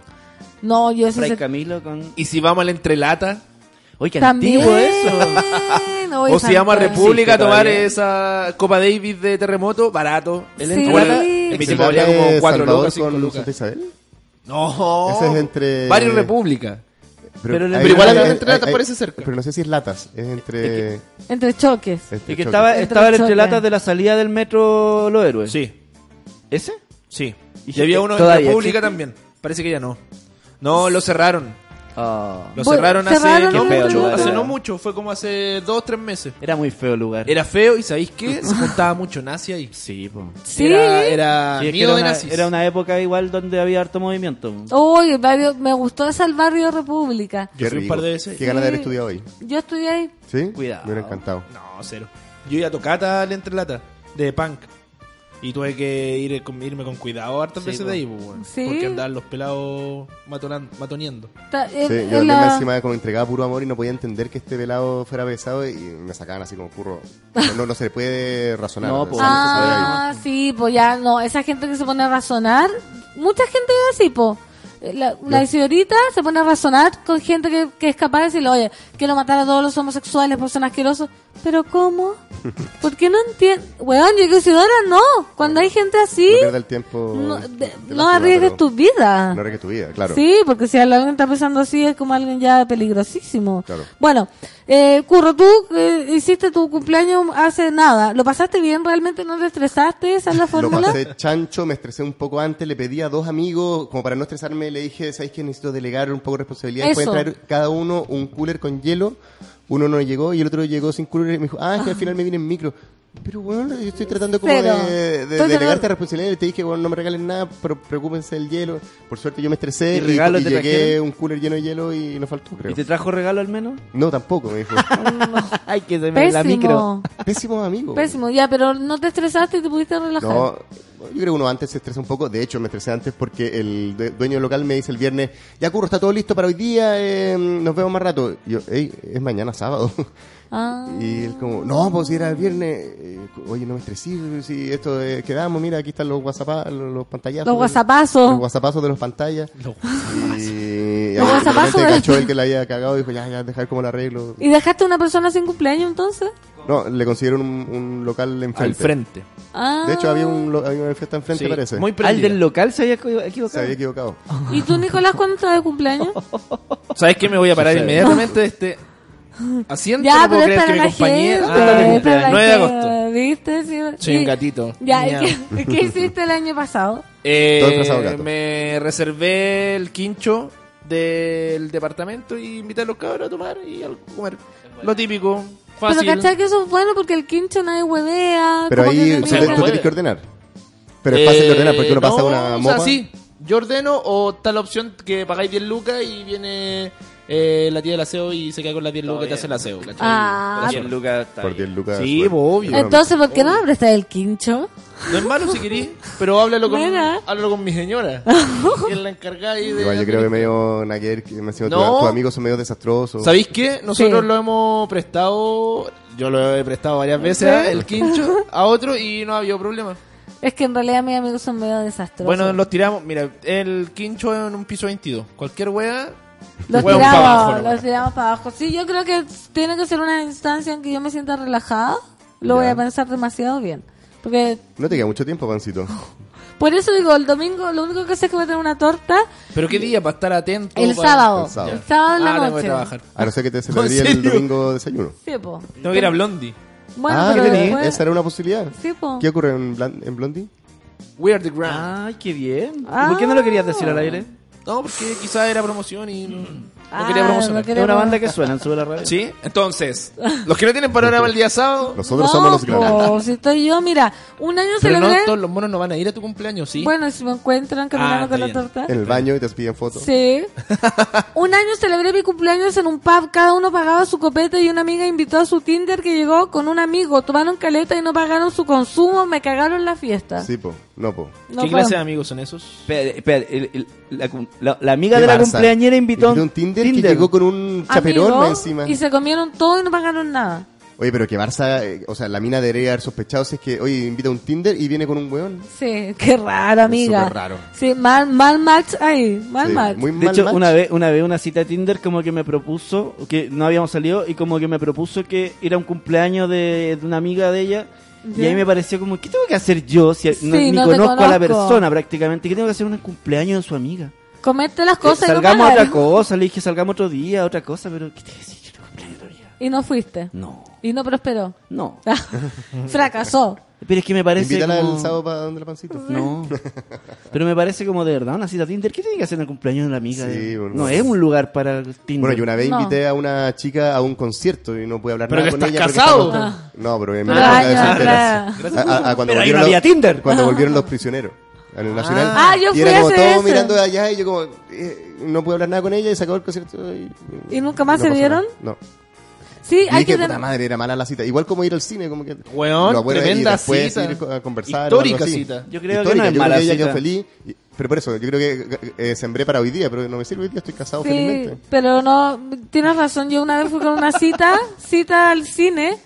No, yo ese Fray se- Camilo con... Y si vamos a la entrelata, Oye, qué También. antiguo eso. Oye, o si vamos a. República a ¿Existe tomar todavía? esa Copa Davis de terremoto, barato. El Sí. entrelata- En mi ¿Se tiempo valía como de 4 Salvador lucas, 5 con lucas. Isabel? No. Ese es entre- Varios República. Pero el- hay- pero igual hay- entrelata hay- parece cerca. Pero no sé si es latas, es entre... Entre choques. entre Y que choques. estaba, Entre estaba el entrelatas de la salida del metro Los Héroes. Sí, ¿Ese? sí. ¿Y Y había uno en República existe? también. Parece que ya no. No, lo cerraron. Ah. Lo Bueno, cerraron, cerraron hace, no Qué feo mucho, lugar hace era. no mucho. Fue como hace dos, tres meses. Era muy feo el lugar. Era feo y ¿sabéis qué? Se juntaba mucho nazi ahí. Sí, po. Sí. Era, era Sí, es que miedo era, de una, nazis. era una época igual donde había harto movimiento. Uy, el barrio- me gustó ese el barrio República. Yo fui un rico. par de veces. Qué ganas de haber Sí. estudiado ahí. Yo estudié ahí. ¿Sí? Cuidado. Me hubiera encantado. No, cero. Yo iba a tocata al entrelata de punk. Y tuve que ir, con- irme con cuidado hartas Sí, veces po. de ahí, pues. Sí. Porque andaban los pelados matoneando. Ta- eh, Sí, en yo la- me encima como entregaba puro amor y no podía entender que este velado fuera pesado y me sacaban así como curro. No, no, no se le puede razonar. No, po. Ah, sí, pues ya no, esa gente que se pone a razonar, mucha gente es así, pues. La, la señorita se pone a razonar con gente que, que es capaz de decirle, oye, quiero matar a todos los homosexuales por ser asquerosos. Pero ¿cómo? ¿Por qué no entiendo? Weón, yo que ciudadana no. Cuando hay gente así, No el tiempo. no, de- de- de no lástima, arriesgues tu vida. No arriesgues tu vida, claro. Sí, porque si alguien está pensando así es como alguien ya peligrosísimo. Claro. Bueno, eh, Curro, tú eh, hiciste tu cumpleaños hace nada. ¿Lo pasaste bien realmente? ¿No te estresaste? ¿Esa es la Lo fórmula? pasé chancho, me estresé un poco antes, le pedí a dos amigos, como para no estresarme, le dije, ¿sabes qué? Necesito delegar un poco de responsabilidad. Pueden traer cada uno un cooler con hielo. Uno no llegó y el otro llegó sin cooler y me dijo, ah, es que al final me vine en micro. Pero bueno, yo estoy tratando como Pero, de, de delegarte no- responsabilidad y te dije, bueno, no me regalen nada, pero preocúpense del hielo. Por suerte yo me estresé ¿Y y, y te llegué trajeron? un cooler lleno de hielo y no faltó, creo. ¿Y te trajo regalo al menos? No, tampoco, me dijo. Ay, que se me la micro. Pésimo. Amigo. Pésimo, ya, pero no te estresaste y te pudiste relajar. No, yo creo que uno antes se estresa un poco. De hecho, me estresé antes porque el de- dueño del local me dice el viernes, ya curro, está todo listo para hoy día, eh, nos vemos más rato. Y yo, hey, es mañana sábado. Ah. Y él como, no, pues si era el viernes, eh, oye, no me estresé, si esto quedamos, mira, aquí están los whatsapp, los, los pantallazos. Los whatsappazos. Los whatsappazos de los pantallas. Y Los whatsappazos de de- cachó el que le había cagado y dijo, ya, ya, dejar como lo arreglo. ¿Y dejaste una persona sin cumpleaños entonces? No, le consiguieron un, un local enfrente. Al frente. Ah. De hecho, había, un, había una fiesta enfrente, Sí, parece. muy ¿Al del local se había equi- Se equivocado? había equivocado. ¿Y tú, Nicolás, cuándo estás de cumpleaños? ¿Sabes qué? Me voy a parar inmediatamente de este asiento. ya, no puedo pero es creer para que mi gente. Ah, es para la 9 de agosto. ¿Viste? Sí. Soy un gatito. Ya, ¿y Miau. qué, qué hiciste el año pasado? Eh, Todo gato. me reservé el quincho del departamento y invité a los cabros a tomar y a comer. Lo típico, fácil. Pero cachai que eso es bueno porque el quincho nadie huevea. Pero que ahí no tú, tienes que ordenar. Pero es fácil de ordenar porque uno pasa Eh, no, una o mopa. sea, sí, yo ordeno o está la opción que pagáis 10 lucas y viene eh, la tía del aseo y se queda con las 10 lucas y te hace el aseo. ¿cachai? Ah. Por Cien eso. lucas está Por bien. 10 lucas. Sí, bueno. pues, obvio. Entonces, ¿por qué no me prestas el quincho? No es malo si querís, pero háblalo con, Mira. háblalo con mi señora. que es la encargada ahí de... Igual yo creo que medio naquer, que me encima No. tus, tus amigos son medio desastrosos. ¿Sabéis qué? Nosotros Sí. lo hemos prestado, yo lo he prestado varias veces, ¿Sí? el quincho, a otro y no ha habido problema. Es que en realidad mis amigos son medio desastrosos. Bueno, los tiramos, mira, el quincho en un piso 22. Cualquier wea, los tiramos, pa' abajo, los tiramos para abajo. Sí, yo creo que tiene que ser una instancia en que yo me sienta relajada. Lo voy Ya. a pensar demasiado bien. Porque, No te queda mucho tiempo, pancito. por eso digo, el domingo lo único que sé es que voy a tener una torta pero qué día para estar atento. el para- sábado. El sábado. El sábado en la Ah, tengo que noche. trabajar. A no ser que te celebraría ¿En el serio? domingo desayuno. Sí, po. Tengo que ir a Blondie. Bueno, ah, pero qué después- Esa era una posibilidad. Sí, po. ¿Qué ocurre en, Blan- en Blondie? We are the ground. Ay, qué bien. ¿Y Ah. ¿Por qué no lo querías decir al aire? No, porque quizás era promoción y no Ah, quería promocionar. no Es quería una banda que suena en Sube la Radio. ¿Sí? Entonces, los que no tienen panorama el día sábado, Nosotros No, somos los grandes. si estoy yo, mira, un año pero no celebré. todos los monos no van a ir a tu cumpleaños, ¿sí? Bueno, si me encuentran caminando Ah, con la torta. En el baño y te piden fotos. Sí. un año celebré mi cumpleaños en un pub, cada uno pagaba su copete y una amiga invitó a su Tinder que llegó con un amigo, tomaron caleta y no pagaron su consumo, me cagaron la fiesta. Sí, po. No, po. No ¿Qué clase de amigos son esos? Espera, espera, el- el- la, cum- la- la amiga ¿Qué de la cumpleañera invitó Invitó un Tinder, que llegó con un chaperón Amigo, encima. Y se comieron todo y no pagaron nada. Oye, pero que Barça, eh, o sea, la mina debería haber sospechado si es que, oye, invita a un Tinder y viene con un weón. Sí, qué raro, amiga. súper raro. Sí, mal, mal match ahí, mal Sí, match. muy De mal hecho, match. una vez, una vez una cita de Tinder como que me propuso, que no habíamos salido, y como que me propuso que era un cumpleaños de, de una amiga de ella. Y Ya. ahí me pareció como, ¿qué tengo que hacer yo si no, Sí, ni no te conozco a la conozco. persona prácticamente? ¿Qué tengo que hacer en un cumpleaños de su amiga? Comete las cosas Eh, y no salgamos a otra cosa, le dije salgamos otro día, otra cosa, pero ¿qué te voy a decir? Yo cumpleaños otro día. Y no fuiste. No, Y no prosperó. no. Fracasó. Pero es que me parece Invítala como... el sábado para donde la pancito. No. Pero me parece como de verdad una cita Tinder. ¿Qué tiene que hacer en el cumpleaños de una amiga? Sí, de- bueno. no es un lugar para Tinder. Bueno, yo una vez No. invité a una chica a un concierto y no pude hablar Pero nada que con estás ella. porque casado. estaba acostada. No, pero en Pero mi época de solteras. A- a- a cuando Pero ahí volvieron no había los- Tinder. Cuando volvieron los prisioneros. En el Nacional. Ah, yo y fui era a como ese todo ese. mirando de allá y yo como... eh, no pude hablar nada con ella y se acabó el concierto. Y, ¿Y nunca más no se vieron? nada. No. Sí, Y hay dije, que puta madre, era mala la cita. Igual como ir al cine, como que... Weón, lo y tremenda después cita. ir a conversar. Histórica cita. Yo creo que Histórica, no es yo mala creo que ella cita. quedó feliz. y- Pero por eso, yo creo que eh, sembré para hoy día, pero no me sirve hoy día, estoy casado Sí, felizmente. pero no, tienes razón. Yo una vez fui con una cita, cita al cine,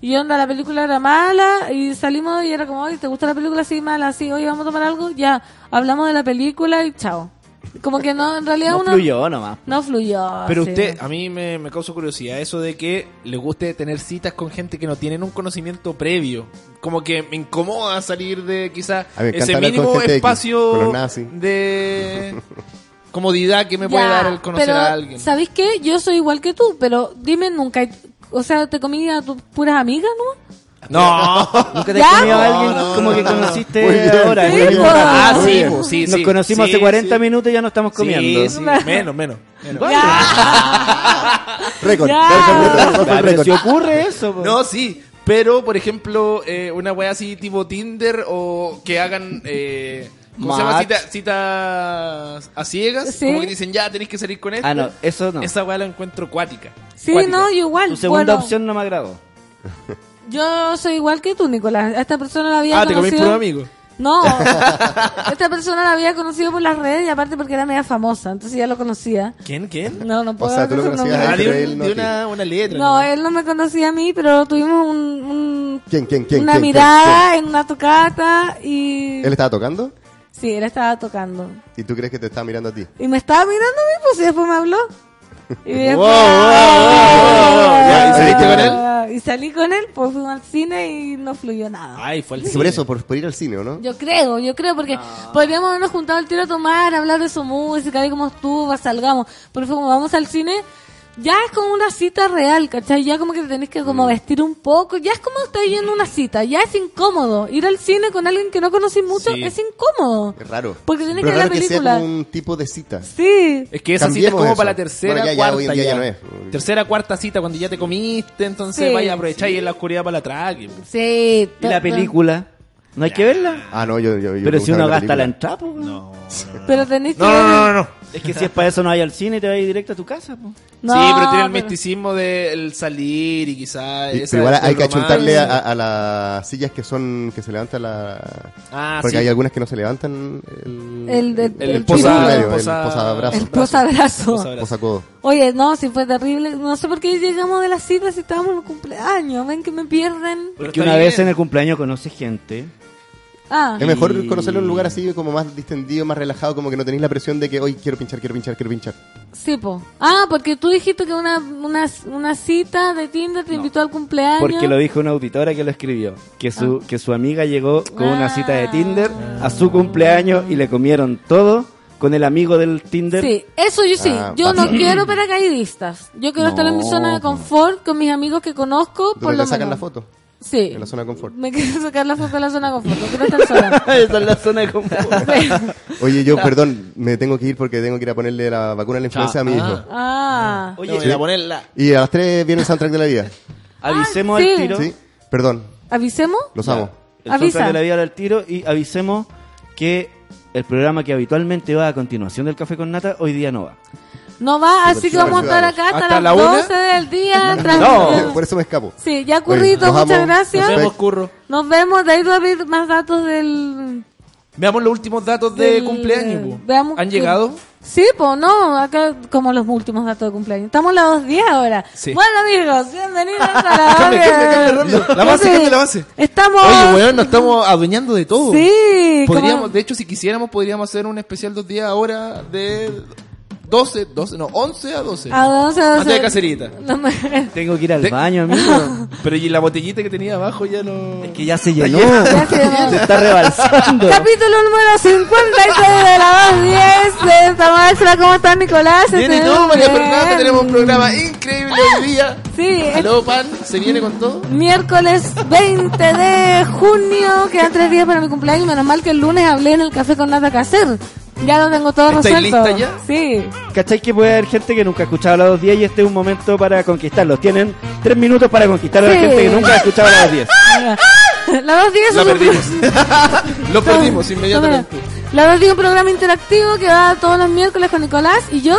y onda, la película era mala, y salimos y era como, oye, ¿te gusta la película así mala? Sí, oye, vamos a tomar algo, ya, hablamos de la película y chao. Como que no, en realidad No uno... fluyó nomás. No fluyó. Pero sí. usted, a mí me, me causa curiosidad eso de que le guste tener citas con gente que no tienen un conocimiento previo. Como que me incomoda salir de quizás ese mínimo X, espacio de comodidad que me Ya, puede dar el conocer pero, a alguien. ¿Sabéis qué? Yo soy igual que tú, pero dime nunca, o sea, ¿te comí a tus puras amigas, no? No. ¿Nunca te has comido a alguien No, no, como no, que no, no. conociste bien. ahora? Sí, rato? Ah, sí, pues, sí, Nos sí. conocimos Sí, hace 40 sí. minutos y ya no estamos comiendo. Sí, sí, menos, menos. menos. Récord. Si ocurre eso, po. No, sí. Pero, por ejemplo, eh, una wea así tipo Tinder o que hagan... Eh, ¿Cómo se llama? Match. Cita- citas a ciegas. Sí. Como que dicen, ya, tenéis que salir con esto. Ah, no, eso no. Esa wea la encuentro cuática. Sí, Cuática. no, yo igual. Tu segunda Bueno, opción no me agradó. Yo soy igual que tú, Nicolás. A esta persona la había Ah, te comí conocido... puro amigo. No, esta persona la había conocido por las redes y aparte porque era media famosa, entonces ya lo conocía. ¿Quién? ¿Quién? No, no O puedo sea, tú lo conocías Ah, él, de, pero un- él no de una, una letra. No, él no me conocía a mí, pero tuvimos un, un- ¿Quién, quién, quién? una quién, quién, mirada en una tocata y... ¿Él estaba tocando? Sí, él estaba tocando. ¿Y tú crees que te estaba mirando a ti? Y me estaba mirando a mí, pues y después me habló. Y, después- Wow, wow, wow, wow. Ya, ¿y saliste con él? Y salí con él, pues fuimos al cine y no fluyó nada. Ay, fue al Sí, por eso, por, por ir al cine, ¿o no? Yo creo, yo creo, porque podríamos habernos juntado el tiro a tomar, hablar de su música, de cómo estuvo, salgamos. Pero fue como vamos al cine, ya es como una cita real, ¿cachai? Ya como que te tenés que como vestir un poco, ya es como estar yendo a una cita, ya es incómodo. Ir al cine con alguien que no conocís mucho Sí. es incómodo. Es raro. Porque tenés Pero que ver la que sea película. como un tipo de cita. Sí. Es que esa cita es como eso. para la tercera, Bueno, ya- ya cuarta. hoy en día ya no es. Tercera, cuarta cita cuando ya te comiste, entonces Sí, vaya a aprovechar y en la oscuridad para la traque. Sí. ¿Y la película? ¿No hay que verla? Ah, no, yo, yo, yo Pero si uno la gasta la entrada, pues, no. Pero tenés que No, no, ver- no, no, no. Es que si es para eso no hay al cine, te vas directo a tu casa, pues. No, sí, pero tiene el pero- misticismo del salir y quizás... Y- igual hay que achuntarle a, las sillas que son que se levantan la Ah, porque sí. hay algunas que no se levantan el El de- El el posa- el posa- posabrazo. El posabrazo. Posabrazo. posacodo. Oye, no, si fue terrible. No sé por qué llegamos de la cita si estábamos en el cumpleaños. Ven que me pierden. Porque una bien. vez en el cumpleaños conoces gente. Ah, Es mejor Y- conocerlo en un lugar así como más distendido, más relajado, como que no tenéis la presión de que hoy quiero pinchar, quiero pinchar, quiero pinchar. sí, po. Ah, porque tú dijiste que una, una, una cita de Tinder te invitó al cumpleaños. Porque lo dijo una auditora que lo escribió. Que su, que su amiga llegó con una cita de Ah. Tinder a su cumpleaños y le comieron todo con el amigo del Tinder. Sí, eso yo sí. Ah, yo no quiero paracaidistas. Yo quiero estar en mi zona de confort con mis amigos que conozco. Por lo sacan menos. la foto, Sí. en la zona de confort. Me quiero sacar la foto de la zona de confort. No quiero estar sola. Esa es la zona de confort. Oye, yo, perdón, me tengo que ir porque tengo que ir a ponerle la vacuna a la influenza a mi hijo. Ah. Oye, Oye, voy a ponerla. Y a las 3 viene el soundtrack de la vida. avisemos Ah, sí. al tiro. ¿Sí? Perdón, ¿Avisemos? los amo. El Avisa. soundtrack de la vida al tiro y avisemos que el programa que habitualmente va a continuación del Café con Nata hoy día no va. No va, así que vamos a estar acá hasta, ¿Hasta las la una? 12 del día. No. Por eso me escapo. Sí, ya currito, los muchas amo. gracias. Nos vemos, curro. Nos vemos, de ahí va a haber más datos del... Veamos los últimos datos de del- cumpleaños. po. veamos ¿Han que- llegado? Sí, pues no, acá como los últimos datos de cumpleaños. Estamos en la 2.10 ahora. Sí. Bueno amigos, bienvenidos a la Cambia, cambia, cambia rápido. La base, Sí. cambia la base. Estamos... Oye, weón, nos estamos adueñando de todo. Sí, Podríamos, como- de hecho, si quisiéramos, podríamos hacer un especial dos días ahora de 12, 12, no, 11 a 12. A 12, a 12. Antes de cacerita. No me- Tengo que ir al De- baño, amigo. Pero y la botellita que tenía abajo ya no... que ya se llenó. Ya se llenó. Se está rebalsando. Capítulo número 56 de la 210 de esta maestra. ¿Cómo estás, Nicolás? Bien, y tú, María bien. Fernanda, tenemos un programa increíble hoy día. Sí, es Aló, pan, se viene con todo. miércoles 20 de junio. Quedan tres días para mi cumpleaños. Menos mal que el lunes hablé en el café con Nata Cacer. Ya lo tengo todo ¿Estáis resuelto. lista ya? Sí. ¿Cachai que puede haber gente que nunca ha escuchado la 210 y este es un momento para conquistarlos? Tienen tres minutos para conquistar a la Sí. gente que nunca ha escuchado la 210. La 210 La es un- perdimos. Lo perdimos inmediatamente. La 210 es un programa interactivo que va todos los miércoles con Nicolás y yo.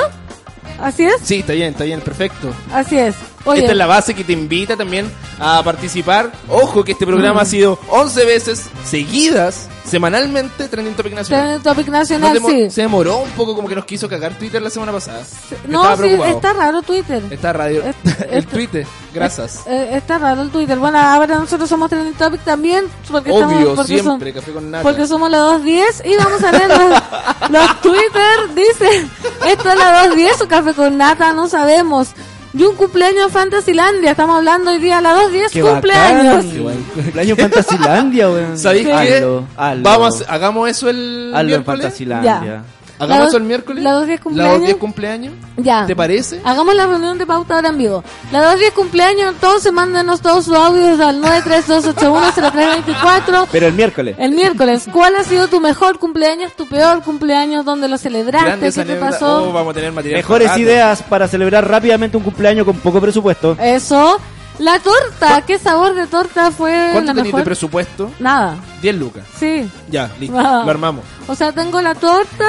Así es, Sí, está bien, está bien, perfecto. así es. Oye, Esta es la base que te invita también a participar. Ojo que este programa ha sido 11 veces seguidas, semanalmente, Trending Topic Nacional. Trending Topic Nacional, demo- sí. Se demoró un poco como que nos quiso cagar Twitter la semana pasada. No, sí, preocupado. está raro Twitter. Está radio. Es- el es- Twitter, gracias. Eh, está raro el Twitter. Bueno, ahora nosotros somos Trending Topic también. Porque Obvio, estamos, porque son- siempre, café con nata. Porque somos la 210 y vamos a leer los, los Twitter. Dicen, esto es la 210 o café con nata, no sabemos. Y un cumpleaños en Fantasylandia. Estamos hablando hoy día, la 210 ¡Qué cumpleaños. bacán! ¡Qué buen cumpleaños en Fantasilandia, weón! ¿Sabéis qué? Hazlo, hazlo. Vamos, a- hagamos eso el Hazlo en miércoles. Fantasilandia. Ya. Hagamos La eso el miércoles. la 210 La cumpleaños. 210 cumpleaños. Ya. ¿Te parece? Hagamos la reunión de pauta ahora en vivo. La 210 cumpleaños, entonces mándenos todos sus audios al 932810324. Pero el miércoles. El miércoles, ¿cuál ha sido tu mejor cumpleaños, tu peor cumpleaños, dónde lo celebraste, Grandes qué te pasó? Oh, vamos a tener material. Mejores ideas para celebrar rápidamente un cumpleaños con poco presupuesto. Eso. La torta, ¿qué sabor de torta fue ¿Cuánto tenéis de mejor? presupuesto? Nada, 10 lucas. sí. Ya, listo. Lo armamos. O sea, tengo la torta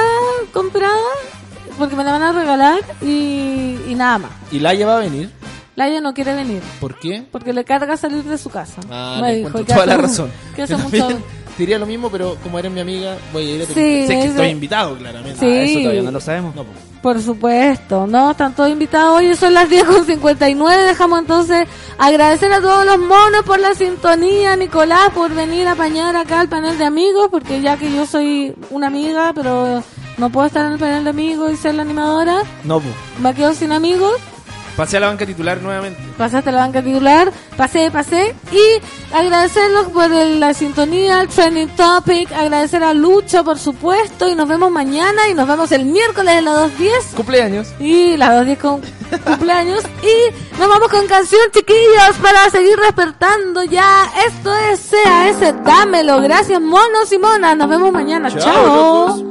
comprada porque me la van a regalar y, y nada más. ¿Y Laia va a venir? Laia no quiere venir ¿Por qué? porque le carga salir de su casa. Ah, me dijo toda la razón. Que hace mucho... Diría lo mismo, pero como eres mi amiga, voy a ir a tu. Sé que estoy invitado, claramente. Sí. Eso todavía no lo sabemos. No, pues. Por supuesto, no, están todos invitados. Hoy son las 10 con 59. Dejamos entonces agradecer a todos los monos por la sintonía, Nicolás, por venir a apañar acá al panel de amigos, porque ya que yo soy una amiga, pero no puedo estar en el panel de amigos y ser la animadora. No, pues. Me quedo sin amigos. Pasé a la banca titular nuevamente. Pasaste a la banca titular, pasé, pasé. Y agradecerlos por la sintonía, el trending topic, agradecer a Lucho, por supuesto. Y nos vemos mañana y nos vemos el miércoles en la 2.10. Cumpleaños. Y la 2.10 con cumpleaños. Y nos vamos con canción, chiquillos, para seguir despertando ya. Esto es CAS, dámelo. Gracias, monos y monas. Nos vemos mañana. Chao.